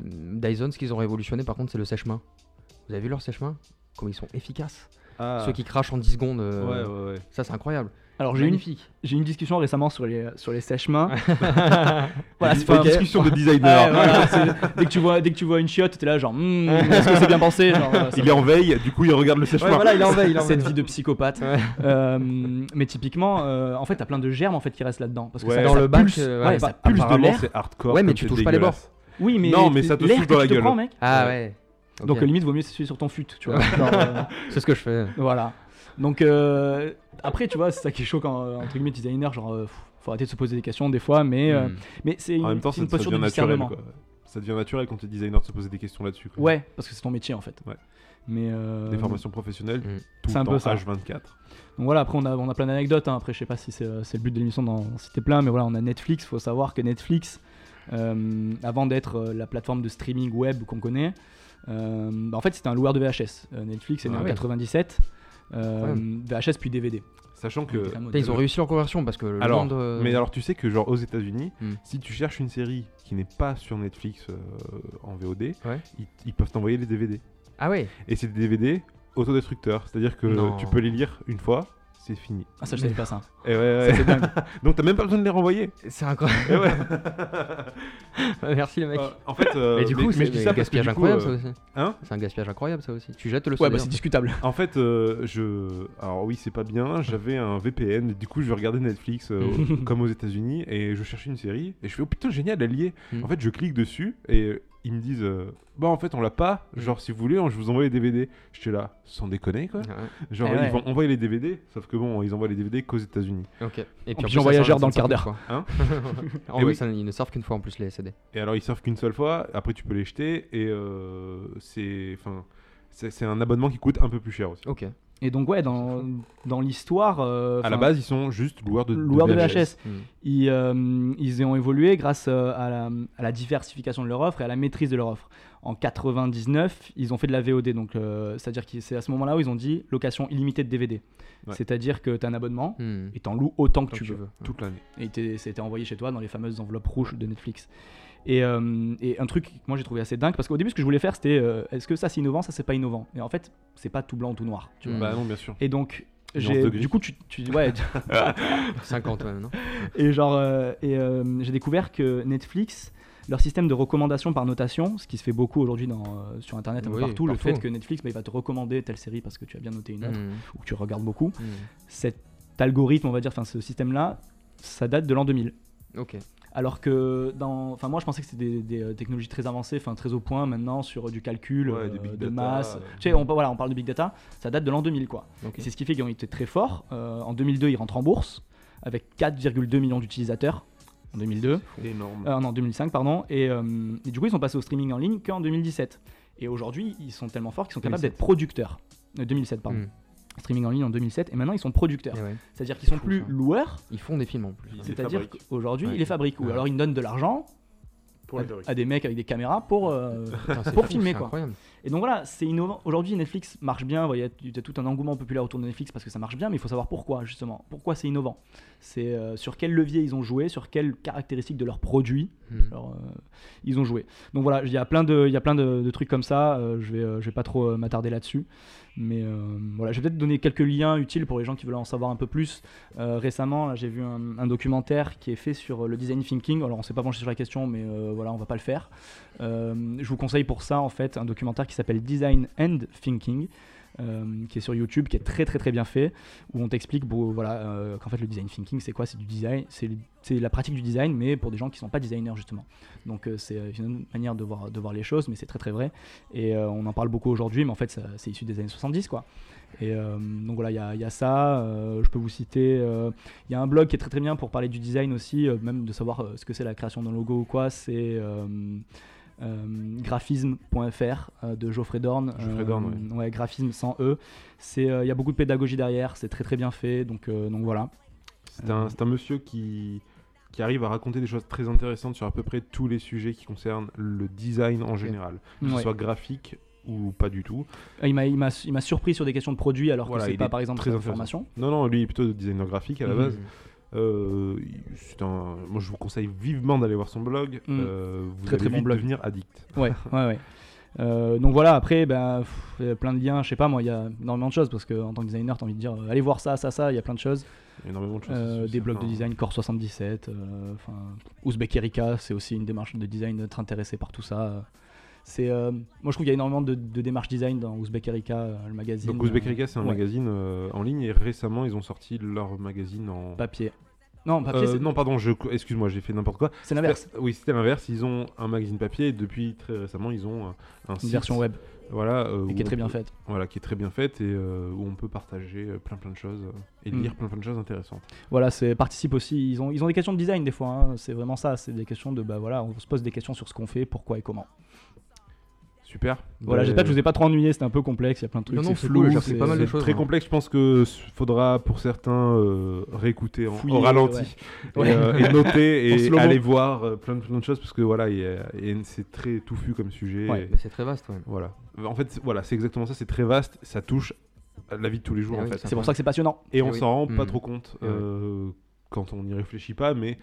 Dyson, ce qu'ils ont révolutionné par contre, c'est le sèche-main. Vous avez vu leur sèche-main? Comme ils sont efficaces. Ah. Ceux qui crachent en 10 secondes. euh, Ouais, ouais, ouais. Ça, c'est incroyable. Alors j'ai une, j'ai eu une discussion récemment sur les, sur les sèche-mains. Voilà, c'est une discussion de designer. Ouais, voilà, c'est- dès, que tu vois, dès que tu vois une chiotte, t'es là genre, Hmm, est-ce que c'est bien pensé genre, euh, Il est en veille, du coup il regarde le sèche-main. Ouais, voilà, il est en veille. il est en cette veille. vie de psychopathe. Ouais. Euh, mais typiquement, euh, en fait, t'as plein de germes en fait qui restent là-dedans. Parce que Ouais. ça, Dans ça le bac, pulse, euh, ouais, ouais, ça pulse de l'air. c'est hardcore. Ouais, mais tu touches pas les dégueulasse. Oui, mais, Non, mais ça te souffle dans tu la gueule. Ah ouais. Donc Ok. euh, limite, vaut mieux s'essuyer sur ton fut, tu vois. Euh, c'est ce que je fais. voilà. Donc euh, après, tu vois, c'est ça qui est chaud quand euh, entre guillemets designer, genre, euh, faut arrêter de se poser des questions des fois, mais euh, Hmm. mais c'est une, En même temps, c'est ça, une ça posture devient de naturel. discernement. Quoi. Ça devient naturel quand tu es designer de se poser des questions là-dessus. quoi. Ouais, parce que c'est ton métier en fait. Ouais. Mais euh, Des formations professionnelles, Mm. tout C'est le un temps, peu ça. H24. Donc voilà, après on a, on a plein d'anecdotes. hein. Après, je sais pas si c'est c'est le but de l'émission d'en citer plein, mais voilà, on a Netflix. faut savoir que Netflix, euh, avant d'être euh, la plateforme de streaming web qu'on connaît, euh, bah, en fait c'était un loueur de VHS. Euh, Netflix est né Ah en ouais. 97. euh, VHS puis DVD. Sachant que. Ils ont réussi leur conversion parce que le Alors, monde. euh, Mais alors tu sais que genre aux États-Unis, Hmm. si tu cherches une série qui n'est pas sur Netflix euh, en VOD, Ouais. ils, ils peuvent t'envoyer les DVD. Ah ouais Et c'est des DVD autodestructeurs, c'est-à-dire que Non. tu peux les lire une fois, c'est fini. Ah ça je savais pas ça. Et ouais, ouais. Ça, c'est dingue. Donc t'as même pas besoin de les renvoyer. C'est incroyable. Et ouais. Merci le mec. Euh, en fait, euh, mais du coup, c'est un ça parce que gaspillage coup, incroyable euh, ça aussi. Hein C'est un gaspillage incroyable ça aussi. Tu jettes le Ouais, bah c'est discutable. En fait, euh, je. Alors oui, c'est pas bien. J'avais un VPN. Du coup, je regardais Netflix euh, comme aux États-Unis et je cherchais une série et je fais oh putain génial, elle y est. Mm. En fait, je clique dessus et ils me disent euh, Bah, en fait, on l'a pas. Mhm. Genre, si vous voulez, on- je vous envoie les DVD. J'étais là, sans déconner, quoi. Ouais, Genre, Eh ils ouais. vont envoyer les DVD, sauf que bon, ils envoient les DVD qu'aux États-Unis. Ok. Et En plus, pigeon ça voyageur dans le quart d'heure. Hein fois. En oui. ça, ils ne servent qu'une fois en plus les CD. Et alors, ils servent qu'une seule fois. Après, tu peux les jeter. Et euh, c'est. Enfin. C'est un abonnement qui coûte un peu plus cher aussi. Ok. Et donc, ouais, dans, dans l'histoire. euh, À la base, ils sont juste loueurs de, loueurs de VHS. Hmm. Ils, euh, ils ont évolué grâce euh, à la, à la diversification de leur offre et à la maîtrise de leur offre. En 99, ils ont fait de la VOD, donc euh, c'est-à-dire que c'est à ce moment-là où ils ont dit location illimitée de DVD. Ouais. C'est-à-dire que tu as un abonnement Hmm. et t'en loues autant que Tant tu que veux. Toute l'année. Et c'était envoyé chez toi dans les fameuses enveloppes rouges de Netflix. Et, euh, et un truc que moi j'ai trouvé assez dingue parce qu'au début ce que je voulais faire c'était euh, est-ce que ça c'est innovant, ça c'est pas innovant? Et en fait c'est pas tout blanc ou tout noir. Tu vois. Mm. Bah non, bien sûr. Et donc du coup tu, tu ouais 50 ouais, non? Et genre euh, et euh, j'ai découvert que Netflix leur système de recommandation par notation, ce qui se fait beaucoup aujourd'hui euh, sur internet un peu partout, le fait que Netflix bah, il va te recommander telle série parce que tu as bien noté une autre Hmm. ou que tu regardes beaucoup, Hmm. cet algorithme on va dire, enfin ce système là, ça date de l'an 2000. Ok. Alors que dans, enfin moi je pensais que c'était des, des, euh, technologies très avancées, enfin très au point maintenant sur euh, du calcul, Ouais, euh, des big de data, masse. euh. Tu sais, on, voilà, on parle de big data, ça date de l'an 2000 quoi. C'est ce qui fait qu'ils ont été très forts. Euh, en 2002 ils rentrent en bourse avec 4,2 millions d'utilisateurs en 2002, Énorme. euh, non 2005 pardon. Et, euh, et du coup ils sont passés au streaming en ligne qu'en 2017. Et aujourd'hui ils sont tellement forts qu'ils sont capables 2007. d'être producteurs. Euh, 2007 pardon. Hmm. Streaming en ligne en 2007 et maintenant ils sont producteurs. Ouais. C'est-à-dire qu'ils sont plus ça. loueurs, Ils font des films en plus. C'est-à-dire qu'aujourd'hui Ouais. ils les fabriquent ou alors ils donnent de l'argent Pour à, des mecs avec des caméras pour, euh, Putain, pour fou, filmer, quoi. incroyable. et donc voilà c'est innovant aujourd'hui Netflix marche bien il y, a- il y a tout un engouement populaire autour de Netflix parce que ça marche bien mais il faut savoir pourquoi justement pourquoi c'est innovant? C'est euh, sur quel levier ils ont joué sur quelles caractéristiques de leurs produits Hmm. alors, euh, ils ont joué donc voilà il y a plein de il y a plein de, de trucs comme ça euh, je vais euh, je vais pas trop euh, m'attarder là-dessus mais euh, voilà je vais peut-être donner quelques liens utiles pour les gens qui veulent en savoir un peu plus. Euh, récemment j'ai vu un, documentaire qui est fait sur euh, le design thinking. Alors on s'est pas penché sur la question mais voilà on va pas le faire. Je vous conseille pour ça en fait un documentaire qui s'appelle Design and Thinking euh, qui est sur YouTube, qui est très très très bien fait, où on t'explique bon, voilà, euh, qu'en fait le design thinking c'est quoi? C'est du design, c'est la pratique du design, mais pour des gens qui sont pas designers justement. Donc euh, c'est une autre manière de voir, de voir les choses, mais c'est très très vrai. Et on en parle beaucoup aujourd'hui, mais en fait c'est issu des années 70 quoi. Et donc voilà, il y y a ça. je peux vous citer. Il y a un blog qui est très très bien pour parler du design aussi, même de savoir ce que c'est la création d'un logo ou quoi. C'est graphisme.fr euh, de Geoffrey Dorn. Geoffrey Euh, Dorn, ouais, graphisme sans E. C'est, euh, Il y a beaucoup de pédagogie derrière, c'est très très bien fait. Donc, euh, donc voilà. C'est un, un monsieur qui, qui arrive à raconter des choses très intéressantes sur à peu près tous les sujets qui concernent le design en général. Que ce Ouais. soit graphique ou pas du tout. Il m'a, surpris sur des questions de produits alors Voilà, que c'est pas par exemple très très intéressant. formation. Non, non, lui il est plutôt designer graphique à la Mhm. base. Euh, c'est un... Moi je vous conseille vivement d'aller voir son blog. Mhm. Euh, vous Très, allez très bon vite blog. devenir addict. Ouais, ouais, ouais. Euh, donc voilà, après, ben, pff, plein de liens, je sais pas moi, il y a énormément de choses parce qu'en tant que designer, tu as envie de dire allez voir ça, ça, ça, il y a plein de choses. Énormément de choses. Des blogs de design, Core 77, euh, enfin, Ouzbek Erika, c'est aussi une démarche de design d'être intéressé par tout ça. C'est, euh, moi je trouve qu'il y a énormément de, de démarches design dans Ouzbek Erika, euh, le magazine. Donc Uzbek euh, Erika, c'est un ouais. magazine euh, en ligne et récemment ils ont sorti leur magazine en. papier. Non, papier, Euh, non, pardon, je... excuse-moi, j'ai fait n'importe quoi. c'est l'inverse. Oui, c'était l'inverse. Ils ont un magazine papier et depuis très récemment, ils ont un, un Une site, version web Voilà, euh, et qui est très bien faite. Voilà, qui est très bien faite et euh, où on peut partager plein plein de choses et Mm. lire plein plein de choses intéressantes. Voilà, c'est participe aussi. Ils ont, ils ont des questions de design des fois. hein, C'est vraiment ça. C'est des questions de bah voilà, on se pose des questions sur ce qu'on fait, pourquoi et comment. Super. Voilà, j'espère que je vous ai pas trop ennuyé. C'était un peu complexe. Il y a plein de trucs. Non, flou. cool, j'ai appris c'est- pas mal de C'est choses, très hein. complexe, je pense que faudra pour certains euh, réécouter en, Fouiller, au ralenti et, Ouais. euh, et noter et aller voir euh, plein, de- plein de choses parce que voilà, c'est très touffu comme sujet. Ouais. Bah, c'est très vaste, voilà. En fait, voilà, c'est exactement ça, c'est très vaste, ça touche la vie de tous les jours Eh en oui, fait. C'est pour ça que c'est passionnant. Et on Eh oui. s'en rend pas Mm. trop compte Eh oui. Quand on n'y réfléchit pas, mais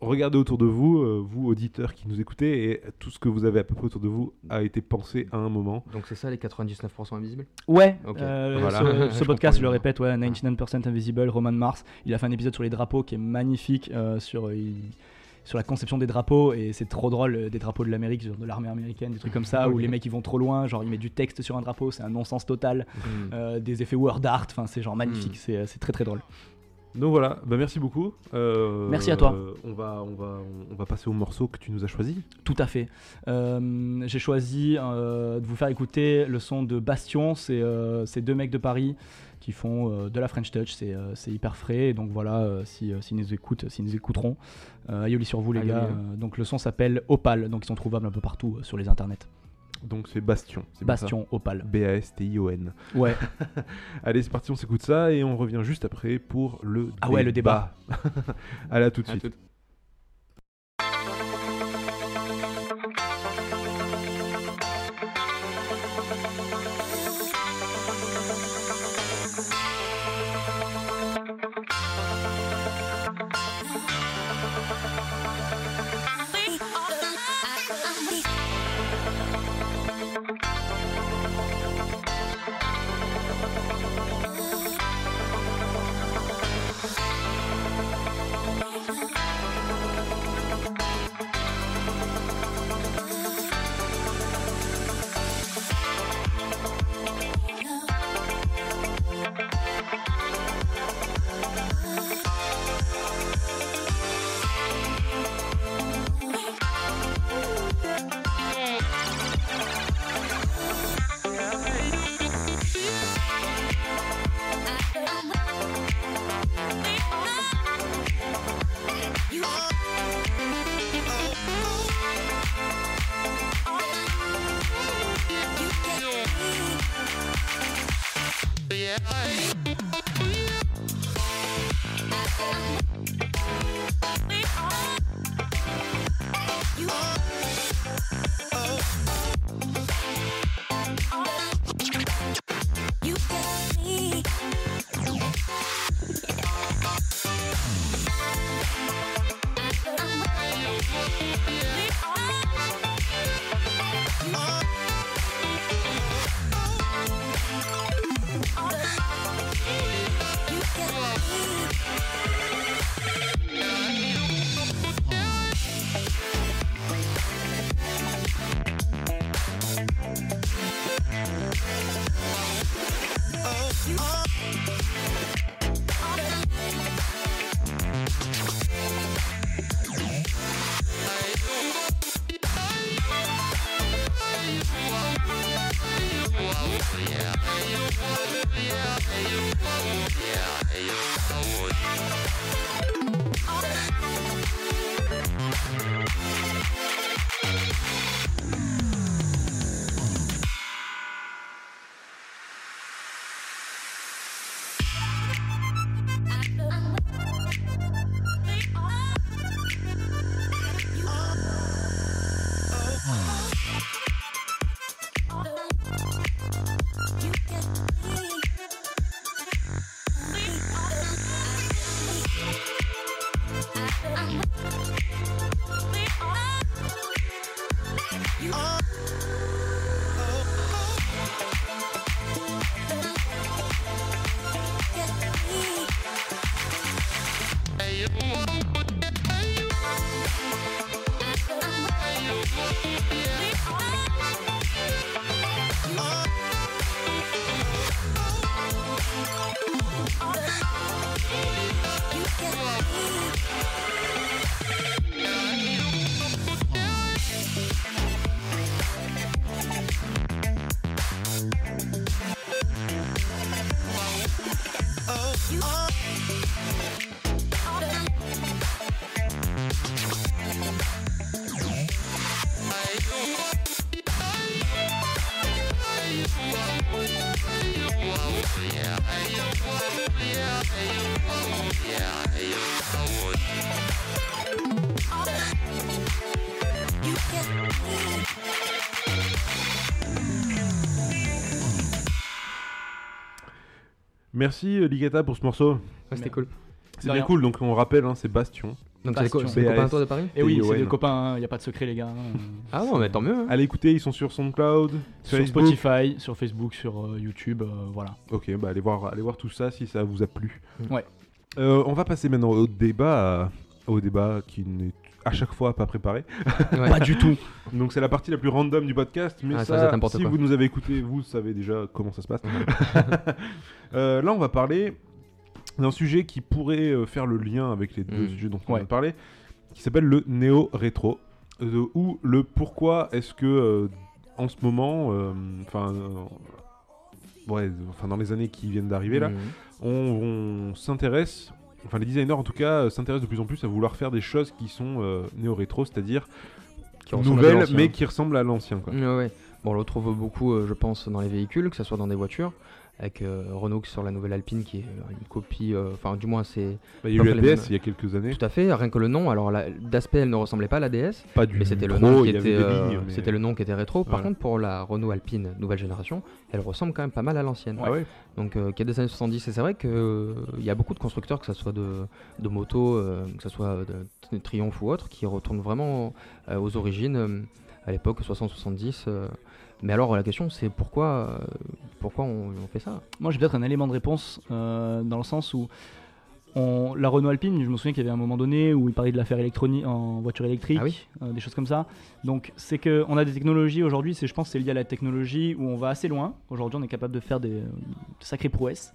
regardez autour de vous, euh, vous auditeurs qui nous écoutez, et tout ce que vous avez à peu près autour de vous a été pensé à un moment. Donc c'est ça les 99% invisibles? Ouais. Ok. euh, Voilà. Ce, ce Je podcast, je le répète, ouais, 99% Invisible, Roman Mars. Il a fait un épisode sur les drapeaux qui est magnifique euh, sur. il- sur la conception des drapeaux et c'est trop drôle des drapeaux de l'Amérique de l'armée américaine des trucs comme ça où les mecs ils vont trop loin genre ils mettent du texte sur un drapeau c'est un non-sens total Mm. euh, des effets word art enfin c'est genre magnifique Mm. c'est, c'est très très drôle Donc voilà, bah merci beaucoup. Euh, Merci à toi. euh, on, va, on, va, on va passer au morceau que tu nous as choisi. Tout à fait. Euh, J'ai choisi euh, de vous faire écouter le son de Bastion. C'est euh, deux mecs de Paris qui font euh, de la French Touch. C'est euh, c'est hyper frais. Et donc voilà, euh, si, euh, s'ils nous écoutent, s'ils nous écouteront, euh, aïoli sur vous les gars. Euh, donc le son s'appelle Opal. Donc ils sont trouvables un peu partout euh, sur les internets. Donc c'est Bastion. Bastion, Opal. B-A-S-T-I-O-N. Ouais. Allez, c'est parti, on s'écoute ça et on revient juste après pour le Ah ouais, le débat. Allez, à tout de À suite. Merci euh, Ligata pour ce morceau. Ouais, c'était cool. C'est bien cool, donc on rappelle, hein, c'est Bastion. Donc c'est des co- copains toi de Paris Et oui, Et c'est des copains, il n'y a pas de secret les gars. hein. Ah non, mais tant mieux. hein. Allez écouter, ils sont sur SoundCloud, sur. Spotify, sur Facebook, sur euh, YouTube, euh, voilà. Ok, bah allez voir, allez voir tout ça si ça vous a plu. Ouais. Euh, on va passer maintenant au débat, au débat qui n'est à chaque fois pas préparé. Ouais. Pas du tout. Donc c'est la partie la plus random du podcast, mais Ah, ça, ça, si quoi. vous nous avez écouté, vous savez déjà comment ça se passe. Euh, là, on va parler C'est un sujet qui pourrait euh, faire le lien avec les deux Mm. sujets dont on Ouais. vient de parler, qui s'appelle le néo-rétro, euh, ou le pourquoi est-ce que euh, en ce moment, enfin, ouais, enfin dans les années qui viennent d'arriver là, Mhm. on, on s'intéresse, enfin les designers en tout cas euh, s'intéressent de plus en plus à vouloir faire des choses qui sont euh, néo-rétro, c'est-à-dire nouvelles mais qui ressemblent à l'ancien. quoi. Ouais, ouais. Bon, on le retrouve beaucoup, euh, je pense, dans les véhicules, que ce soit dans des voitures, avec euh, Renault sort la nouvelle Alpine qui est euh, une copie, euh, enfin, du moins, c'est Bah, il y a eu la DS mêmes. il y a quelques années, tout à fait, rien que le nom. Alors, d'aspect, elle ne ressemblait pas à la DS, pas du mais c'était le nom qui était, mais- c'était le nom qui était rétro. Par Ouais. contre, pour la Renault Alpine nouvelle génération, elle ressemble quand même pas mal à l'ancienne. Ah ouais Donc, qui est des années 70. Et c'est vrai qu'il y a beaucoup de constructeurs, que ce soit de, de motos, que ce soit de, Triumph ou autre, qui retournent vraiment aux origines, à l'époque 60-70. euh. Mais alors, la question, c'est pourquoi, euh, pourquoi on, on fait ça? Moi, j'ai peut-être un élément de réponse euh, dans le sens où on- la Renault Alpine, je me souviens qu'il y avait un moment donné où il parlait de l'affaire électronique en voiture électrique, Ah oui. euh, des choses comme ça. Donc, c'est que on a des technologies aujourd'hui. C'est, je pense, c'est lié à la technologie où on va assez loin. Aujourd'hui, on est capable de faire des, de sacrées prouesses.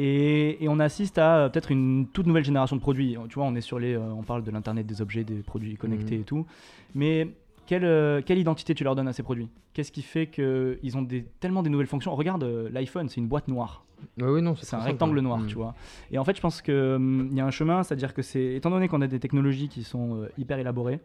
Et, et on assiste à peut-être une toute nouvelle génération de produits. Tu vois, on est sur les, euh, on parle de l'internet des objets, des produits connectés Mhm. et tout. Mais quelle, euh, quelle identité tu leur donnes à ces produits? Qu'est-ce qui fait qu'ils ont des, tellement des nouvelles fonctions? Regarde euh, l'iPhone, c'est une boîte noire. Ouais, oui, non, C'est un rectangle hein. noir, Mm. tu vois. Et en fait, je pense qu'il y a un chemin, c'est-à-dire que c'est, étant donné qu'on a des technologies qui sont euh, hyper élaborées,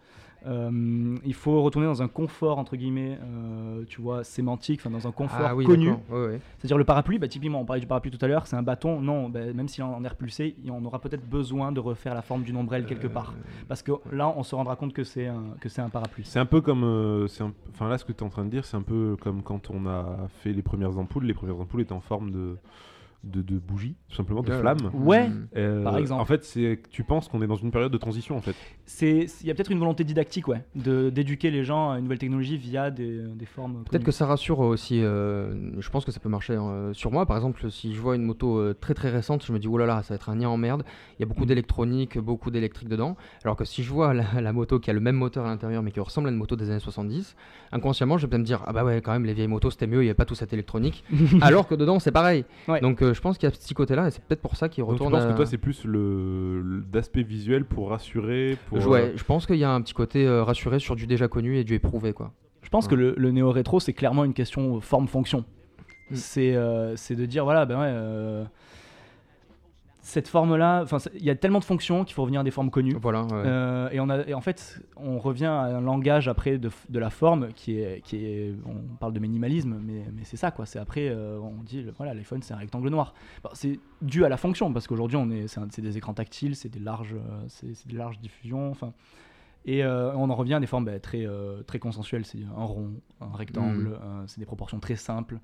euh, il faut retourner dans un confort entre guillemets, euh, tu vois, sémantique, enfin dans un confort Ah oui, connu. d'accord. Ouais, ouais. C'est-à-dire le parapluie, bah, typiquement, on parlait du parapluie tout à l'heure, c'est un bâton. Non, bah, même s'il en est repulsé, on aura peut-être besoin de refaire la forme d'une ombrelle quelque part, Euh, parce que là, on se rendra compte que c'est un, que c'est un parapluie. C'est un peu comme, euh, enfin là ce que tu es en train de dire, c'est un peu comme quand on a fait les premières ampoules. Les premières ampoules étaient en forme de de, de bougies, tout simplement, de Ouais, flammes. Ouais. Mm. Euh, Par exemple. En fait, c'est tu penses qu'on est dans une période de transition en fait. C'est, il y a peut-être une volonté didactique, ouais, de d'éduquer les gens à une nouvelle technologie via des, des formes. Peut-être que ça rassure aussi. euh, je pense que ça peut marcher euh, sur moi. Par exemple, si je vois une moto euh, très très récente, je me dis oh là là, ça va être un nid en merde. Il y a beaucoup d'électronique, beaucoup d'électrique dedans. Alors que si je vois la, la moto qui a le même moteur à l'intérieur mais qui ressemble à une moto des années 70, inconsciemment, je vais peut-être me dire ah bah ouais, quand même les vieilles motos c'était mieux, il n'y avait pas tout cet électronique. alors que dedans c'est pareil. Ouais. Donc euh, je pense qu'il y a ce petit côté-là et c'est peut-être pour ça qu'il Donc tu retourne. penses à... que toi c'est plus le, d'aspect visuel pour rassurer, pour. Euh, ouais, je pense qu'il y a un petit côté euh, rassuré sur du déjà connu et du éprouvé quoi. Je pense que le, le néo-rétro, c'est clairement une question forme-fonction. Mm. C'est euh, c'est de dire, voilà, ben ouais, euh, cette forme-là, enfin, il y a tellement de fonctions qu'il faut revenir à des formes connues. Voilà. ouais. Euh, et, on a, et en fait, on revient à un langage après de, la forme qui est, qui est, on parle de minimalisme, mais, mais c'est ça quoi. C'est après, euh, on dit, voilà, l'iPhone c'est un rectangle noir. Bon, c'est dû à la fonction parce qu'aujourd'hui on est, c'est, des écrans tactiles, c'est des larges, euh, c'est, des larges diffusions, enfin. Et euh, on en revient à des formes bah, très, très consensuelles. C'est un rond, un rectangle, Mm. c'est des proportions très simples.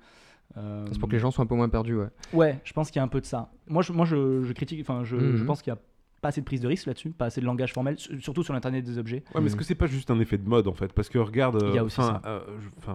Euh, C'est pour que les gens soient un peu moins perdus. Ouais. Ouais, je pense qu'il y a un peu de ça. Moi, je, moi, je, je critique, enfin, je, Mhm. je pense qu'il y a pas assez de prise de risque là-dessus, pas assez de langage formel, su- surtout sur l'internet des objets. Ouais, mais est-ce Mm. que c'est pas juste un effet de mode en fait? Parce que regarde, Il y a euh, aussi ça. euh, je-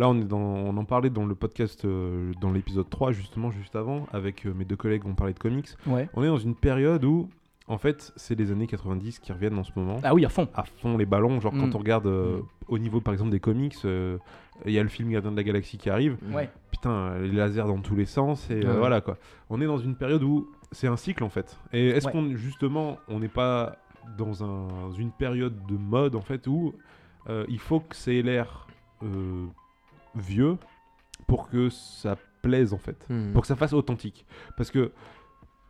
là on est dans, on en parlait dans le podcast, euh, dans l'épisode 3 justement juste avant, avec euh, mes deux collègues, on parlait de comics. Ouais. On est dans une période où, en fait, c'est les années 90 qui reviennent en ce moment. Ah oui, à fond. À fond les ballons, genre Mm. quand on regarde euh, Mm. au niveau par exemple des comics, euh, il y a le film Gardien de la Galaxie qui arrive. Ouais. Putain, les lasers dans tous les sens et euh, voilà quoi. On est dans une période où c'est un cycle en fait. Et est-ce Ouais. qu'on justement on n'est pas dans un- une période de mode en fait où euh, il faut que ait l'air euh, vieux pour que ça plaise en fait, Mm. pour que ça fasse authentique. Parce que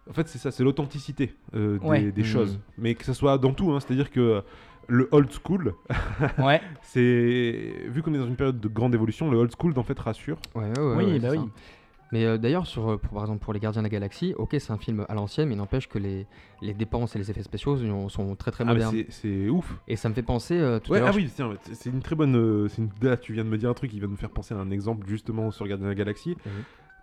en fait c'est ça, c'est l'authenticité euh, des, Ouais. des Mm. choses, mais que ça soit dans tout. hein. C'est-à-dire que le old school, Ouais. c'est vu qu'on est dans une période de grande évolution, le old school en fait rassure. Ouais, ouais, ouais, Oui, bah oui. ça. Mais euh, d'ailleurs, sur, euh, pour, par exemple, pour les Gardiens de la Galaxie, ok, c'est un film à l'ancienne, mais il n'empêche que les, les dépenses et les effets spéciaux sont- très très Ah, modernes. c'est- c'est ouf. et ça me fait penser euh, tout Ouais, à l'heure. ah oui, tiens, c'est- une très bonne. euh, c'est une, là, tu viens de me dire un truc qui vient de me faire penser à un exemple justement sur Gardien de la Galaxie. Mhm.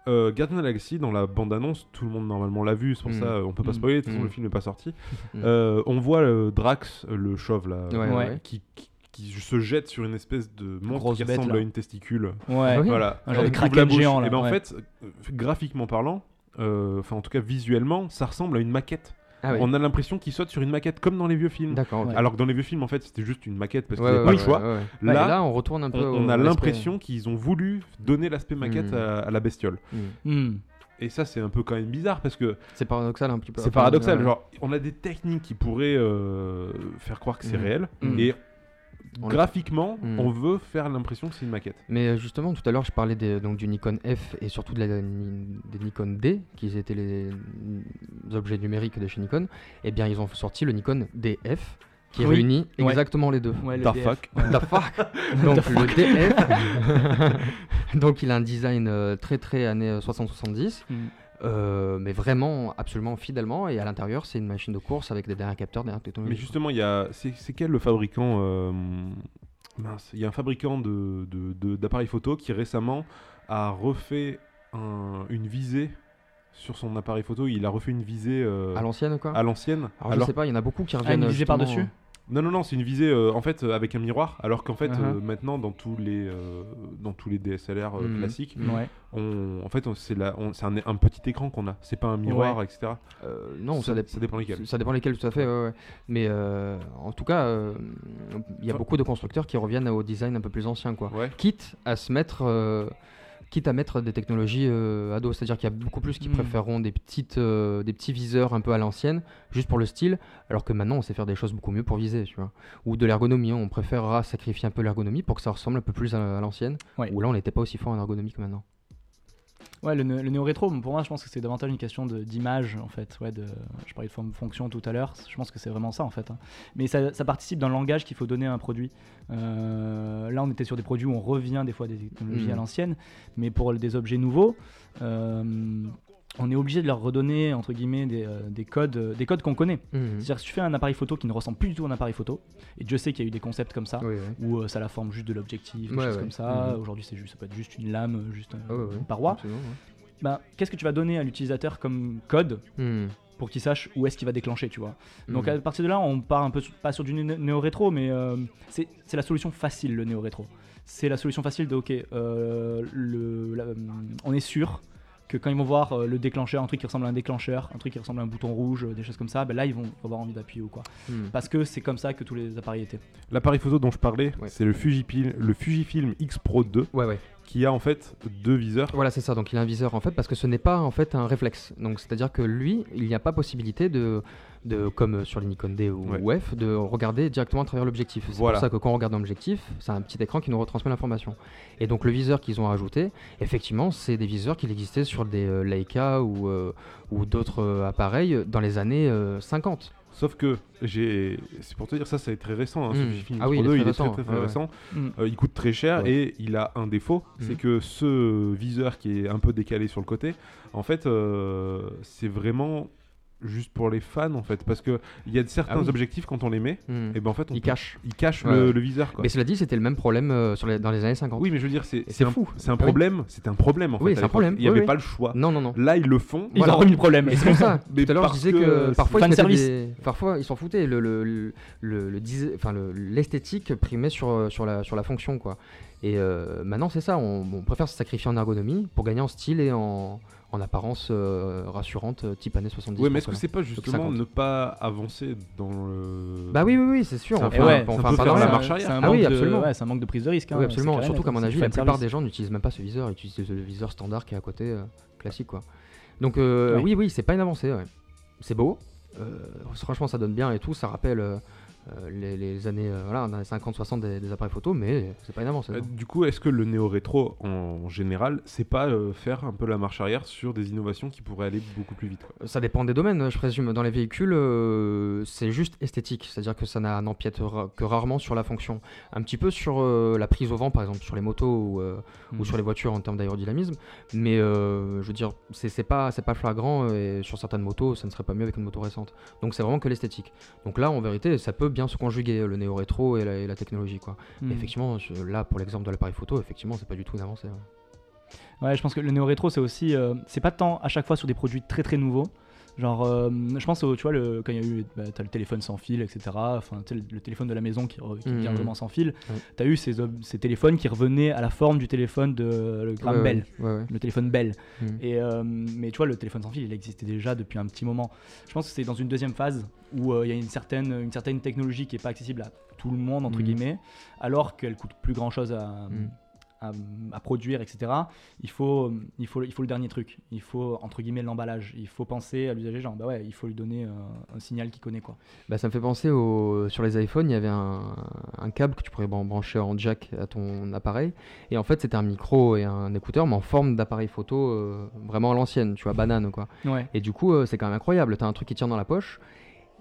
Euh, Gardien de la Galaxie, dans la bande-annonce, tout le monde normalement l'a vu, c'est pour Mhm. ça euh, on peut pas Mhm. spoiler, de toute façon Mhm. le film n'est pas sorti. Euh, on voit euh, Drax, le chauve là, Ouais, Ouais. ouais. qui, qui, qui se jette sur une espèce de monstre Grosse qui bête, ressemble là. à une testicule. Ouais. Ah Voilà, Un genre de Elle ouvre kraken la bouche. géant, là, Et ben en fait, euh, graphiquement parlant, euh, enfin en tout cas visuellement, ça ressemble à une maquette. Ah oui. On a l'impression qu'il saute sur une maquette comme dans les vieux films. D'accord. Ouais. Alors que dans les vieux films, en fait, c'était juste une maquette parce ouais, n'avaient pas le choix. ouais, ouais. Là, on retourne un peu. on a l'impression qu'ils ont voulu donner l'aspect maquette Hmm. à, à la bestiole. Hmm. Hmm. et ça c'est un peu quand même bizarre parce que C'est paradoxal un petit peu. c'est paradoxal. ouais. Genre, on a des techniques qui pourraient euh, faire croire que c'est réel, et On- graphiquement, Mhm. on veut faire l'impression que c'est une maquette. Mais euh, justement, tout à l'heure, je parlais des- donc, du Nikon F et surtout de la, des Nikon D, qui étaient les, les objets numériques de chez Nikon. Eh bien, ils ont sorti le Nikon DF, qui Oui. réunit Ouais. exactement les deux. Ouais, le Da DF, fuck. fuck Donc le DF, donc il a un design euh, très très années 60-70, Mm. Euh, mais vraiment absolument fidèlement, et à l'intérieur c'est une machine de course avec des derniers capteurs, dernières Mais technologies. justement, il y a. C'est c'est quel le fabricant euh, Mince, il y a un fabricant de- de- de- d'appareils photo qui récemment a refait un- une visée sur son appareil photo. Il a refait une visée euh, À l'ancienne quoi à l'ancienne. Alors, je sais pas, il y en a beaucoup qui Ah, reviennent. une visée justement, par-dessus? Non, non, non, c'est une visée euh, en fait euh, avec un miroir, alors qu'en fait Uh-huh. euh, maintenant dans tous les euh, dans tous les DSLR euh, Mhm. classiques. Ouais. on, en fait c'est un, un petit écran qu'on a, c'est pas un miroir, etc. euh, non, ça, ça, dé- ça dépend lesquels. Ça dépend lesquels, tout à fait. ouais, ouais. Mais euh, en tout cas, euh, il y a Enfin- beaucoup de constructeurs qui reviennent au design un peu plus ancien, quoi. Ouais. Quitte à se mettre, euh, quitte à mettre des technologies euh, à dos. C'est-à-dire qu'il y a beaucoup plus qui Mm. préféreront des petites, euh, des petits viseurs un peu à l'ancienne, juste pour le style, alors que maintenant on sait faire des choses beaucoup mieux pour viser, tu vois. Ou de l'ergonomie, on préférera sacrifier un peu l'ergonomie pour que ça ressemble un peu plus à, à l'ancienne. Ouais. Où là on n'était pas aussi fort en ergonomie que maintenant. Ouais, le, né- le néo-rétro, pour moi, je pense que c'est davantage une question d'image, en fait. Ouais, de, je parlais de fonction tout à l'heure, je pense que c'est vraiment ça, en fait. hein. Mais ça, ça participe d'un langage qu'il faut donner à un produit. Euh, là, on était sur des produits où on revient des fois des technologies Mhm. à l'ancienne, mais pour des objets nouveaux, euh, on est obligé de leur redonner, entre guillemets, des, euh, des codes, euh, des codes qu'on connaît. C'est-à-dire que si tu fais un appareil photo qui ne ressemble plus du tout à un appareil photo, et Dieu sait qu'il y a eu des concepts comme ça, Oui, oui. où euh, ça a la forme juste de l'objectif, des Ouais, choses ouais. comme ça. Mhm. Aujourd'hui, c'est juste, ça peut être juste une lame, juste ouais, ouais. une paroi. Ben, qu'est-ce que tu vas donner à l'utilisateur comme code Mhm. pour qu'il sache où est-ce qu'il va déclencher, tu vois? Donc Mhm. à partir de là, on part un peu pas sur du né- néo-rétro, mais c'est c'est la solution facile, le néo-rétro. C'est la solution facile de, ok, le, la- on est sûr que quand ils vont voir euh, le déclencheur, un truc qui ressemble à un déclencheur, un truc qui ressemble à un bouton rouge, euh, des choses comme ça, ben là ils vont avoir envie d'appuyer ou quoi. Mhm. Parce que c'est comme ça que tous les appareils étaient. L'appareil photo dont je parlais, Ouais. c'est le Fujifilm, le Fujifilm X Pro 2 Ouais, ouais. Qui a en fait deux viseurs. Voilà, c'est ça. Donc il a un viseur en fait parce que ce n'est pas en fait un réflexe. Donc c'est-à-dire que lui, il n'y a pas possibilité de, de comme sur les Nikon D ou, Ouais. F, de regarder directement à travers l'objectif. C'est Voilà. pour ça que quand on regarde l'objectif, c'est un petit écran qui nous retransmet l'information. Et donc le viseur qu'ils ont ajouté, effectivement, c'est des viseurs qui existaient sur des euh, Leica ou, euh, ou d'autres euh, appareils dans les années euh, 50. Sauf que j'ai, c'est pour te dire ça, c'est très récent. Hein, ce Mm. Fujifilm Ah oui, il est 2, très il est récent, très très, très ouais, ouais. récent. Mm. Euh, il coûte très cher Ouais. et il a un défaut, c'est Mhm. que ce viseur qui est un peu décalé sur le côté, en fait, euh, c'est vraiment juste pour les fans en fait, parce que il y a certains Ah oui. objectifs quand on les met, Hmm. et ben en fait on Il peut- cache. il cache Ouais, le, le viseur quoi. Mais cela dit, c'était le même problème euh, sur les- dans les années 50. Oui, mais je veux dire, c'est c'est fou. c'est un Ah oui. problème, c'est un problème en Oui, fait. c'est un problème, Il n'y oui, avait oui. pas le choix. Non, non, non. Là, ils le font. Ils Voilà. ont remis le problème. Et c'est pour ça. Mais Tout à l'heure, je disais que parfois, ils service. des- parfois ils s'en foutaient. Le, le, le, enfin, le- l'esthétique primait sur, euh, sur, la, sur la fonction. Quoi. Et euh, maintenant, c'est ça. On, on préfère se sacrifier en ergonomie pour gagner en style et en, en apparence euh, rassurante, euh, type années 70. Oui, mais est-ce que c'est pas justement 50. ne pas avancer dans le. Bah oui, oui, oui, c'est sûr. On fait ouais, on fait un la marche arrière. Un, Ah oui, manque de- absolument. ouais, c'est un manque de prise de risque. hein, Oui, absolument. et Surtout qu'à mon avis, la plupart service. des gens n'utilisent même pas ce viseur, ils utilisent le viseur standard qui est à côté, euh, classique quoi. Donc euh, oui, oui, c'est pas une avancée. ouais. C'est beau. euh, franchement, ça donne bien et tout. Ça rappelle les, les années, euh, voilà, dans les 50-60 des, des appareils photo, mais c'est pas une avancée. Euh, non. du coup, est-ce que le néo-rétro en général, c'est pas euh, faire un peu la marche arrière sur des innovations qui pourraient aller beaucoup plus vite quoi? Ça dépend des domaines, je présume. Dans les véhicules, euh, c'est juste esthétique, c'est-à-dire que ça n'empiète que rarement sur la fonction. Un petit peu sur euh, la prise au vent, par exemple, sur les motos ou, euh, ou Mhm. sur les voitures en termes d'aérodynamisme. Mais euh, je veux dire, c'est pas, c'est pas flagrant et sur certaines motos, ça ne serait pas mieux avec une moto récente. Donc c'est vraiment que l'esthétique. Donc là, en vérité, ça peut bien se conjuguer le néo-rétro et la, et la technologie. Quoi. Mais effectivement, je- là, pour l'exemple de l'appareil photo, effectivement, c'est pas du tout une avancée. ouais. Ouais, je pense que le néo-rétro, c'est aussi. euh, c'est pas tant à chaque fois sur des produits très très nouveaux. Genre, euh, je pense au, tu vois, le, quand il y a eu, bah, t'as le téléphone sans fil, etc. Enfin, tu le, téléphone de la maison qui, qui Mhm. vient vraiment sans fil. Ouais. T'as eu ces, téléphones qui revenaient à la forme du téléphone de le Graham Ouais, Bell, ouais, le téléphone Bell. Mhm. Et, euh, mais tu vois, le téléphone sans fil, il existait déjà depuis un petit moment. Je pense que c'est dans une deuxième phase où euh, il y a une certaine, une certaine technologie qui est pas accessible à tout le monde, entre Mhm. guillemets, alors qu'elle coûte plus grand chose à, Mhm. À, à produire, etc., il faut, il, faut, il faut le dernier truc. Il faut, entre guillemets, l'emballage. Il faut penser à l'usager, genre, bah ouais, il faut lui donner euh, un signal qu'il connaît, quoi. Bah, ça me fait penser au... sur les iPhones, il y avait un, un câble que tu pourrais bran- brancher en jack à ton appareil. Et en fait, c'était un micro et un écouteur, mais en forme d'appareil photo euh, vraiment à l'ancienne, tu vois, banane quoi. Ouais. Et du coup, euh, c'est quand même incroyable. Tu as un truc qui tient dans la poche.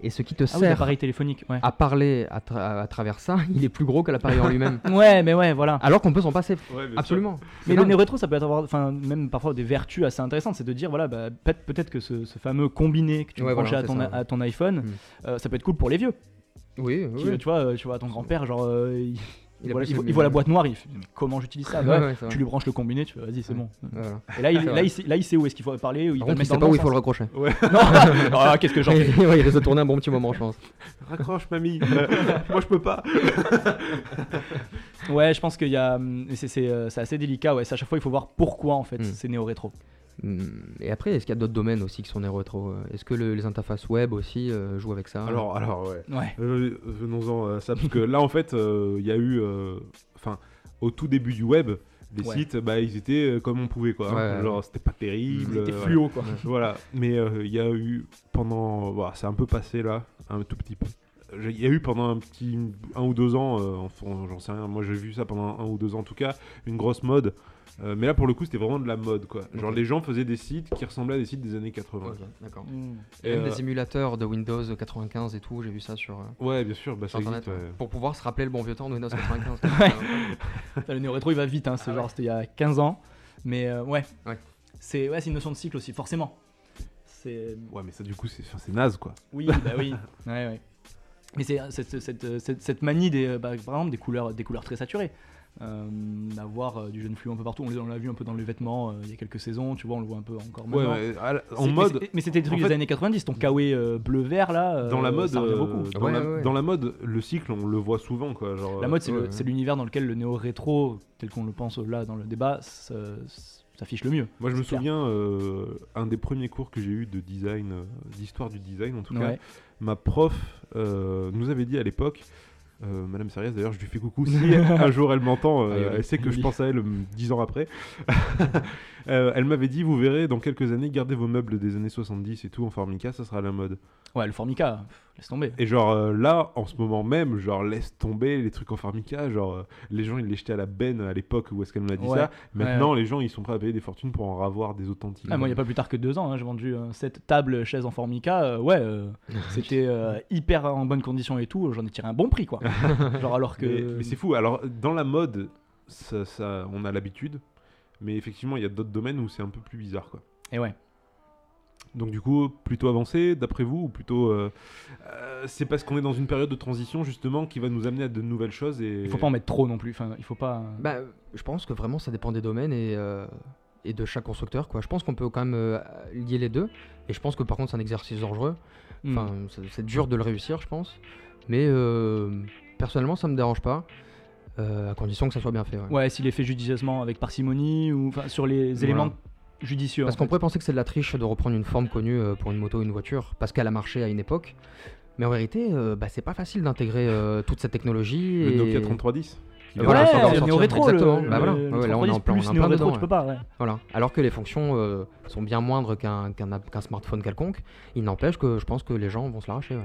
Et ce qui te Ah oui, sert l'appareil téléphonique, ouais. à parler à, tra- à travers ça, il est plus gros que l'appareil en lui-même. Ouais, mais ouais, voilà. Alors qu'on peut s'en passer. Ouais. Absolument. Mais le rétro, ça peut avoir, enfin, même parfois des vertus assez intéressantes. C'est de dire, voilà, bah, peut- peut-être que ce, ce fameux combiné que tu Ouais, branches voilà, à, ton, ça, ouais. à ton iPhone, Mm. euh, ça peut être cool pour les vieux. Oui, oui. Qui, oui. Tu vois, euh, tu vois, ton grand-père, genre, euh, il, voit, plus il le voit- il voit la boîte noire, il fait, mais comment j'utilise ça Ouais, ouais. Tu lui branches le combiné, tu fais, vas-y, c'est Ouais. bon. Voilà. Et là, il, là, sait, là, il sait où est-ce qu'il faut parler, où il va mettre sait dans pas où il faut le raccrocher. Non, Ah, qu'est-ce que j'en fais Ouais, il risque de tourner un bon petit moment, je pense. Raccroche, mamie. Euh, moi, je peux pas. Ouais, je pense qu'il y a, hum, c'est euh, c'est assez délicat. Ouais, à chaque fois, il faut voir pourquoi en fait Mm. c'est néo rétro. Hmm, Et après, est-ce qu'il y a d'autres domaines aussi qui sont des rétro Est-ce que le- les interfaces web aussi euh, jouent avec ça Alors, alors, ouais. Ouais. Euh, Venons-en à ça, parce que là, en fait, euh, il y a eu. euh, Enfin, au tout début du web, les Ouais. sites, bah, ils étaient euh, comme on pouvait, quoi. hein. Ouais. Genre, c'était pas terrible. C'était euh, fluo quoi. Voilà, mais euh, il y a eu pendant, voilà, c'est un peu passé là, un tout petit peu. Il y a eu pendant un petit un ou deux ans, euh, enfin, j'en sais rien. Moi, j'ai vu ça pendant un ou deux ans en tout cas, une grosse mode. Euh, mais là, pour le coup, c'était vraiment de la mode, quoi. Genre, les gens faisaient des sites qui ressemblaient à des sites des années 80. Ok, d'accord. Mm. Et même euh, des émulateurs de Windows 95 et tout, j'ai vu ça sur, euh, Ouais, bien sûr, bah, sur ça internet. existe. ouais. Pour pouvoir se rappeler le bon vieux temps de Windows 95. Ouais. Putain, le néo rétro il va vite, hein, c'est Ah genre ouais. c'était il y a 15 ans. Mais euh, ouais. Ouais. C'est ouais, c'est une notion de cycle aussi, forcément. C'est. Ouais, mais ça, du coup, c'est naze, quoi. Oui, bah oui. Ouais, ouais. Mais c'est cette, cette, cette, cette manie des, bah, par exemple, des couleurs, des couleurs très saturées. Euh, D'avoir euh, du jeune fluo un peu partout. On l'a- vu un peu dans les vêtements euh, il y a quelques saisons, tu vois, on le voit un peu encore Ouais, en mais mode, Mais c'était des trucs en fait- des années 90, ton kawaii euh, bleu-vert là. euh, dans la mode, ça euh, beaucoup. dans, Ouais, la, ouais, ouais. dans la mode, le cycle, on le voit souvent, quoi. Genre, La mode, c'est l'univers dans lequel le néo-rétro, tel qu'on le pense là dans le débat, s'affiche le mieux. Moi, je me clair. souviens, euh, un des premiers cours que j'ai eu de design, euh, d'histoire du design en tout cas, ma prof euh, nous avait dit à l'époque, euh, Madame Serias d'ailleurs, je lui fais coucou, si un jour elle m'entend, euh, Ah, oui, elle sait que je pense à elle euh, dix ans après. Euh, elle m'avait dit, vous verrez, dans quelques années, gardez vos meubles des années 70 et tout en formica, ça sera à la mode. Ouais, le Formica, pff, laisse tomber. Et genre euh, là, en ce moment même, genre laisse tomber les trucs en formica, genre euh, les gens ils les jetaient à la benne à l'époque où est-ce qu'elle m'a dit Ouais. ça. Maintenant, les gens ils sont prêts à payer des fortunes pour en ravoir des authentiques. Ah, moi, il n'y a pas plus tard que deux ans, hein, j'ai vendu euh, cette table chaise en Formica. euh, ouais, euh, c'était euh, hyper en bonne condition et tout. J'en ai tiré un bon prix, quoi. Genre, alors que. Mais, mais c'est fou. Alors, dans la mode, ça, ça- on a l'habitude. Mais effectivement, il y a d'autres domaines où c'est un peu plus bizarre. Quoi. Et ouais. Donc, du coup, plutôt avancé, d'après vous Ou plutôt. euh, euh, c'est parce qu'on est dans une période de transition, justement, qui va nous amener à de nouvelles choses. Et... Il faut pas en mettre trop non plus. Enfin, il faut pas. Bah, je pense que vraiment ça dépend des domaines et, euh, et de chaque constructeur. Quoi. Je pense qu'on peut quand même euh, lier les deux. Et je pense que par contre c'est un exercice dangereux. Hmm. Enfin, c'est- c'est dur de le réussir, je pense. Mais euh, personnellement, ça me dérange pas. Euh, à condition que ça soit bien fait. ouais. Ouais, s'il est fait judicieusement avec parcimonie ou enfin, sur les Voilà. éléments judicieux. Parce qu'on pourrait penser que c'est de la triche de reprendre une forme connue euh, pour une moto ou une voiture, parce qu'elle a marché à une époque. Mais en vérité, euh, bah, c'est pas facile d'intégrer euh, toute cette technologie. Le et... Nokia 3310. qui Ouais, vient Voilà, le néo-rétro, Exactement. le, Bah voilà. le Ouais, là, on est 3310 en plein- on est plus en plein tu peux pas, ouais. Voilà. Alors que les fonctions euh, sont bien moindres qu'un qu'un smartphone quelconque, il n'empêche que je pense que les gens vont se l'arracher.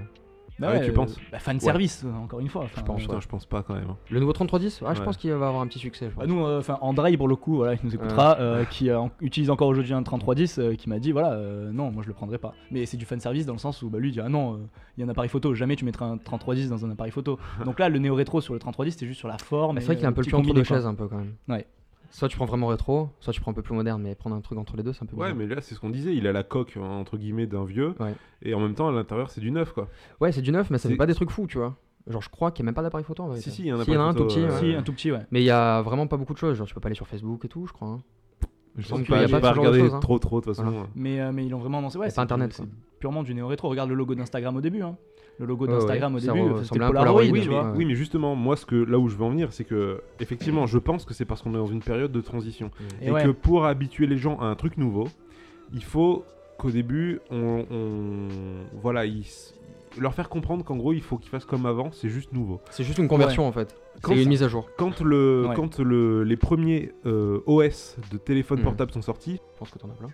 Bah Ah ouais, ouais, tu euh, penses bah, Fan service, euh, encore une fois. Je pense, euh, Putain, je pense pas quand même. hein. Le nouveau 3310, ah, je pense qu'il va avoir un petit succès. je pense. Bah, nous, euh, enfin Andrei pour le coup, voilà, il nous écoutera, euh, qui en- utilise encore aujourd'hui un 3310, euh, qui m'a dit voilà, euh, non, moi je le prendrai pas. Mais c'est du fan service dans le sens où bah, lui il dit ah non, euh, il y a un appareil photo, jamais tu mettras un 3310 dans un appareil photo. Donc là, le néo rétro sur le 3310, c'était juste sur la forme. Et, c'est vrai qu'il a un peu le deux quoi. chaises un peu quand même. Ouais. Soit tu prends vraiment rétro, soit tu prends un peu plus moderne, mais prendre un truc entre les deux, c'est un peu Ouais, bizarre. mais là, c'est ce qu'on disait. Il a la coque, hein, entre guillemets, d'un vieux. Ouais. Et en même temps, à l'intérieur, c'est du neuf, quoi. Ouais, c'est du neuf, mais ça fait pas des trucs fous, tu vois. Genre, je crois qu'il n'y a même pas d'appareil photo en vérité. Si, si, il y en a Si, il y en a un appareil tout photo, petit. euh, ouais. Si, un tout petit, ouais. Mais il y a vraiment pas beaucoup de choses. Genre, tu peux pas aller sur Facebook et tout, je crois. hein. Je pense il pas, y a pas pas regardé hein. trop, trop, de toute façon. Voilà. Mais, euh, mais ils l'ont vraiment annoncé. Ouais, C'est Internet, C'est purement du néo rétro. Regarde le logo d'Instagram au début. Hein. Le logo Ouais, d'Instagram ouais, au ça début, c'était Polaroid, Polaroid, tu tu vois. Oui, mais justement, moi, ce que, là où je veux en venir, c'est que, effectivement, je pense que c'est parce qu'on est dans une période de transition. Et Et, ouais. que pour habituer les gens à un truc nouveau, il faut qu'au début, on, on- voilà, ils, leur faire comprendre qu'en gros, il faut qu'ils fassent comme avant, c'est juste nouveau. C'est juste une conversion en fait. Quand C'est une mise à jour. Quand, le, Ouais. quand le, les premiers euh, OS de téléphone Mhm. portable sont sortis, Je pense que t'en as plein.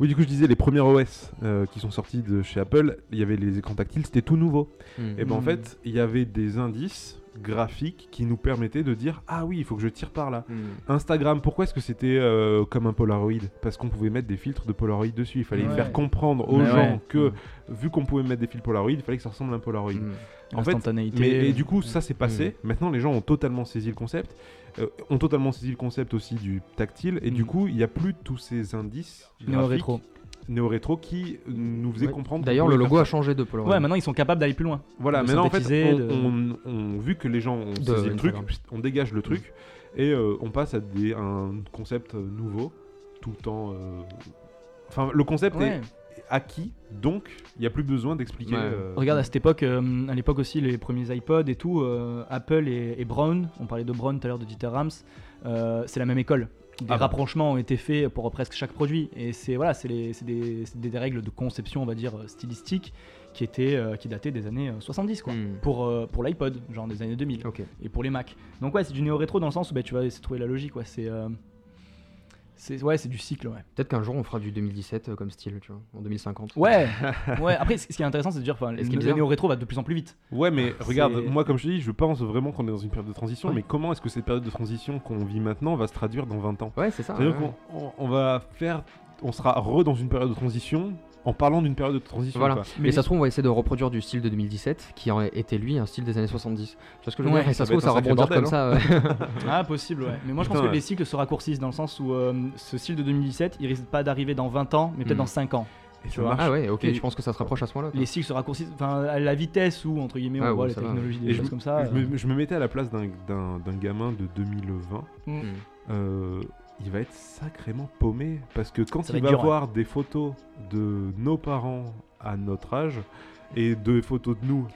Oui, du coup, je disais, les premiers OS euh, qui sont sortis de chez Apple, il y avait les écrans tactiles, c'était tout nouveau. Hmm. Et ben en Mhm. fait, il y avait des indices graphiques qui nous permettaient de dire Ah oui, il faut que je tire par là. Hmm. Instagram, pourquoi est-ce que c'était euh, comme un Polaroid? Parce qu'on pouvait mettre des filtres de Polaroid dessus. Il fallait Ouais. faire comprendre aux Mais gens ouais. que, vu qu'on pouvait mettre des fils Polaroid, il fallait que ça ressemble à un Polaroid. Hmm. En fait. Mais, et du coup, ça s'est passé. Maintenant, les gens ont totalement saisi le concept. Euh, ont totalement saisi le concept aussi du tactile. Et du Mm. coup, il n'y a plus tous ces indices Néo-rétro. néo-rétro qui nous faisaient Ouais. comprendre. D'ailleurs, le logo a changé de Polaroid. Ouais, maintenant ils sont capables d'aller plus loin. Voilà, de maintenant en fait, on, de- on- on- vu que les gens ont saisi le truc, on dégage le truc et euh, on passe à des, un concept nouveau, tout en. euh, Enfin, le concept Ouais. est acquis, donc il n'y a plus besoin d'expliquer. Ouais. euh, Regarde à cette époque, euh, à l'époque aussi, les premiers iPods et tout, euh, Apple et, et Brown, on parlait de Brown tout à l'heure de Dieter Rams, euh, c'est la même école. Des Ah bah. rapprochements ont été faits pour presque chaque produit et c'est voilà, c'est des, c'est des- des règles de conception, on va dire stylistique, qui étaient euh, qui dataient des années euh, 70 quoi. Hmm. Pour, euh, pour l'iPod, genre des années 2000, Ok. et pour les Mac. Donc ouais, c'est du néo-rétro dans le sens où bah, tu vas essayer de trouver la logique, c'est euh, c'est ouais, c'est du cycle, ouais. Peut-être qu'un jour on fera du 2017 euh, comme style, tu vois, en 2050. Ouais, ouais. Après, ce qui est intéressant, c'est de dire, enfin, ce qui est bizarre- néo-rétro va de plus en plus vite. Ouais, mais regarde, moi, comme je te dis, je pense vraiment qu'on est dans une période de transition, Ouais. mais comment est-ce que cette période de transition qu'on vit maintenant va se traduire dans 20 ans? Ouais, c'est ça. C'est-à-dire ouais. qu'on on- on va faire. On sera re dans une période de transition en parlant d'une période de transition. Voilà. quoi. Mais ça se trouve, on va essayer de reproduire du style de 2017 qui était lui un style des années 70. Tu vois ce que je veux Ouais, dire Et ça ça se trouve, ça rebondir bordel, comme ça. ouais. Ah, possible, ouais. Mais moi, je pense Putain, que ouais. les cycles se raccourcissent dans le sens où euh, ce style de 2017, il risque pas d'arriver dans 20 ans, mais peut-être Mm. dans 5 ans. Et Tu ça vois. marche. ah ouais, ok, Et- tu penses que ça se rapproche à ce moment-là Les cycles se raccourcissent, enfin, à la vitesse où, entre guillemets, on Ah, voit les ça va. technologies, des Et je, choses me- comme ça. je euh, me, je me mettais à la place d'un- d'un d'un gamin de 2020. Mm. Hmm. euh, il va être sacrément paumé parce que quand Ça il va dur, voir des photos de nos parents à notre âge et des photos de nous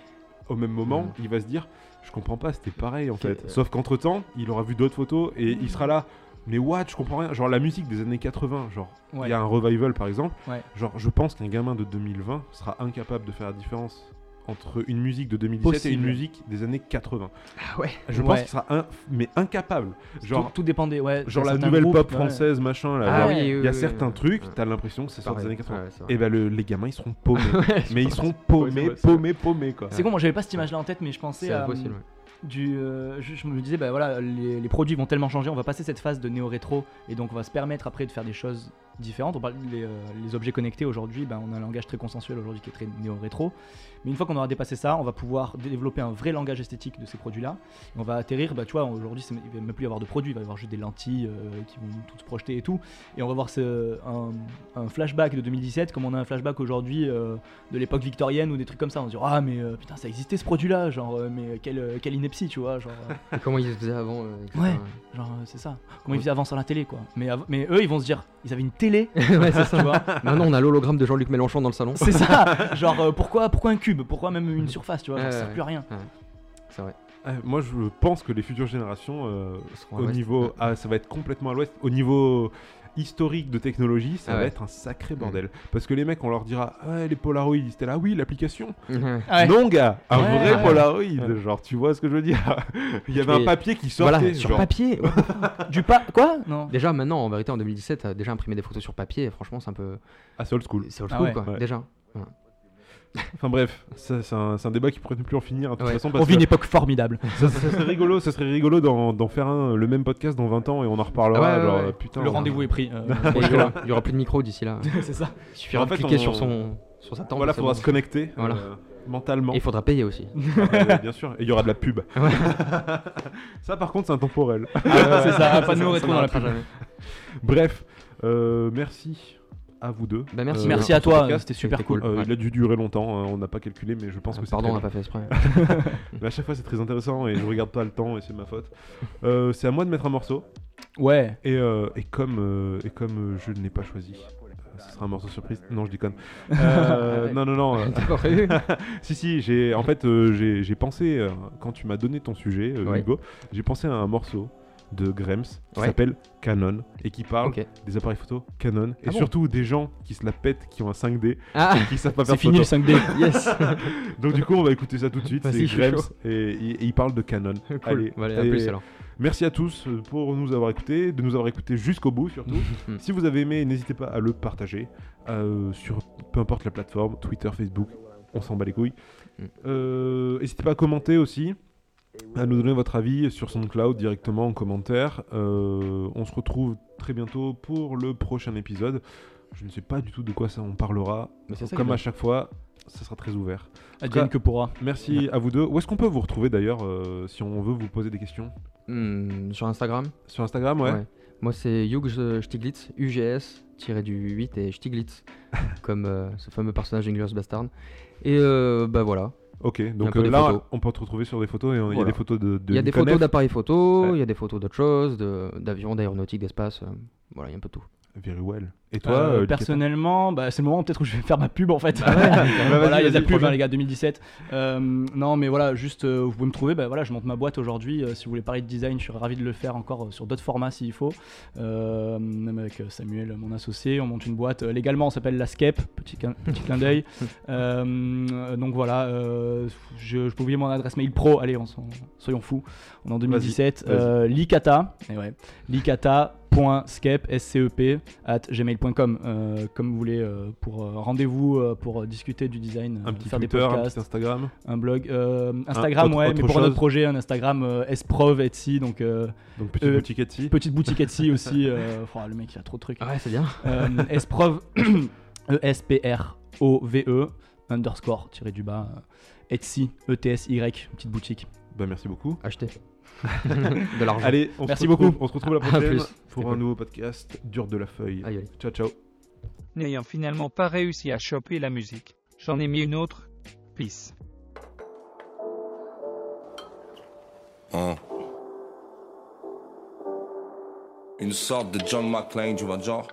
au même moment, Mm. il va se dire je comprends pas, c'était pareil en fait. euh. Sauf qu'entre temps, il aura vu d'autres photos et il sera là. Mais what, je comprends rien. Genre la musique des années 80, genre il Ouais. y a un revival par exemple. Ouais. Genre je pense qu'un gamin de 2020 sera incapable de faire la différence entre une musique de 2017 et une musique des années 80. Ah ouais. Je Ouais. pense qu'il sera un, mais incapable. Genre tout, tout dépendait, ouais. genre la nouvelle groupes, pop ouais. française machin là. Ah genre, oui, il y a oui, certains oui. trucs, Ouais. t'as l'impression que ça sort des années 80. Ouais, c'est vrai. et ben le- les gamins ils seront paumés. Mais ils c'est seront paumés, c'est c'est paumés, paumés quoi. C'est con, moi j'avais pas cette image-là en tête, mais je pensais C'est à. impossible. Euh, je, me disais, bah voilà, les, produits vont tellement changer, on va passer cette phase de néo-rétro et donc on va se permettre après de faire des choses différentes. On parle euh, les objets connectés aujourd'hui, bah, on a un langage très consensuel aujourd'hui qui est très néo-rétro. Mais une fois qu'on aura dépassé ça, on va pouvoir développer un vrai langage esthétique de ces produits-là. On va atterrir, bah tu vois, aujourd'hui il va même plus y avoir de produits, il va y avoir juste des lentilles euh, qui vont toutes se projeter et tout. Et on va voir un, flashback de 2017 comme on a un flashback aujourd'hui de l'époque victorienne ou des trucs comme ça. On se dit, ah mais putain, ça existait ce produit-là, genre, mais quelle, quelle ineptie, tu vois, genre. euh, comment ils faisaient avant euh. Ouais. Genre, euh, c'est ça. Comment ils faisaient avant sur la télé, quoi. Mais, av- mais eux, ils vont se dire, ils avaient une télé, ouais, c'est ça. tu vois. Maintenant, on a l'hologramme de Jean-Luc Mélenchon dans le salon. C'est ça. Genre, euh, pourquoi, pourquoi un cube? Pourquoi même une surface, tu vois? Ça Ouais, sert ouais. plus à rien. C'est vrai. Euh, moi je pense que les futures générations euh, Ils seront à au l'ouest. niveau ah, ça va être complètement à l'ouest au niveau historique de technologie ça Ah va ouais. être un sacré bordel parce que les mecs on leur dira les Polaroid ils étaient là oui l'application Ouais. Ouais. non gars un Ouais, vrai ouais. Polaroid Ouais. genre tu vois ce que je veux dire? Il y avait Et un papier qui sortait Voilà, sur genre, papier. Du pas. Quoi? Non. déjà, maintenant, en vérité, en 2017, euh, déjà imprimer des photos sur papier, franchement, c'est un peu. à c'est old school C'est old Ah school, ouais. quoi. Ouais. Déjà. Enfin bref c'est un, un débat qui pourrait ne plus en finir de toute Ouais. façon On parce vit une que époque formidable. ça, ça serait rigolo ça serait rigolo d'en d'en faire un le même podcast dans 20 ans et on en reparlera Ah ouais, genre ouais. euh, putain Le on- rendez-vous est pris. euh, il y aura- il y aura plus de micro d'ici là. c'est ça. Il suffira En fait, de cliquer on- sur, son, sur sa tempe. voilà faudra bon. se connecter Voilà. euh, mentalement Et il faudra payer aussi. Ah bah bien sûr, et il y aura de la pub. Ça, par contre, c'est intemporel. Ah, c'est ça. Pas néo-rétro ça dans la pub. Bref, euh, merci à vous deux. Bah, merci. Euh, Merci à toi. C'était super cool. cool. Euh, Ouais. Il a dû durer longtemps, hein, on n'a pas calculé, mais je pense que c'est Pardon, on n'a pas fait exprès. Mais à chaque fois, c'est très intéressant et je regarde pas le temps et c'est ma faute. Euh, c'est à moi de mettre un morceau. Ouais. Et, et comme, et comme je ne l'ai pas choisi, ce sera un morceau surprise. Non, je déconne. Euh, non, non, non. prévu si, si, j'ai, en fait, euh, j'ai, pensé, euh, quand tu m'as donné ton sujet, Ouais. Hugo, j'ai pensé à un morceau de Grems qui Ouais. s'appelle Canon et qui parle des appareils photo Canon et Ah bon surtout des gens qui se la pètent, qui ont un 5D, Ah, qui savent pas C'est faire fini le photo. 5D. yes. Donc du coup, on va écouter ça tout de suite. C'est Grems et, et- et il parle de Canon. cool. Allez, Bon, allez, à et plus alors. Merci à tous euh, pour nous avoir écoutés, de nous avoir écoutés jusqu'au bout surtout. Mm. si vous avez aimé, n'hésitez pas à le partager euh, sur peu importe la plateforme, Twitter, Facebook, on s'en bat les couilles. Mm. Euh, N'hésitez pas à commenter aussi, à nous donner votre avis sur SoundCloud directement en commentaire. Euh, on se retrouve très bientôt pour le prochain épisode. Je ne sais pas du tout de quoi ça on parlera. Mais ça Comme à chaque fois, ça sera très ouvert. Advienne que pourra. Merci à vous deux. Où est-ce qu'on peut vous retrouver d'ailleurs euh, si on veut vous poser des questions? Hmm, sur Instagram Sur Instagram, ouais. Moi, c'est Hugh Stiglitz, UGS, tiré du 8 et Stiglitz, comme euh, ce fameux personnage d'Inglourious Bastard. Et euh, bah voilà. Ok, donc euh, là, on peut te retrouver sur des photos et on- il y a des photos de. de Il y a des photos d'appareils photo, il y a des photos d'autres choses, de- d'avions, d'aéronautique, d'espace. euh, voilà, il y a un peu tout. Very well. Et toi, Euh, personnellement, bah, c'est le moment peut-être où je vais faire ma pub en fait. Bah vas-y, voilà, il y a de la pub, hein, les gars, 2017. Euh, non, mais voilà, juste, euh, vous pouvez me trouver. Bah, voilà, je monte ma boîte aujourd'hui. euh, si vous voulez parler de design, je serais ravi de le faire encore sur d'autres formats s'il faut. Même avec Samuel, mon associé, on monte une boîte. Légalement, on s'appelle la Scape. Petit, clin- petit clin d'œil. Donc voilà, je, je peux dire mon adresse mail pro. Allez, on s'en- soyons fous. On est en 2017. vas-y. Euh, Licata. Et ouais, licata.scep, S-C-E-P, at gmail.com. Euh, comme vous voulez, euh, pour euh, rendez-vous euh, pour discuter du design, un petit faire Twitter, des un podcasts, petit Instagram. un blog, euh, Instagram, autre- ouais, autre mais pour un chose autre projet, un Instagram euh, Esprov Etsy, donc euh, Donc petite Euh, boutique Etsy. petite boutique Etsy aussi. euh, oh, le mec, il a trop de trucs. Ah ouais, c'est bien. Euh, Esprov, E-S-P-R-O-V-E, E, underscore, tiré du bas, Etsy, E-T-S-Y, petite boutique. Bah merci beaucoup. Acheter. de l'argent. Allez, on Merci se retrouve, beaucoup. On se retrouve la prochaine plus. pour un cool. nouveau podcast dur de la feuille. Aïe, aïe. Ciao ciao. N'ayant finalement pas réussi à choper la musique, j'en ai mis une autre. Peace. Hein. Une sorte de John McClane, tu vois, genre.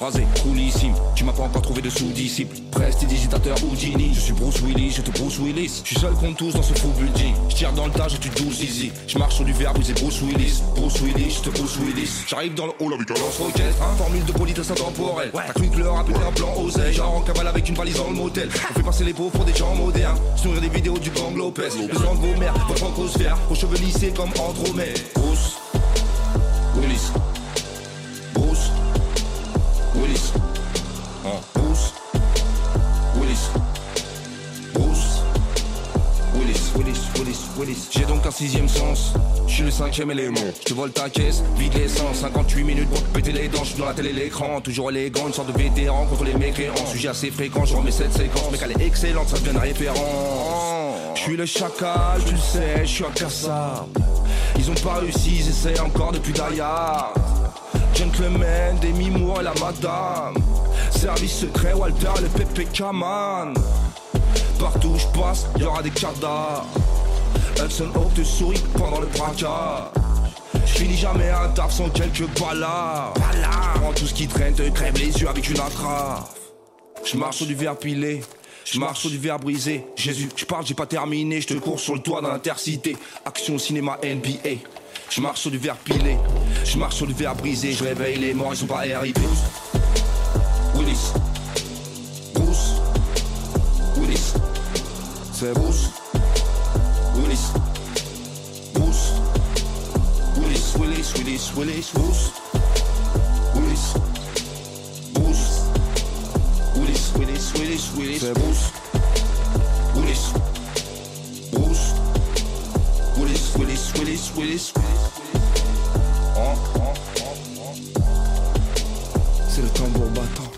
Rasé, coolissime. Tu m'as pas encore trouvé de sous-disciple. Prestidigitateur ou Genie. Je suis Bruce Willis, je te Bruce Willis. Je suis seul contre tous dans ce faux building. Je tire dans le tas, je tue 12 easy. Je marche sur du verbe, c'est Bruce Willis. Bruce Willis, je te Bruce Willis. J'arrive dans le hall avec un lance-roquette. Hein, formule de politesse intemporelle. T'as cru que le rap était un plan oseille. Genre en cavale avec une valise dans le motel. On fait passer les pauvres pour des gens modernes. Se nourrir des vidéos du gang Lopez. Le sang de vos mères, votre encosphère. Aux cheveux lissés comme Andromède. Bruce Willis. J'ai donc un sixième sens. Je suis le cinquième élément. Je vole ta caisse, vide l'essence. 58 minutes pour te péter les dents. Je dans la télé, l'écran. Toujours élégant, une sorte de vétéran contre les mécréants. Sujet assez fréquent, je remets cette séquence. Mec, elle est excellente, ça devient une référence. Je suis le chacal, tu le sais, je suis incassable. Ils ont pas réussi, ils essaient encore depuis d'ailleurs. Gentleman, Demi Moore et la madame. Service secret, Walter, le PPK man. Partout où je passe, y aura des cadavres. Hudson Hawk te sourit pendant le. Je finis jamais un taf sans quelques balades. Prends tout ce qui traîne, te crève les yeux avec une attrape. Je marche sur du verre pilé. Je marche sur du verre brisé. Jésus, je parle, j'ai pas terminé. Je te cours sur le toit dans l'intercité. Action cinéma NBA. Je marche sur du verre pilé. Je marche sur du verre brisé. Je réveille les morts, ils sont pas RIP. Willis. Bruce. Willis. C'est Bruce. Willis. Bruce. Willis, Willis, Willis, Willis, Bruce. Willis. Bruce. Willis, Willis, Willis, Willis. Bruce. Willis. Bruce. Willis, Willis, Willis, Willis. Oh, oh, oh, oh. C'est le tambour battant.